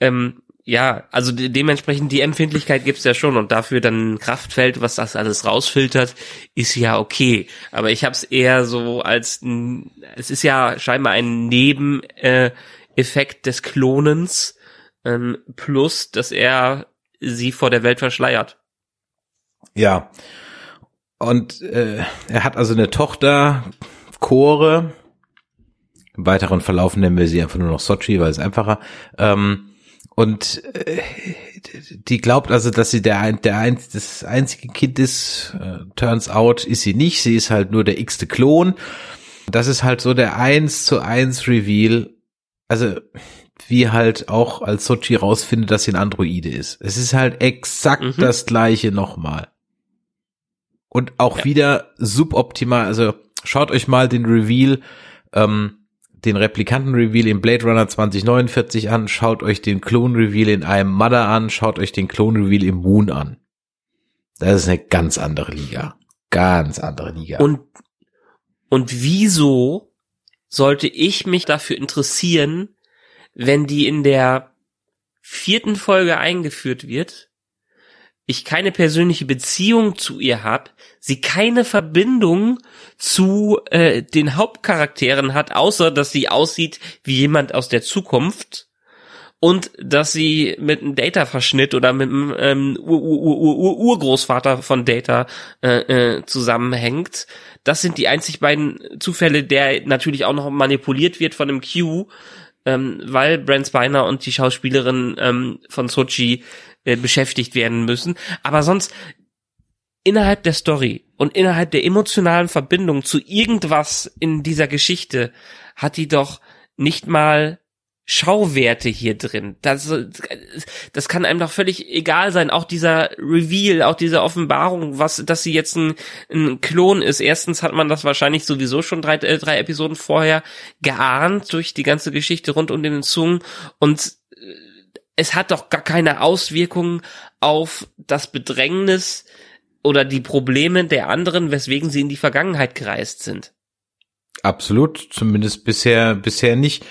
Ähm, ja, also de dementsprechend die Empfindlichkeit gibt's ja schon und dafür dann Kraftfeld, was das alles rausfiltert, ist ja okay. Aber ich habe es eher so als es ist ja scheinbar ein Nebeneffekt Effekt des Klonens ähm, plus, dass er sie vor der Welt verschleiert. Ja. Und äh, er hat also eine Tochter, Chore. Im weiteren Verlauf nennen wir sie einfach nur noch Sochi, weil es einfacher. Ähm, und äh, die glaubt also, dass sie der, ein- der ein, das einzige Kind ist. Äh, turns out ist sie nicht. Sie ist halt nur der x-te Klon. Das ist halt so der eins zu eins Reveal. Also wie halt auch als Sochi rausfindet, dass sie ein Androide ist. Es ist halt exakt Mhm. das gleiche nochmal. Und auch Ja. wieder suboptimal. Also schaut euch mal den Reveal, ähm, den Replikanten-Reveal in Blade Runner 2049 an, schaut euch den Klon-Reveal in einem Mother an, schaut euch den Klon-Reveal im Moon an. Das ist eine ganz andere Liga. Ganz andere Liga. Und, und wieso sollte ich mich dafür interessieren, wenn die in der vierten Folge eingeführt wird, ich keine persönliche Beziehung zu ihr habe, sie keine Verbindung zu äh, den Hauptcharakteren hat, außer dass sie aussieht wie jemand aus der Zukunft und dass sie mit einem Data-Verschnitt oder mit einem ähm, Ur -Ur -Ur Urgroßvater von Data äh, äh, zusammenhängt. Das sind die einzig beiden Zufälle, der natürlich auch noch manipuliert wird von dem Q, ähm, weil Brent Spiner und die Schauspielerin ähm, von Sochi äh, beschäftigt werden müssen. Aber sonst innerhalb der Story und innerhalb der emotionalen Verbindung zu irgendwas in dieser Geschichte hat die doch nicht mal Schauwerte hier drin. Das, das kann einem doch völlig egal sein. Auch dieser Reveal, auch diese Offenbarung, was, dass sie jetzt ein, ein Klon ist. Erstens hat man das wahrscheinlich sowieso schon drei, äh, drei Episoden vorher geahnt durch die ganze Geschichte rund um den Zungen und es hat doch gar keine Auswirkungen auf das Bedrängnis oder die Probleme der anderen, weswegen sie in die Vergangenheit gereist sind. Absolut, zumindest bisher bisher nicht.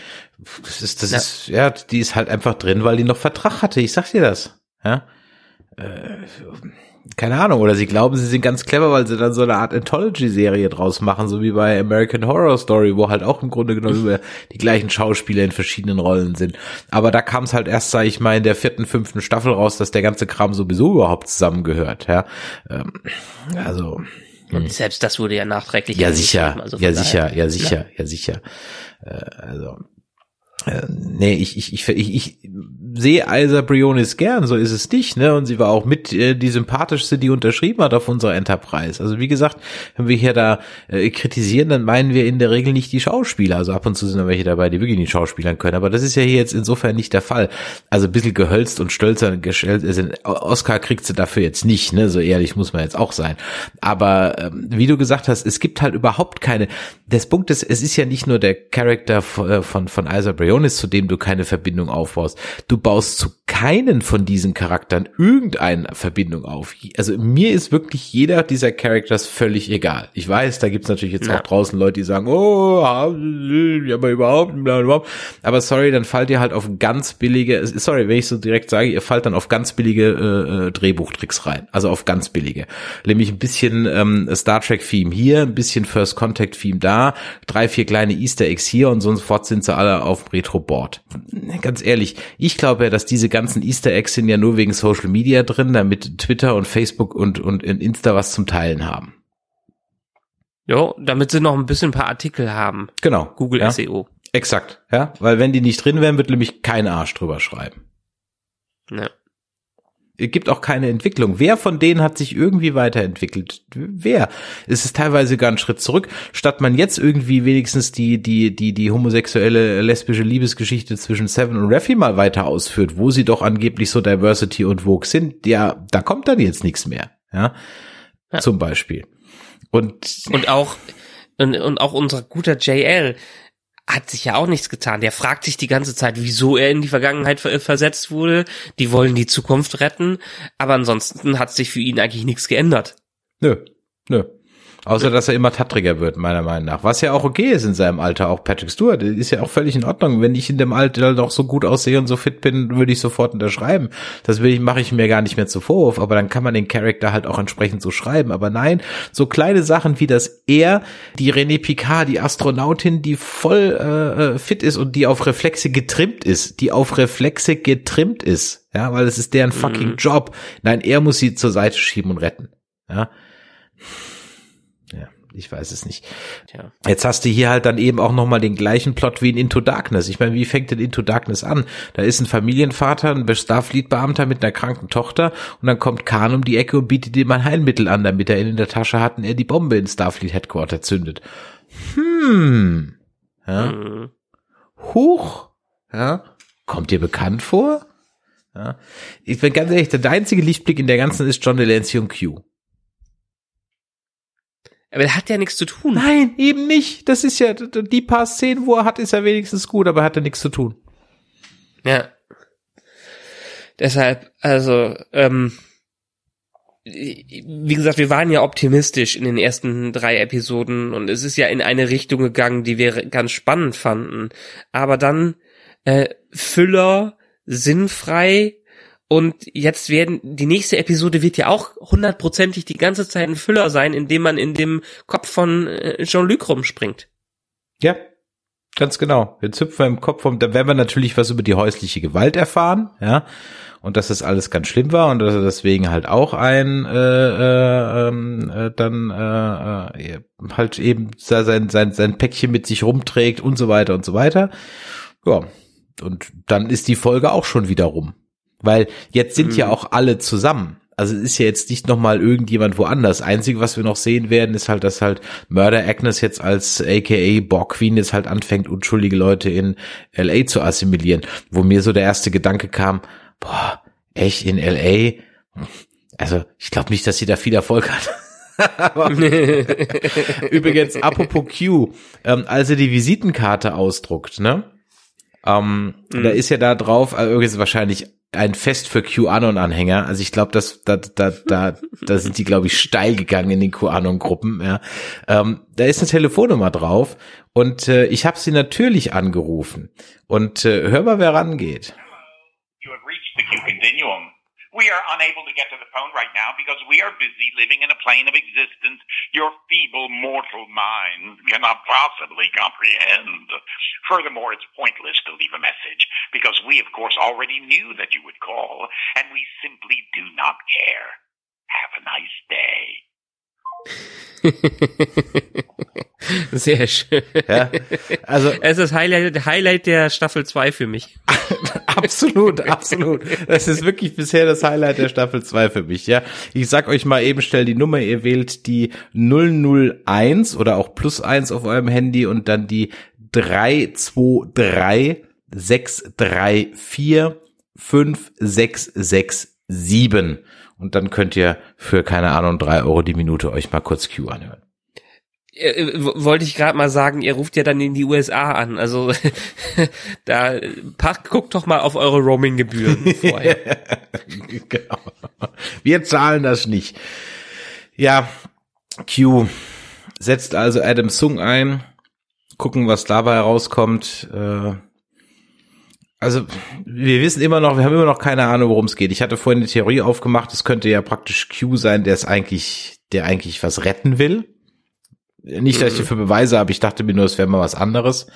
Das ist das Ja. ist ja, die ist halt einfach drin, weil die noch Vertrag hatte. Ich sag dir das. Ja. Äh, keine Ahnung, oder sie glauben, sie sind ganz clever, weil sie dann so eine Art Anthology-Serie draus machen, so wie bei American Horror Story, wo halt auch im Grunde genommen über die gleichen Schauspieler in verschiedenen Rollen sind. Aber da kam es halt erst, sag ich mal, in der vierten, fünften Staffel raus, dass der ganze Kram sowieso überhaupt zusammengehört. Ja, ähm, also Und selbst das wurde ja nachträglich. ja, sicher, also ja, sicher, ja, sicher, ja, sicher. Äh, also, äh, nee, ich, ich, ich, ich, ich sehe Isa Briones gern, so ist es nicht, ne? Und sie war auch mit äh, die sympathischste, die unterschrieben hat auf unserer Enterprise. Also wie gesagt, wenn wir hier da äh, kritisieren, dann meinen wir in der Regel nicht die Schauspieler. Also ab und zu sind da welche dabei, die wirklich nicht schauspielern können. Aber das ist ja hier jetzt insofern nicht der Fall. Also ein bisschen gehölzt und stölzer gestellt ist. Oscar kriegt sie dafür jetzt nicht, ne? So ehrlich muss man jetzt auch sein. Aber ähm, wie du gesagt hast, es gibt halt überhaupt keine. Das Punkt ist, es ist ja nicht nur der Charakter von, äh, von, von Isa Briones, zu dem du keine Verbindung aufbaust. Du baust zu keinen von diesen Charakteren irgendeine Verbindung auf. Also mir ist wirklich jeder dieser Characters völlig egal. Ich weiß, da gibt's natürlich jetzt Ja. auch draußen Leute, die sagen, oh, ja, aber überhaupt, bla. aber sorry, dann fallt ihr halt auf ganz billige, sorry, wenn ich so direkt sage, ihr fallt dann auf ganz billige äh, äh, Drehbuchtricks rein. Also auf ganz billige. Nämlich ein bisschen ähm, Star Trek-Theme hier, ein bisschen First Contact-Theme da, drei, vier kleine Easter Eggs hier und so sofort sind sie alle auf dem Retro-Board. Ganz ehrlich, ich glaube ja, dass diese ganzen Easter Eggs sind ja nur wegen Social Media drin, damit Twitter und Facebook und, und Insta was zum Teilen haben. Jo, damit sie noch ein bisschen ein paar Artikel haben. Genau. Google ja. SEO. Exakt, ja, weil wenn die nicht drin wären, wird nämlich kein Arsch drüber schreiben. Ja. Gibt auch keine Entwicklung. Wer von denen hat sich irgendwie weiterentwickelt? Wer? Es ist teilweise gar ein Schritt zurück, statt man jetzt irgendwie wenigstens die, die, die, die homosexuelle, lesbische Liebesgeschichte zwischen Seven und Raffi mal weiter ausführt, wo sie doch angeblich so Diversity und Vogue sind. Ja, da kommt dann jetzt nichts mehr. Ja. Ja. Zum Beispiel. Und Und auch, und, und auch unser guter JL hat sich ja auch nichts getan. Der fragt sich die ganze Zeit, wieso er in die Vergangenheit ver versetzt wurde. Die wollen die Zukunft retten. Aber ansonsten hat sich für ihn eigentlich nichts geändert. Nö, nö. Außer, dass er immer tattriger wird, meiner Meinung nach. Was ja auch okay ist in seinem Alter. Auch Patrick Stewart ist ja auch völlig in Ordnung. Wenn ich in dem Alter noch so gut aussehe und so fit bin, würde ich sofort unterschreiben. Das will ich, mache ich mir gar nicht mehr zu Vorwurf. Aber dann kann man den Charakter halt auch entsprechend so schreiben. Aber nein, so kleine Sachen wie, dass er, die René Picard, die Astronautin, die voll äh, äh, fit ist und die auf Reflexe getrimmt ist, die auf Reflexe getrimmt ist. Ja, weil es ist deren fucking Job. Nein, er muss sie zur Seite schieben und retten. Ja. Ja, ich weiß es nicht. Tja. Jetzt hast du hier halt dann eben auch nochmal den gleichen Plot wie in Into Darkness. Ich meine, wie fängt denn Into Darkness an? Da ist ein Familienvater, ein Starfleet-Beamter mit einer kranken Tochter und dann kommt Khan um die Ecke und bietet ihm ein Heilmittel an, damit er ihn in der Tasche hat und er die Bombe in Starfleet Headquarter zündet. Hm. Ja. Mhm. Huch. Ja. Kommt dir bekannt vor? Ja. Ich bin ganz ehrlich, der einzige Lichtblick in der ganzen ist John Delancey und Q. Aber er hat ja nichts zu tun. Nein, eben nicht. Das ist ja die paar Szenen, wo er hat, ist ja wenigstens gut, aber hat er nichts zu tun. Ja. Deshalb, also, ähm, wie gesagt, wir waren ja optimistisch in den ersten drei Episoden und es ist ja in eine Richtung gegangen, die wir ganz spannend fanden. Aber dann äh, Füller, sinnfrei und jetzt werden die nächste Episode wird ja auch hundertprozentig die ganze Zeit ein Füller sein, indem man in dem Kopf von äh, Jean-Luc rumspringt. Ja. Ganz genau. Jetzt hüpfen wir im Kopf um, da werden wir natürlich was über die häusliche Gewalt erfahren, ja. Und dass das alles ganz schlimm war und dass er deswegen halt auch ein äh, äh, ähm, äh, dann äh, äh, halt eben sein, sein, sein Päckchen mit sich rumträgt und so weiter und so weiter. Ja. Und dann ist die Folge auch schon wieder rum. Weil jetzt sind mhm. ja auch alle zusammen. Also es ist ja jetzt nicht nochmal irgendjemand woanders. Einzige, was wir noch sehen werden, ist halt, dass halt Murder Agnes jetzt als aka Borg Queen jetzt halt anfängt, unschuldige Leute in LA zu assimilieren. Wo mir so der erste Gedanke kam, boah, echt in LA? Also ich glaube nicht, dass sie da viel Erfolg hat. Übrigens, apropos Q, ähm, als er die Visitenkarte ausdruckt, ne? Ähm, mhm. Da ist ja da drauf, also ist wahrscheinlich ein Fest für QAnon-Anhänger. Also ich glaube, dass da, da, da, da sind die, glaube ich, steil gegangen in den QAnon-Gruppen. Ja. Ähm, da ist eine Telefonnummer drauf und äh, ich habe sie natürlich angerufen. Und äh, hör mal, wer rangeht. You have reached the Q Continuum. We are unable to get to the phone right now because we are busy living in a plane of existence your feeble mortal mind cannot possibly comprehend. Furthermore, it's pointless to leave a message because we, of course, already knew that you would call and we simply do not care. Have a nice day. Sehr schön. Ja, also es ist Highlight, Highlight der Staffel 2 für mich. absolut, absolut. Das ist wirklich bisher das Highlight der Staffel 2 für mich, ja. Ich sag euch mal eben schnell die Nummer, ihr wählt die 001 oder auch plus 1 auf eurem Handy und dann die 323 634 5667 und dann könnt ihr für, keine Ahnung, drei Euro die Minute euch mal kurz Q anhören. Äh, äh, wollte ich gerade mal sagen, ihr ruft ja dann in die USA an. Also da pack, guckt doch mal auf eure Roaming-Gebühren vorher. genau. Wir zahlen das nicht. Ja, Q setzt also Adam Sung ein, gucken, was dabei herauskommt. Äh, also wir wissen immer noch, wir haben immer noch keine Ahnung, worum es geht. Ich hatte vorhin eine Theorie aufgemacht, es könnte ja praktisch Q sein, der es eigentlich, der eigentlich was retten will. Nicht, dass ich dafür Beweise habe, ich dachte mir nur, es wäre mal was anderes.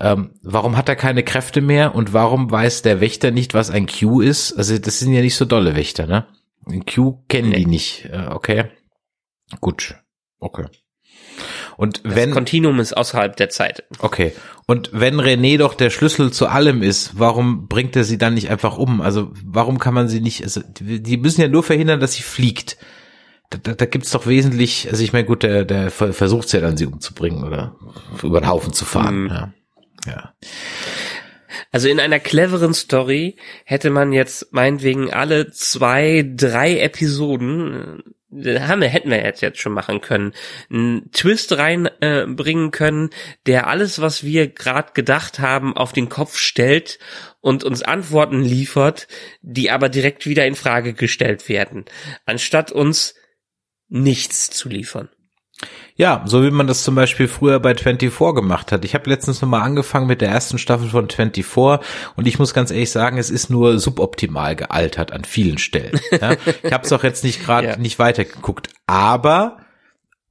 Ähm, warum hat er keine Kräfte mehr und warum weiß der Wächter nicht, was ein Q ist? Also das sind ja nicht so dolle Wächter, ne? Ein Q kennen die nicht. Äh, okay. Gut. Okay. Und das wenn Kontinuum ist außerhalb der Zeit. Okay. Und wenn René doch der Schlüssel zu allem ist, warum bringt er sie dann nicht einfach um? Also warum kann man sie nicht? Also die müssen ja nur verhindern, dass sie fliegt. Da, da, gibt's doch wesentlich. Also ich meine, gut, der, der versucht ja dann, sie umzubringen oder über den Haufen zu fahren. Mhm. Ja. ja. Also in einer cleveren Story hätte man jetzt meinetwegen alle zwei, drei Episoden haben wir, hätten wir jetzt, jetzt schon machen können, einen Twist reinbringen äh, können, der alles, was wir gerade gedacht haben, auf den Kopf stellt und uns Antworten liefert, die aber direkt wieder in Frage gestellt werden, anstatt uns nichts zu liefern. Ja, so wie man das zum Beispiel früher bei 24 gemacht hat. Ich habe letztens nochmal angefangen mit der ersten Staffel von 24 und ich muss ganz ehrlich sagen, es ist nur suboptimal gealtert an vielen Stellen. Ja? ich habe es auch jetzt nicht gerade ja. nicht weitergeguckt, aber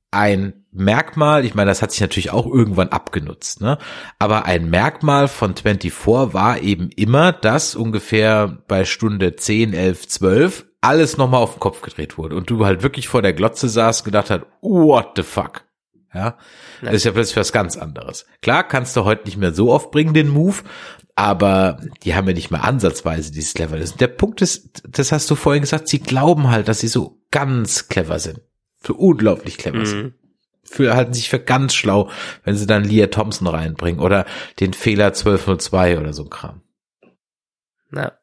ein Merkmal, ich meine, das hat sich natürlich auch irgendwann abgenutzt, ne? Aber ein Merkmal von 24 war eben immer, dass ungefähr bei Stunde 10, 11, 12 alles nochmal auf den Kopf gedreht wurde und du halt wirklich vor der Glotze saß, gedacht hat, what the fuck? Ja, das ist ja plötzlich was ganz anderes. Klar, kannst du heute nicht mehr so oft bringen, den Move, aber die haben ja nicht mehr ansatzweise dieses clever. Der Punkt ist, das hast du vorhin gesagt, sie glauben halt, dass sie so ganz clever sind. So unglaublich clever mhm. sind. Für, halten sich für ganz schlau, wenn sie dann Leah Thompson reinbringen oder den Fehler 1202 oder so ein Kram. Na.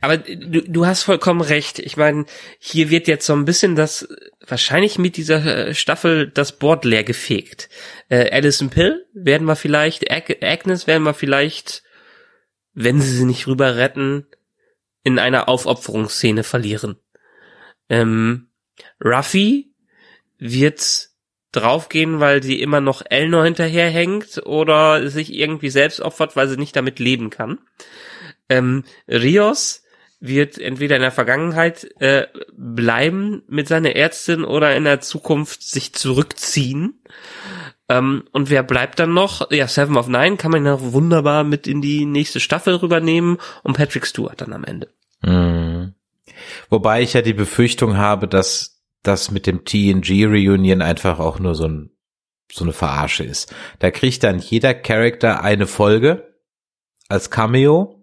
Aber du, du hast vollkommen recht. Ich meine, hier wird jetzt so ein bisschen das, wahrscheinlich mit dieser äh, Staffel das Board leer gefegt. Äh, Alison Pill werden wir vielleicht, Ag Agnes werden wir vielleicht, wenn sie sie nicht rüber retten, in einer Aufopferungsszene verlieren. Ähm, Ruffy wird draufgehen, weil sie immer noch Elnor hinterherhängt oder sich irgendwie selbst opfert, weil sie nicht damit leben kann. Ähm, Rios wird entweder in der Vergangenheit äh, bleiben mit seiner Ärztin oder in der Zukunft sich zurückziehen. Ähm, und wer bleibt dann noch? Ja, Seven of Nine kann man ja wunderbar mit in die nächste Staffel rübernehmen und Patrick Stewart dann am Ende. Mhm. Wobei ich ja die Befürchtung habe, dass das mit dem TNG Reunion einfach auch nur so ein so eine Verarsche ist. Da kriegt dann jeder Charakter eine Folge als Cameo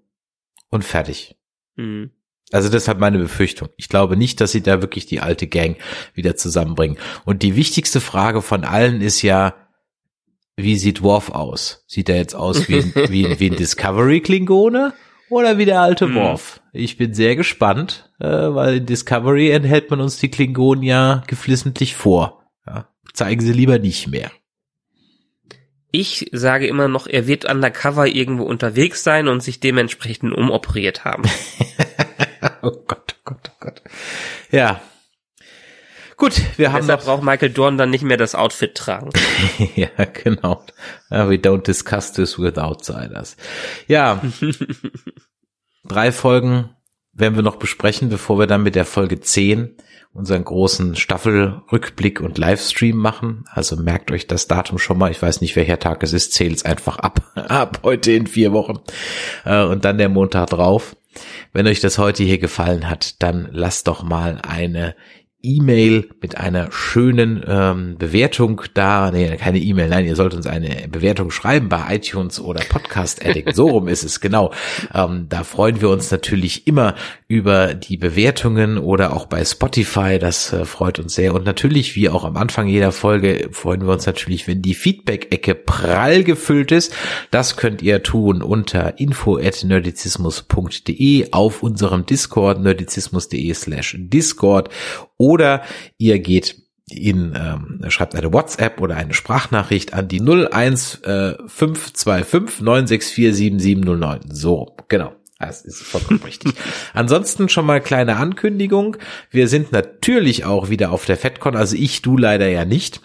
und fertig. Mhm. Also das hat meine Befürchtung. Ich glaube nicht, dass sie da wirklich die alte Gang wieder zusammenbringen. Und die wichtigste Frage von allen ist ja, wie sieht Worf aus? Sieht er jetzt aus wie, ein, wie, wie ein Discovery-Klingone oder wie der alte Hm. Worf? Ich bin sehr gespannt, äh, weil in Discovery enthält man uns die Klingonen ja geflissentlich vor. Ja, zeigen sie lieber nicht mehr. Ich sage immer noch, er wird undercover irgendwo unterwegs sein und sich dementsprechend umoperiert haben. oh Gott, oh Gott, oh Gott. Ja. Gut, wir haben Deshalb noch braucht Michael Dorn dann nicht mehr das Outfit tragen. ja, genau. We don't discuss this with outsiders. Ja. Drei Folgen werden wir noch besprechen, bevor wir dann mit der Folge 10 unseren großen Staffelrückblick und Livestream machen. Also merkt euch das Datum schon mal. Ich weiß nicht, welcher Tag es ist. Zählt es einfach ab. ab heute in vier Wochen. Äh, Und dann der Montag drauf. Wenn euch das heute hier gefallen hat, dann lasst doch mal eine E-Mail mit einer schönen ähm, Bewertung da. Nee, keine E-Mail, nein, ihr sollt uns eine Bewertung schreiben bei iTunes oder Podcast Addict. So rum ist es, genau. Ähm, da freuen wir uns natürlich immer über die Bewertungen oder auch bei Spotify. Das äh, freut uns sehr. Und natürlich, wie auch am Anfang jeder Folge, freuen wir uns natürlich, wenn die Feedback-Ecke prall gefüllt ist. Das könnt ihr tun unter info.nerdizismus.de auf unserem Discord nerdizismus.de slash Discord oder ihr geht in ähm, schreibt eine WhatsApp oder eine Sprachnachricht an die 01525 964 7709. So, genau. Das ist vollkommen richtig. Ansonsten schon mal kleine Ankündigung. Wir sind natürlich auch wieder auf der FedCon, also ich, du leider ja nicht.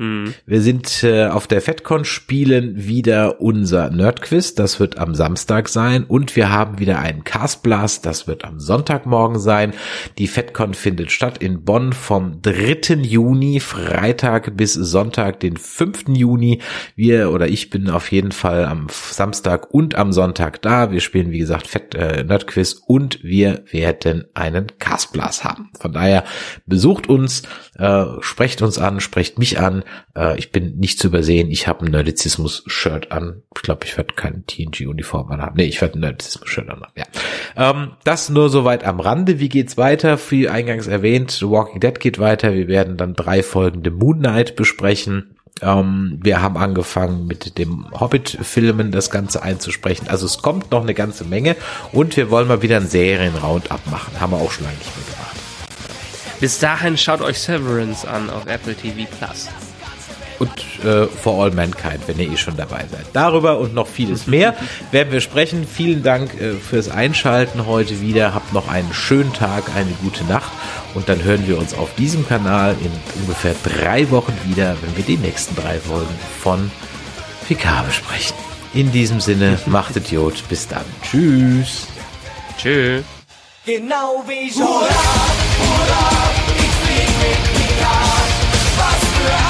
Hm. Wir sind äh, auf der FedCon spielen wieder unser Nerdquiz, das wird am Samstag sein und wir haben wieder einen Castblast, das wird am Sonntagmorgen sein. Die FedCon findet statt in Bonn vom 3. Juni, Freitag bis Sonntag, den 5. Juni. Wir oder ich bin auf jeden Fall am Samstag und am Sonntag da. Wir spielen wie gesagt Fed, äh, Nerdquiz und wir werden einen Castblast haben. Von daher besucht uns, äh, sprecht uns an, sprecht mich an. Äh, ich bin nicht zu übersehen. Ich habe ein Nerdizismus-Shirt an. Ich glaube, ich werde kein TNG-Uniform anhaben. Nee, ich werde ein Nerdizismus-Shirt anhaben. Ja. Ähm, das nur soweit am Rande. Wie geht's weiter? Wie eingangs erwähnt, The Walking Dead geht weiter. Wir werden dann drei Folgen The Moon Knight besprechen. Ähm, wir haben angefangen mit dem Hobbit-Filmen das Ganze einzusprechen. Also es kommt noch eine ganze Menge und wir wollen mal wieder einen Serien-Roundup machen. Haben wir auch schon lange nicht mehr gemacht. Bis dahin schaut euch Severance an auf Apple TV Plus. Und äh, For All Mankind, wenn ihr eh schon dabei seid. Darüber und noch vieles mehr werden wir sprechen. Vielen Dank äh, fürs Einschalten heute wieder. Habt noch einen schönen Tag, eine gute Nacht und dann hören wir uns auf diesem Kanal in ungefähr drei Wochen wieder, wenn wir die nächsten drei Folgen von Picard besprechen. In diesem Sinne, macht Idiot. Bis dann. Tschüss. Tschö. Genau wie Jorah, hurra, ich flieg mit Picard. Was für ein